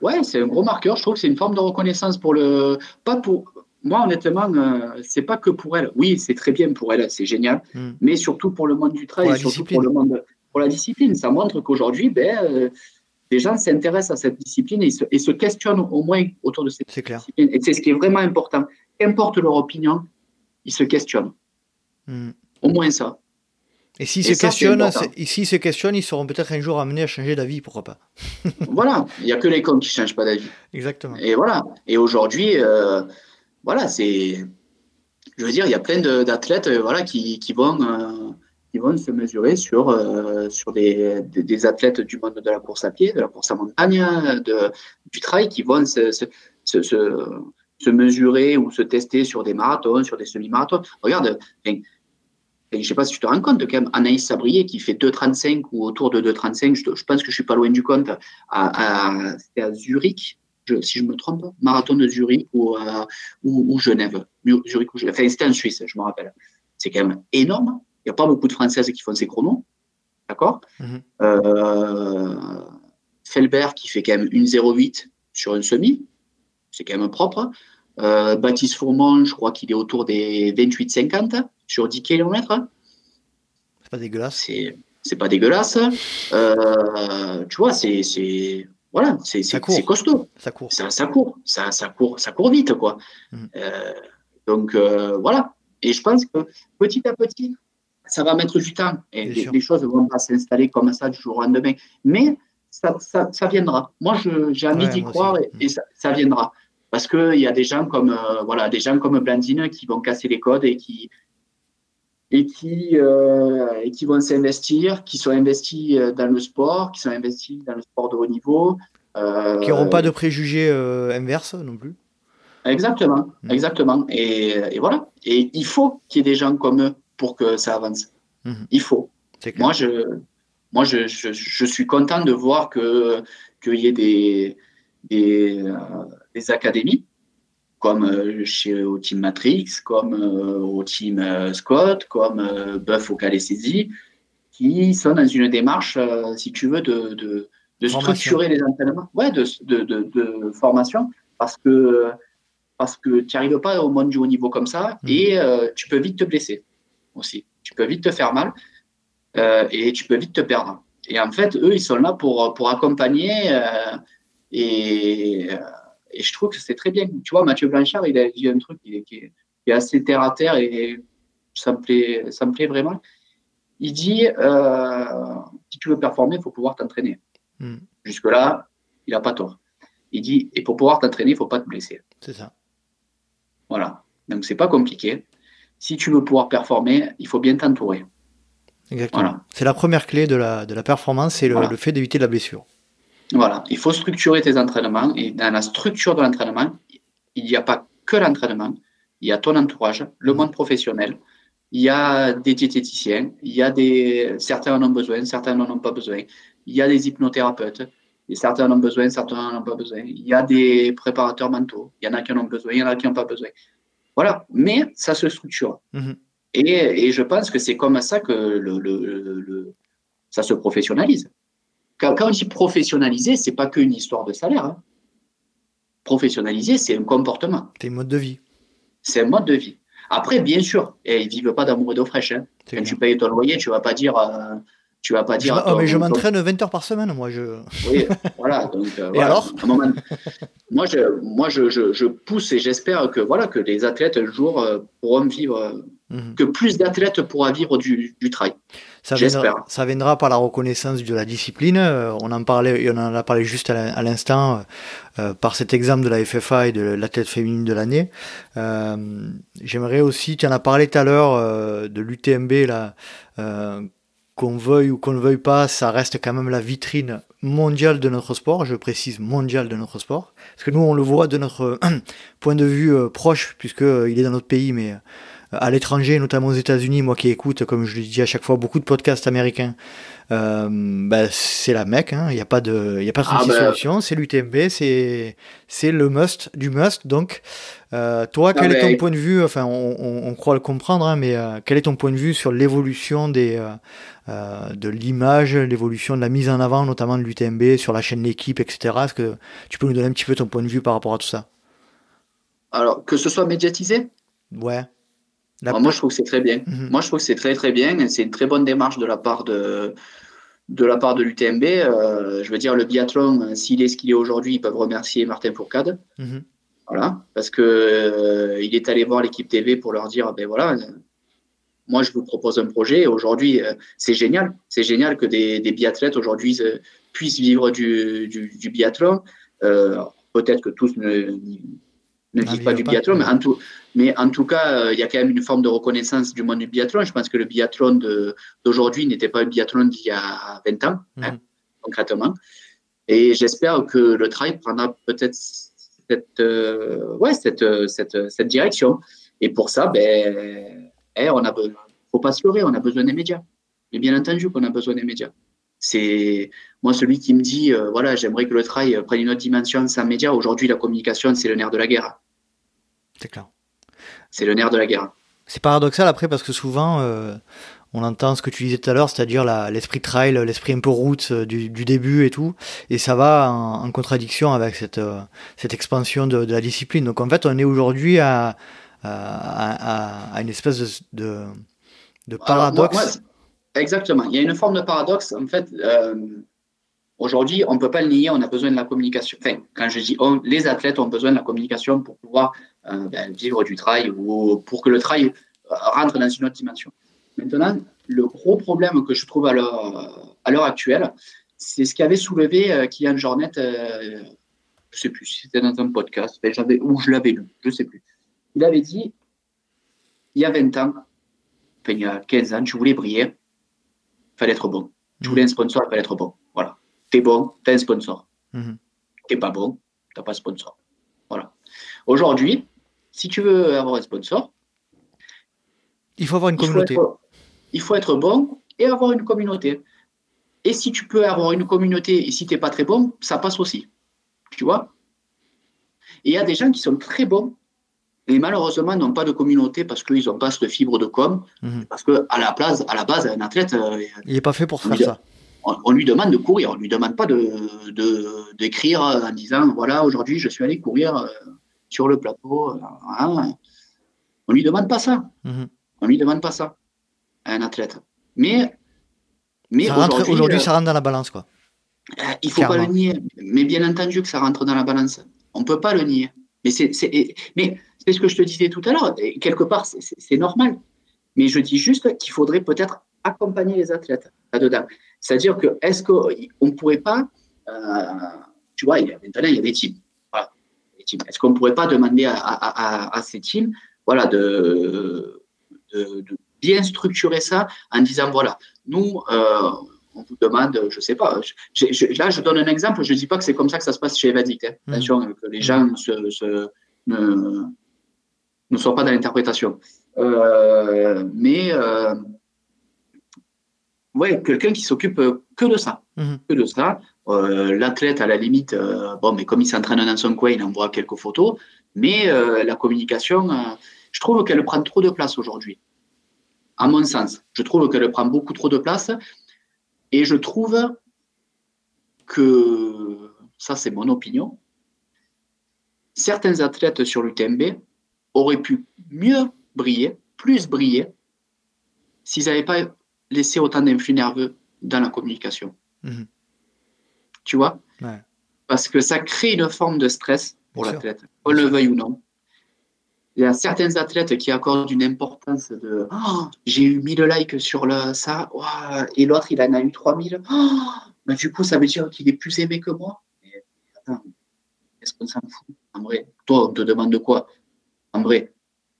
ouais, c'est un gros marqueur. Je trouve que c'est une forme de reconnaissance pour le. Pas pour. Moi, honnêtement, euh, c'est pas que pour elle. Oui, c'est très bien pour elle, c'est génial. Hmm. Mais surtout pour le monde du travail, surtout pour le monde, pour la discipline. Ça montre qu'aujourd'hui, ben, euh, les gens s'intéressent à cette discipline et se, questionnent au moins autour de cette discipline. Et c'est ce qui est vraiment important. Qu'importe leur opinion, ils se questionnent. Hmm. Au moins ça. Et s'ils se, questionnent, se questionnent, ils seront peut-être un jour amenés à changer d'avis, pourquoi pas Voilà, il n'y a que les cons qui ne changent pas d'avis. Exactement. Et voilà. Et aujourd'hui, euh, voilà, c'est. Je veux dire, il y a plein d'athlètes euh, voilà, qui, qui vont, euh, qui vont se mesurer sur, sur des, des, athlètes du monde de la course à pied, de la course à montagne, du trail, qui vont se, se, se, mesurer ou se tester sur des marathons, sur des semi-marathons. Regarde, je ne sais pas si tu te rends compte, quand même, Anaïs Sabrier qui fait 2,35 ou autour de 2,35, je, je, pense que je suis pas loin du compte, à, c'était à Zurich, si je me trompe, marathon de Zurich ou, euh, ou, Genève. Zurich ou Genève. Enfin, c'était en Suisse, je me rappelle. C'est quand même énorme. Il n'y a pas beaucoup de Françaises qui font ces chronos. D'accord? Mhm. euh, Felbert qui fait quand même 1,08 sur un semi. C'est quand même propre. Euh, Baptiste Fourmont, je crois qu'il est autour des 28-50 sur 10 km. C'est pas dégueulasse. C'est pas dégueulasse. Euh, tu vois, c'est voilà, c'est costaud. Ça court. Ça, ça, court. Ça, ça, court. Ça court vite, quoi. Euh, donc voilà. Et je pense que petit à petit, ça va mettre du temps. Et les, choses ne vont pas s'installer comme ça du jour au lendemain. Mais ça, ça, ça viendra. Moi, j'ai envie d'y croire et, et ça, ça, viendra parce qu'il y a des gens comme euh, voilà des gens comme Blandine qui vont casser les codes et qui et qui euh, et qui vont s'investir, qui sont investis euh, dans le sport, qui sont investis dans le sport de haut niveau, qui n'auront pas de préjugés inverses non plus. Exactement, mm. exactement. Et, et, voilà. Et il faut qu'il y ait des gens comme eux pour que ça avance. Mm-hmm. Il faut. Moi, je, moi, je, je, je, suis content de voir que qu'il y ait des, des, des académies, comme euh, chez, au Team Matrix, comme euh, au Team euh, Scott, comme Buff au Calais-Saisie, qui sont dans une démarche, si tu veux, de, de, de structurer les entraînements, ouais, de, de, formation, parce que, parce que tu n'arrives pas au monde du haut niveau comme ça mmh. et tu peux vite te blesser aussi. Tu peux vite te faire mal et tu peux vite te perdre. Et en fait, eux, ils sont là pour, pour accompagner et et je trouve que c'est très bien. Tu vois, Mathieu Blanchard, il a dit un truc qui est, assez terre à terre et ça me plaît, ça me plaît vraiment. Il dit euh, si tu veux performer, il faut pouvoir t'entraîner. Hmm. Jusque-là, il n'a pas tort. Il dit et pour pouvoir t'entraîner, il ne faut pas te blesser. C'est ça. Voilà. Donc, c'est pas compliqué. Si tu veux pouvoir performer, il faut bien t'entourer. Exactement. C'est la première clé de la, de la performance, c'est le, le fait d'éviter la blessure. Voilà, il faut structurer tes entraînements et dans la structure de l'entraînement, il n'y a pas que l'entraînement, il y a ton entourage, le monde professionnel, il y a des diététiciens, il y a des certains en ont besoin, certains n'en ont pas besoin, il y a des hypnothérapeutes, et certains en ont besoin, certains n'en ont pas besoin, il y a des préparateurs mentaux, il y en a qui en ont besoin, il y en a qui n'en ont pas besoin. Voilà, mais ça se structure. Mhm. Et, et, je pense que c'est comme ça que le, le, le, ça se professionnalise quand, on dit professionnaliser, c'est pas qu'une histoire de salaire. Hein. Professionnaliser, c'est un comportement. C'est un mode de vie. C'est un mode de vie. Après, bien sûr, et ils vivent pas d'amour et d'eau fraîche. Hein. Quand tu payes ton loyer, tu vas pas dire. Euh, tu vas pas dire. oh, mais je m'entraîne 20 heures par semaine, moi. Je... Oui, voilà. Donc, euh, et alors Moi, je, moi je, je, je pousse et j'espère que, voilà, que les athlètes, un jour, euh, pourront vivre Mhm. que plus d'athlètes pourra vivre du, du trail. Ça viendra, ça viendra par la reconnaissance de la discipline. Euh, on en parlait, on en a parlé juste à l'instant euh, euh, par cet exemple de la FFA et de l'athlète féminine de l'année. J'aimerais aussi, tu en as parlé tout à l'heure de l'UTMB là. Qu'on veuille ou qu'on ne veuille pas, ça reste quand même la vitrine mondiale de notre sport, je précise mondiale de notre sport, parce que nous on le voit de notre point de vue proche, puisqu'il est dans notre pays, mais à l'étranger, notamment aux États-Unis, moi qui écoute, comme je le dis à chaque fois, beaucoup de podcasts américains, euh, bah, c'est la mec, il n'y a pas de, y a pas de ah ben, solution, c'est l'UTMB, c'est, c'est le must du must. Donc, euh, toi, quel est ton point de vue? Enfin, on, on, croit le comprendre, hein, mais euh, quel est ton point de vue sur l'évolution des, de l'image, l'évolution de la mise en avant, notamment de l'UTMB sur la chaîne L'équipe, etc. Est-ce que tu peux nous donner un petit peu ton point de vue par rapport à tout ça? Alors, que ce soit médiatisé? Ouais. moi, je trouve que c'est très bien. Mhm. Moi, je trouve que c'est très, très bien. C'est une très bonne démarche de la part de, de la part de l'UTMB. Euh, je veux dire, le biathlon, s'il est ce qu'il est aujourd'hui, ils peuvent remercier Martin Fourcade. Mhm. Voilà, parce que euh, il est allé voir l'équipe TV pour leur dire, ben voilà, moi je vous propose un projet. Aujourd'hui, euh, c'est génial, c'est génial que des, des biathlètes aujourd'hui puissent vivre du, du, biathlon. Peut-être que tous ne, ne vivent pas du biathlon, mais en tout, mais en tout cas, euh, il y a quand même une forme de reconnaissance du monde du biathlon. Je pense que le biathlon d'aujourd'hui n'était pas le biathlon d'il y a 20 ans, hein, mhm. concrètement. Et j'espère que le trail prendra peut-être cette, euh, ouais, cette, cette, cette, direction. Et pour ça, ben, eh, on a faut pas se leurrer, on a besoin des médias. Mais bien entendu qu'on a besoin des médias. C'est moi celui qui me dit euh, voilà j'aimerais que le trail prenne une autre dimension sans médias. Aujourd'hui la communication c'est le nerf de la guerre. C'est clair c'est le nerf de la guerre. C'est paradoxal après parce que souvent euh, on entend ce que tu disais tout à l'heure, c'est-à-dire l'esprit trail, l'esprit un peu route euh, du, début et tout, et ça va en, contradiction avec cette, euh, cette expansion de, la discipline. Donc en fait, on est aujourd'hui à, à, une espèce de, de, paradoxe. exactement, il y a une forme de paradoxe. En fait, Aujourd'hui, on ne peut pas le nier, on a besoin de la communication. Enfin, quand je dis on, les athlètes ont besoin de la communication pour pouvoir euh, ben, vivre du trail ou pour que le trail euh, rentre dans une autre dimension. Maintenant, le gros problème que je trouve à l'heure actuelle, c'est ce qu'avait soulevé euh, Kylian Jornet, je ne sais plus si c'était dans un podcast, ou je l'avais lu, je ne sais plus. Il avait dit, il y a 20 ans, enfin il y a 15 ans, tu voulais briller, il fallait être bon. Tu voulais un sponsor, il fallait être bon. Voilà. T'es bon, t'as un sponsor. Mm T'es pas bon, t'as pas de sponsor. Voilà. Aujourd'hui, si tu veux avoir un sponsor, il faut avoir une communauté. Il faut, être, bon et avoir une communauté. Et si tu peux avoir une communauté et si tu n'es pas très bon, ça passe aussi. Tu vois? Et il y a des gens qui sont très bons et malheureusement n'ont pas de communauté parce qu'ils n'ont pas cette fibre de com. Mhm. Parce qu'à la, place, à la base, un athlète. Euh, il n'est pas fait pour faire ça. On, lui demande de courir, on ne lui demande pas d'écrire de, d'écrire en disant voilà, aujourd'hui je suis allé courir euh, sur le plateau. Euh, hein. On ne lui demande pas ça. Mhm. On ne lui demande pas ça à un athlète. Mais, mais aujourd'hui, ça rentre dans la balance. quoi. Euh, il ne faut pas le nier. Mais bien entendu que ça rentre dans la balance. On ne peut pas le nier. Mais c'est ce que je te disais tout à l'heure. Quelque part, c'est normal. Mais je dis juste qu'il faudrait peut-être accompagner les athlètes là-dedans. C'est-à-dire que, est-ce qu'on ne pourrait pas, euh, tu vois, il y a, maintenant, il y a des teams. Est-ce qu'on ne pourrait pas demander à, ces teams voilà, de, de, bien structurer ça en disant voilà, nous, euh, on vous demande, je ne sais pas, là je donne un exemple, je ne dis pas que c'est comme ça que ça se passe chez Evadict. Hein. Mmh. Attention, que les gens se, ne, ne, soient pas dans l'interprétation. Euh, mais euh, ouais, quelqu'un qui s'occupe que de ça, mmh. que de ça, euh, l'athlète, à la limite, bon, mais comme il s'entraîne dans son coin, il envoie quelques photos. Mais la communication, je trouve qu'elle prend trop de place aujourd'hui. À mon sens, je trouve qu'elle prend beaucoup trop de place. Et je trouve que, ça c'est mon opinion, certains athlètes sur l'UTMB auraient pu mieux briller, plus briller, s'ils n'avaient pas laissé autant d'influx nerveux dans la communication. Mmh tu vois? Parce que ça crée une forme de stress pour l'athlète, qu'on le veuille ou non. Il y a certains athlètes qui accordent une importance de oh, j'ai eu 1000 likes sur le, ça, et l'autre il en a eu 3000. Oh, bah, du coup, ça veut dire qu'il est plus aimé que moi? attends, est-ce qu'on s'en fout? En vrai, toi, on te demande de quoi? En vrai,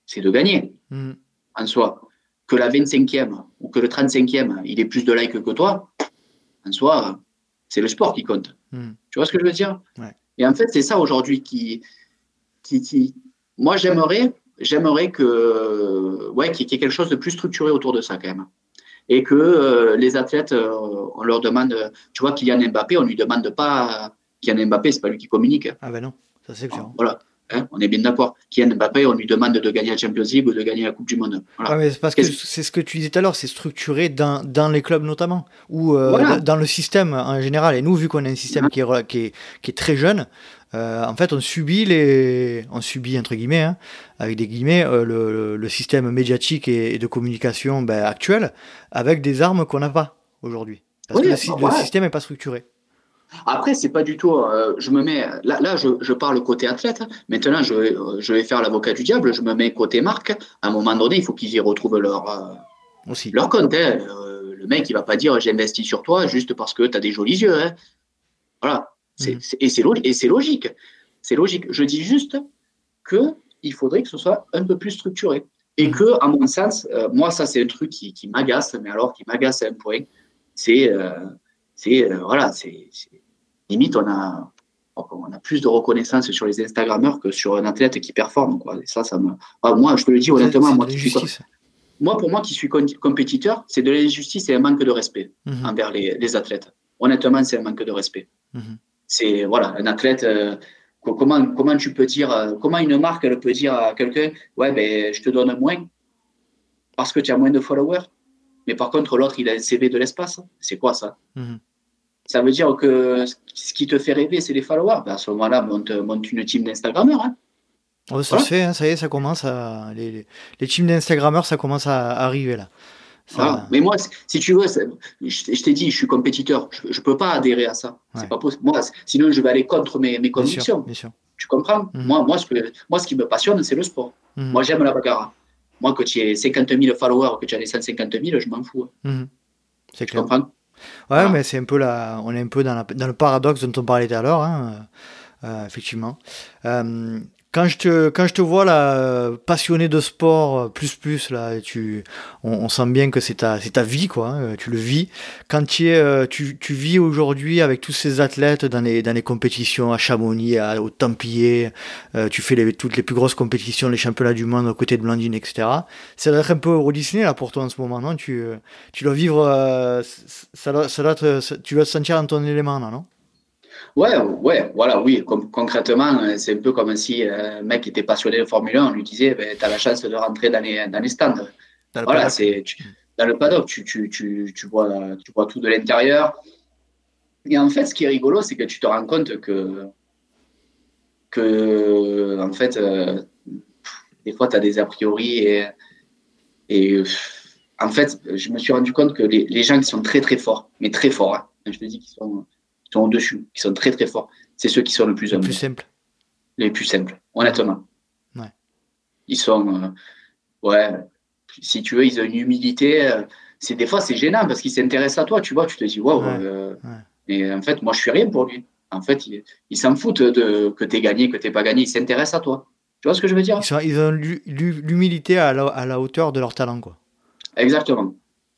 c'est de gagner hmm. en soi. Que la 25e ou que le 35e, il ait plus de likes que toi, en soi, c'est le sport qui compte. Hmm. Tu vois ce que je veux dire? Et en fait, c'est ça aujourd'hui qui, qui, Moi, j'aimerais j'aimerais que, ouais, qu'il y ait quelque chose de plus structuré autour de ça quand même. Et que euh, les athlètes, euh, on leur demande, tu vois, Kylian Mbappé, on lui demande pas, Kylian Mbappé, c'est pas lui qui communique. Ah ben non, ça c'est clair. Voilà. Hein, on est bien d'accord. Kylian Mbappé, on lui demande de gagner la Champions League ou de gagner la Coupe du Monde. c'est parce que c'est ce que tu disais tout à l'heure, c'est structuré dans, dans, les clubs notamment, ou euh, dans le système en général. Et nous, vu qu'on a un système qui, est, qui, est, qui, est, très jeune, euh, en fait, on subit les, on subit entre guillemets, hein, avec des guillemets, euh, le, le, système médiatique et, de communication ben, actuel, avec des armes qu'on n'a pas aujourd'hui, parce que le, système n'est pas structuré. Après, c'est pas du tout. Euh, je me mets là, là je, je, parle côté athlète. Maintenant, je, je vais faire l'avocat du diable. Je me mets côté marque. À un moment donné, il faut qu'ils y retrouvent leur Aussi. leur compte. Hein. le mec, il va pas dire j'investis sur toi juste parce que tu as des jolis yeux. Hein. Voilà. Mm. et c'est logique. C'est logique. Je dis juste que il faudrait que ce soit un peu plus structuré. Et mm. que, à mon sens, euh, moi, ça, c'est un truc qui, qui m'agace, mais alors qui m'agace à un point, c'est, euh, c'est euh, voilà, c'est limite, on a, on a plus de reconnaissance sur les Instagrammeurs que sur un athlète qui performe. Quoi. Et ça, ça me. Ah, moi, je te le dis honnêtement, moi qui suis. Moi, pour moi, qui suis compétiteur, c'est de l'injustice et un manque de respect mm-hmm. envers les, les, athlètes. Honnêtement, c'est un manque de respect. Mm-hmm. C'est voilà, un athlète. Euh, comment, comment tu peux dire, euh, comment une marque elle peut dire à quelqu'un, ouais, ben, je te donne moins parce que tu as moins de followers. Mais par contre, l'autre, il a un CV de l'espace. C'est quoi ça? Mhm. Ça veut dire que ce qui te fait rêver, c'est les followers. Ben, à ce moment-là, monte, monte une team d'Instagrammeurs. Hein. Oh, ça se fait, hein, ça y est, ça commence à. Les, les teams d'Instagrammeurs, ça commence à arriver là. Mais moi, si tu veux, je, t'ai dit, je suis compétiteur. Je ne peux pas adhérer à ça. C'est pas possible. Moi, sinon, je vais aller contre mes, mes convictions. Bien sûr, Tu comprends? Mhm. moi, moi, ce que, moi, ce qui me passionne, c'est le sport. Mhm. Moi, j'aime la bagarre. Moi, que tu aies 50 000 followers, que tu aies 150 000, je m'en fous. Mhm. C'est clair. Tu comprends? Ouais, mais c'est un peu la, on est un peu dans, la, dans, le paradoxe dont on parlait tout à l'heure, hein, euh, effectivement. Euh, quand je te, quand je te vois là, passionné de sport, euh, plus plus, là, tu, on, sent bien que c'est ta, c'est ta vie, quoi, hein, tu le vis. Quand tu, es, euh, tu, tu vis aujourd'hui avec tous ces athlètes dans les, dans les compétitions à Chamonix, à, au Templier, euh, tu fais les, toutes les plus grosses compétitions, les championnats du monde aux côtés de Blandine, etc. Ça doit être un peu Euro Disney, là, pour toi en ce moment, non? Tu, tu dois vivre, ça doit, ça doit tu dois te sentir dans ton élément, non? Ouais, ouais, voilà, oui. concrètement, euh, c'est un peu comme si euh, un mec était passionné de Formule 1, on lui disait ben, Tu as la chance de rentrer dans les, dans les stands. voilà, c'est dans le paddock, tu, tu, tu, tu, vois, tu vois tout de l'intérieur. Et en fait, ce qui est rigolo, c'est que tu te rends compte que, que en fait, euh, des fois, tu as des a priori et, et en fait, je me suis rendu compte que les, les gens qui sont très très forts, mais très forts, hein, je te dis qu'ils sont qui sont au-dessus, qui sont très très forts. C'est ceux qui sont le plus Les plus simples. Les plus simples, honnêtement. Ouais. Ils sont, euh, ouais, si tu veux, ils ont une humilité. Euh, c'est des fois c'est gênant parce qu'ils s'intéressent à toi, tu vois. Tu te dis waouh. Euh, et en fait, moi, je suis rien pour lui. En fait, ils s'en foutent de que tu aies gagné, que tu n'aies pas gagné. Ils s'intéressent à toi. Tu vois ce que je veux dire? Ils, ont l'humilité à la, à la hauteur de leur talent, quoi. Exactement.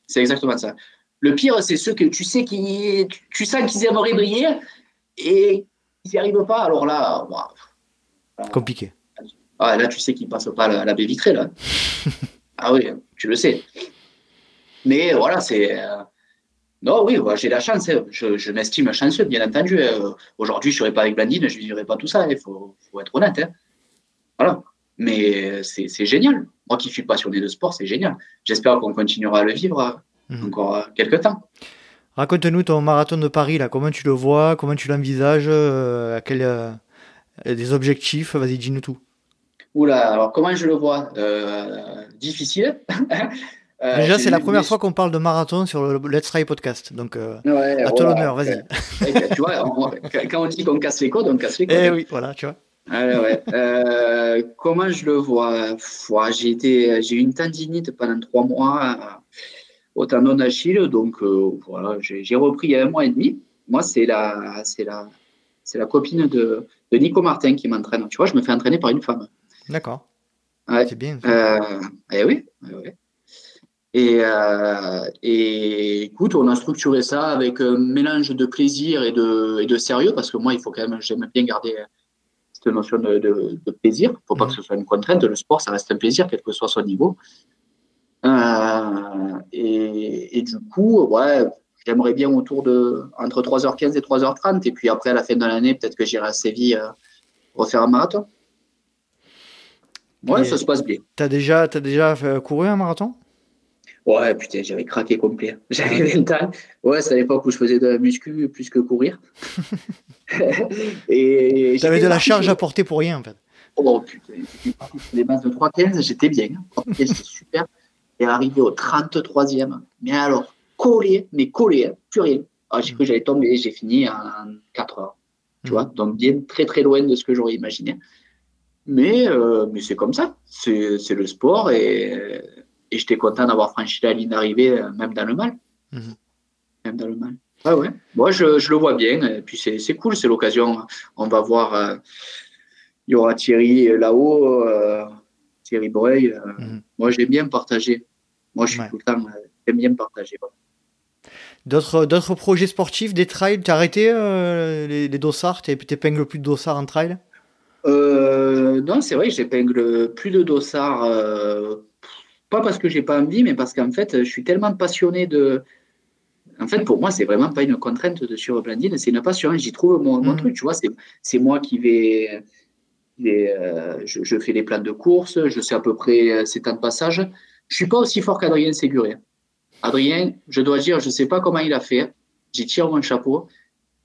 C'est exactement ça. Le pire, c'est ceux que tu sais qui, tu, sens qu'ils aimeraient briller et ils n'y arrivent pas. Alors là, compliqué. Ah, là, tu sais qu'ils passent pas la, la baie vitrée là. ah oui, tu le sais. Mais voilà, c'est. Euh, non, oui, j'ai la chance. Hein. Je, m'estime chanceux, bien entendu. Euh, aujourd'hui, je ne serais pas avec Blandine, je ne vivrais pas tout ça. Il faut, être honnête. Hein. Voilà. Mais c'est génial. Moi qui suis passionné de sport, c'est génial. J'espère qu'on continuera à le vivre Mhm. encore euh, quelques temps. Raconte-nous ton marathon de Paris, là. comment tu le vois, comment tu l'envisages, euh, à quel, euh, des objectifs, vas-y, dis-nous tout. Oula, alors comment je le vois? Difficile. Déjà, c'est la première fois qu'on parle de marathon sur le Let's Try podcast. Donc, à toi l'honneur, vas-y. tu vois, quand on dit qu'on casse les codes, on casse les codes. Eh oui, voilà, tu vois. comment je le vois? J'ai eu une tendinite pendant trois mois au tendon d'Achille. Donc euh, voilà, j'ai repris il y a un mois et demi. Moi, c'est la, c'est la, c'est la copine de, de Nico Martin qui m'entraîne. Tu vois, je me fais entraîner par une femme. D'accord. C'est bien. Euh, eh oui. Eh et, euh, et, écoute, on a structuré ça avec un mélange de plaisir et de, et de sérieux parce que moi, il faut quand même, j'aime bien garder cette notion de, de, plaisir. Il ne faut pas que ce soit une contrainte. Le sport, ça reste un plaisir, quel que soit son niveau. Euh, et, du coup, ouais, j'aimerais bien autour de entre 3h15 et 3h30. Et puis après, à la fin de l'année, peut-être que j'irai à Séville euh, refaire un marathon. Ouais, ça se passe bien. Tu as déjà, as déjà couru un marathon? Ouais, putain, j'avais craqué complet. J'avais 20 ans. Ouais, c'est à l'époque où je faisais de la muscu plus que courir. et J'avais de la charge à porter pour rien, en fait. Oh putain, j'étais parti sur les bases de 3,15, j'étais bien. c'était super. Et arrivé au 33e, mais alors, collé, mais collé, hein, plus rien. Ah, j'ai cru que j'allais tomber, j'ai fini en 4 heures. Tu vois, donc bien très très loin de ce que j'aurais imaginé. Mais, euh, mais c'est comme ça, c'est le sport et et j'étais content d'avoir franchi la ligne d'arrivée, euh, même dans le mal. Mhm. Même dans le mal. Ah ouais, moi je, je, le vois bien. Et puis c'est cool, c'est l'occasion. On va voir. Euh, il y aura Thierry là-haut, euh, Thierry Breuil. Mhm. Moi j'aime bien partager. Moi je suis tout le temps, j'aime bien partager. D'autres projets sportifs, des trails Tu as arrêté les, les, dossards? Tu n'épingles plus de dossards en trail? Non, c'est vrai j'épingle plus de dossards pas parce que j'ai pas envie, mais parce qu'en fait, je suis tellement passionné de. En fait, pour moi, c'est vraiment pas une contrainte de suivre Blandine, c'est une passion. J'y trouve mon, mon, mm. truc, tu vois. C'est moi qui vais. Euh, je, fais les plans de course, je sais à peu près ces euh, temps de passage. Je suis pas aussi fort qu'Adrien Séguré. Adrien, je dois dire, je sais pas comment il a fait. J'y tire mon chapeau.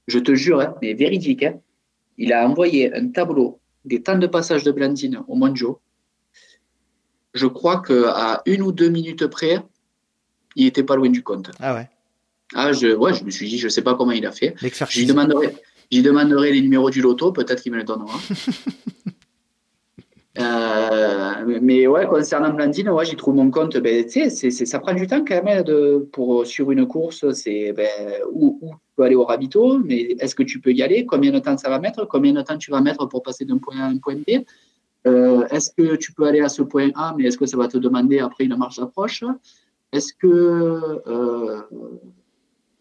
Je te jure, hein, mais véridique, hein, il a envoyé un tableau des temps de passage de Blandine au Monjo je crois qu'à une ou deux minutes près, il était pas loin du compte. Ah ouais. Ah, je, ouais, je me suis dit, je sais pas comment il a fait. J'y demanderai, demanderai les numéros du loto, peut-être qu'il me les donnera. Euh, mais ouais, concernant Blandine, ouais, j'y trouve mon compte. Ben, c'est, ça prend du temps quand même de, pour, sur une course. C'est ben, où, où, tu peux aller au ravito, mais est-ce que tu peux y aller? Combien de temps ça va mettre? Combien de temps tu vas mettre pour passer d'un point A à un point B? Euh, est-ce que tu peux aller à ce point A, mais est-ce que ça va te demander après une marche d'approche? Est-ce que euh,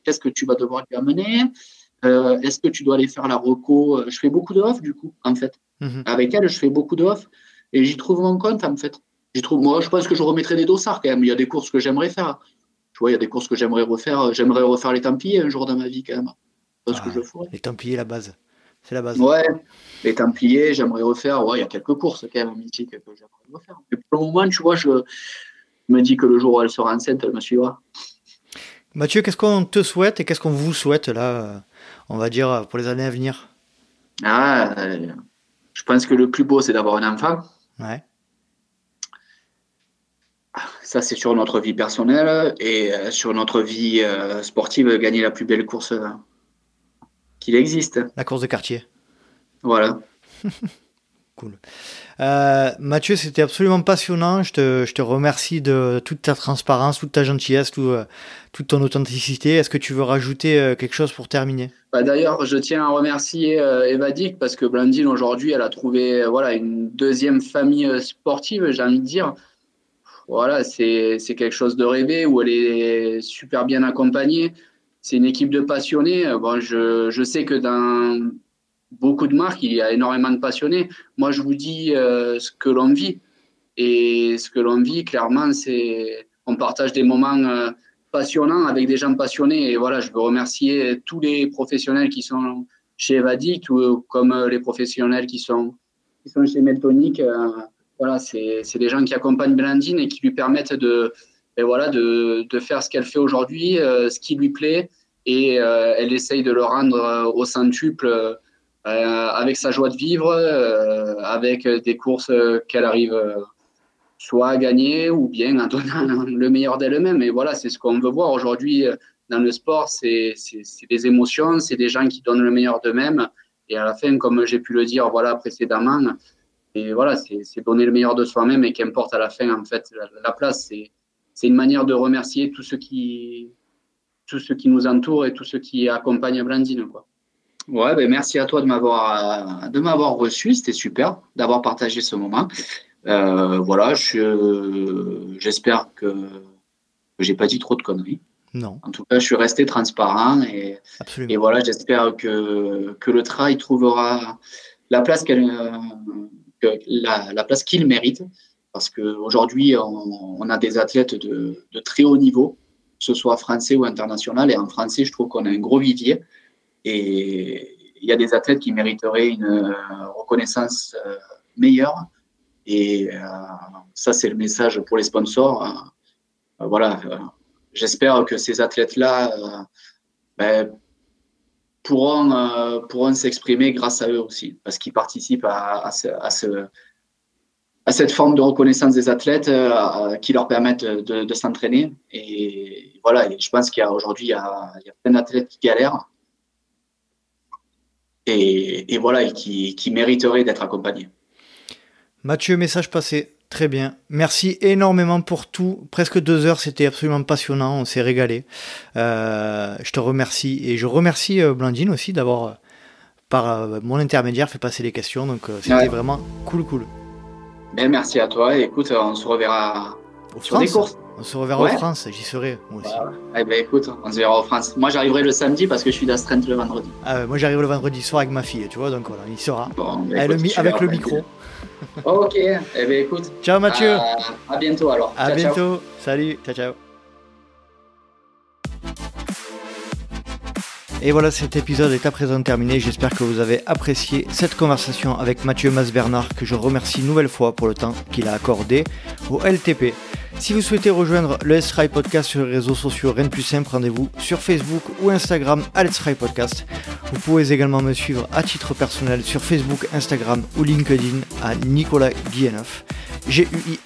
qu'est-ce que tu vas devoir lui amener? Euh, Est-ce que tu dois aller faire la reco? Je fais beaucoup de off du coup, en fait. Mhm. Avec elle, je fais beaucoup off et j'y trouve mon compte en fait. J'y trouve, moi, je pense que je remettrai des dossards quand même. Il y a des courses que j'aimerais faire. Tu vois, il y a des courses que j'aimerais refaire. J'aimerais refaire les Templiers un jour dans ma vie quand même. Parce que ah, je Les Templiers, la base. C'est la base. Ouais, les Templiers, j'aimerais refaire. Ouais, il y a quelques courses quand même mythiques que j'aimerais refaire. Mais pour le moment, tu vois, je me dis que le jour où elle sera enceinte, elle me suivra. Mathieu, qu'est-ce qu'on te souhaite et qu'est-ce qu'on vous souhaite là, on va dire, pour les années à venir? Ah, je pense que le plus beau, c'est d'avoir un enfant. Ouais. Ça, c'est sur notre vie personnelle et euh, sur notre vie euh, sportive, gagner la plus belle course euh, qu'il existe. La course de quartier. Voilà. cool. Euh, Mathieu, c'était absolument passionnant. Je te, remercie de toute ta transparence, toute ta gentillesse, euh, toute ton authenticité. Est-ce que tu veux rajouter euh, quelque chose pour terminer? Bah D'ailleurs, je tiens à remercier Evadic parce que Blandine, aujourd'hui, elle a trouvé voilà, une deuxième famille sportive, j'ai envie de dire. Voilà, c'est quelque chose de rêvé où elle est super bien accompagnée c'est une équipe de passionnés. Bon, je, sais que dans beaucoup de marques, il y a énormément de passionnés. Moi, je vous dis euh, ce que l'on vit. Et ce que l'on vit, clairement, c'est on partage des moments euh, passionnants avec des gens passionnés. Et voilà, je veux remercier tous les professionnels qui sont chez Evadic, comme les professionnels qui sont, qui sont chez Meltonic. voilà, c'est des gens qui accompagnent Blandine et qui lui permettent de, et voilà, de, de faire ce qu'elle fait aujourd'hui, euh, ce qui lui plaît, et euh, elle essaye de le rendre euh, au centuple avec sa joie de vivre, avec des courses qu'elle arrive soit à gagner ou bien en donnant le meilleur d'elle-même. Et voilà, c'est ce qu'on veut voir aujourd'hui dans le sport, c'est des émotions, c'est des gens qui donnent le meilleur d'eux-mêmes. Et à la fin, comme j'ai pu le dire voilà précédemment, et voilà, c'est donner le meilleur de soi-même et qu'importe à la fin, en fait, la, la place, c'est c'est une manière de remercier tous ceux qui, tous ceux qui nous entourent et tous ceux qui accompagnent Blandine. Quoi. Ouais, ben merci à toi de m'avoir de m'avoir reçu, c'était super d'avoir partagé ce moment. Euh, voilà, j'espère que, que j'ai pas dit trop de conneries. Non. En tout cas, je suis resté transparent et, et voilà, j'espère que, que le travail trouvera la place qu'elle, que la, la, place qu'ils méritent, parce qu'aujourd'hui, on, on, a des athlètes de, de, très haut niveau, que ce soit français ou international, et en français, je trouve qu'on a un gros vivier, et il y a des athlètes qui mériteraient une reconnaissance meilleure, et ça, c'est le message pour les sponsors. voilà, j'espère que ces athlètes-là ben, pourront, euh, pourront s'exprimer grâce à eux aussi, parce qu'ils participent à, à, ce, à, ce, à, cette forme de reconnaissance des athlètes euh, qui leur permettent de, s'entraîner. Et voilà, je pense qu'il y a aujourd'hui, il, y a, il y a plein d'athlètes qui galèrent et, et voilà, et qui, qui mériteraient d'être accompagnés. Mathieu, message passé. Très bien. Merci énormément pour tout. Presque deux heures, c'était absolument passionnant. On s'est régalé. Euh, je te remercie et je remercie euh, Blandine aussi d'avoir, euh, par mon intermédiaire, fait passer les questions. Donc c'était vraiment cool, cool. Ben, merci à toi. écoute, on se reverra au sur France. courses. On se reverra en France. J'y serai moi aussi. Eh ben, écoute, on se verra en France. Moi, j'arriverai le samedi parce que je suis d'astreinte le vendredi. Ah, moi, j'arrive le vendredi soir avec ma fille. Tu vois, donc voilà, il sera. Ben, avec le micro. ok, eh bien écoute. Ciao Mathieu. À, bientôt alors. À bientôt. Salut, ciao ciao. Et voilà, cet épisode est à présent terminé. J'espère que vous avez apprécié cette conversation avec Mathieu Masbernard, que je remercie une nouvelle fois pour le temps qu'il a accordé au LTP. Si vous souhaitez rejoindre le Let's Try Podcast sur les réseaux sociaux, rien de plus simple, rendez-vous sur Facebook ou Instagram à Let's Try Podcast. Vous pouvez également me suivre à titre personnel sur Facebook, Instagram ou LinkedIn à Nicolas Guilleneuf. G-U-I-H-E-N-E-U-F.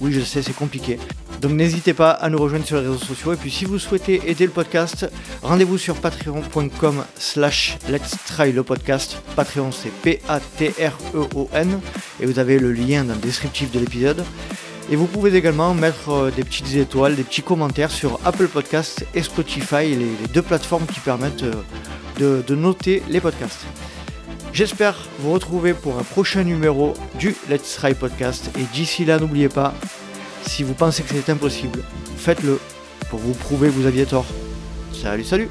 Oui, je sais, c'est compliqué. Donc n'hésitez pas à nous rejoindre sur les réseaux sociaux. Et puis si vous souhaitez aider le podcast, rendez-vous sur patreon.com slash let's try le podcast. Patreon c'est P-A-T-R-E-O-N. Et vous avez le lien dans le descriptif de l'épisode. Et vous pouvez également mettre euh, des petites étoiles, des petits commentaires sur Apple Podcasts et Spotify, les, deux plateformes qui permettent euh, de, noter les podcasts. J'espère vous retrouver pour un prochain numéro du Let's Try Podcast. Et d'ici là, n'oubliez pas, si vous pensez que c'est impossible, faites-le pour vous prouver que vous aviez tort. Salut, salut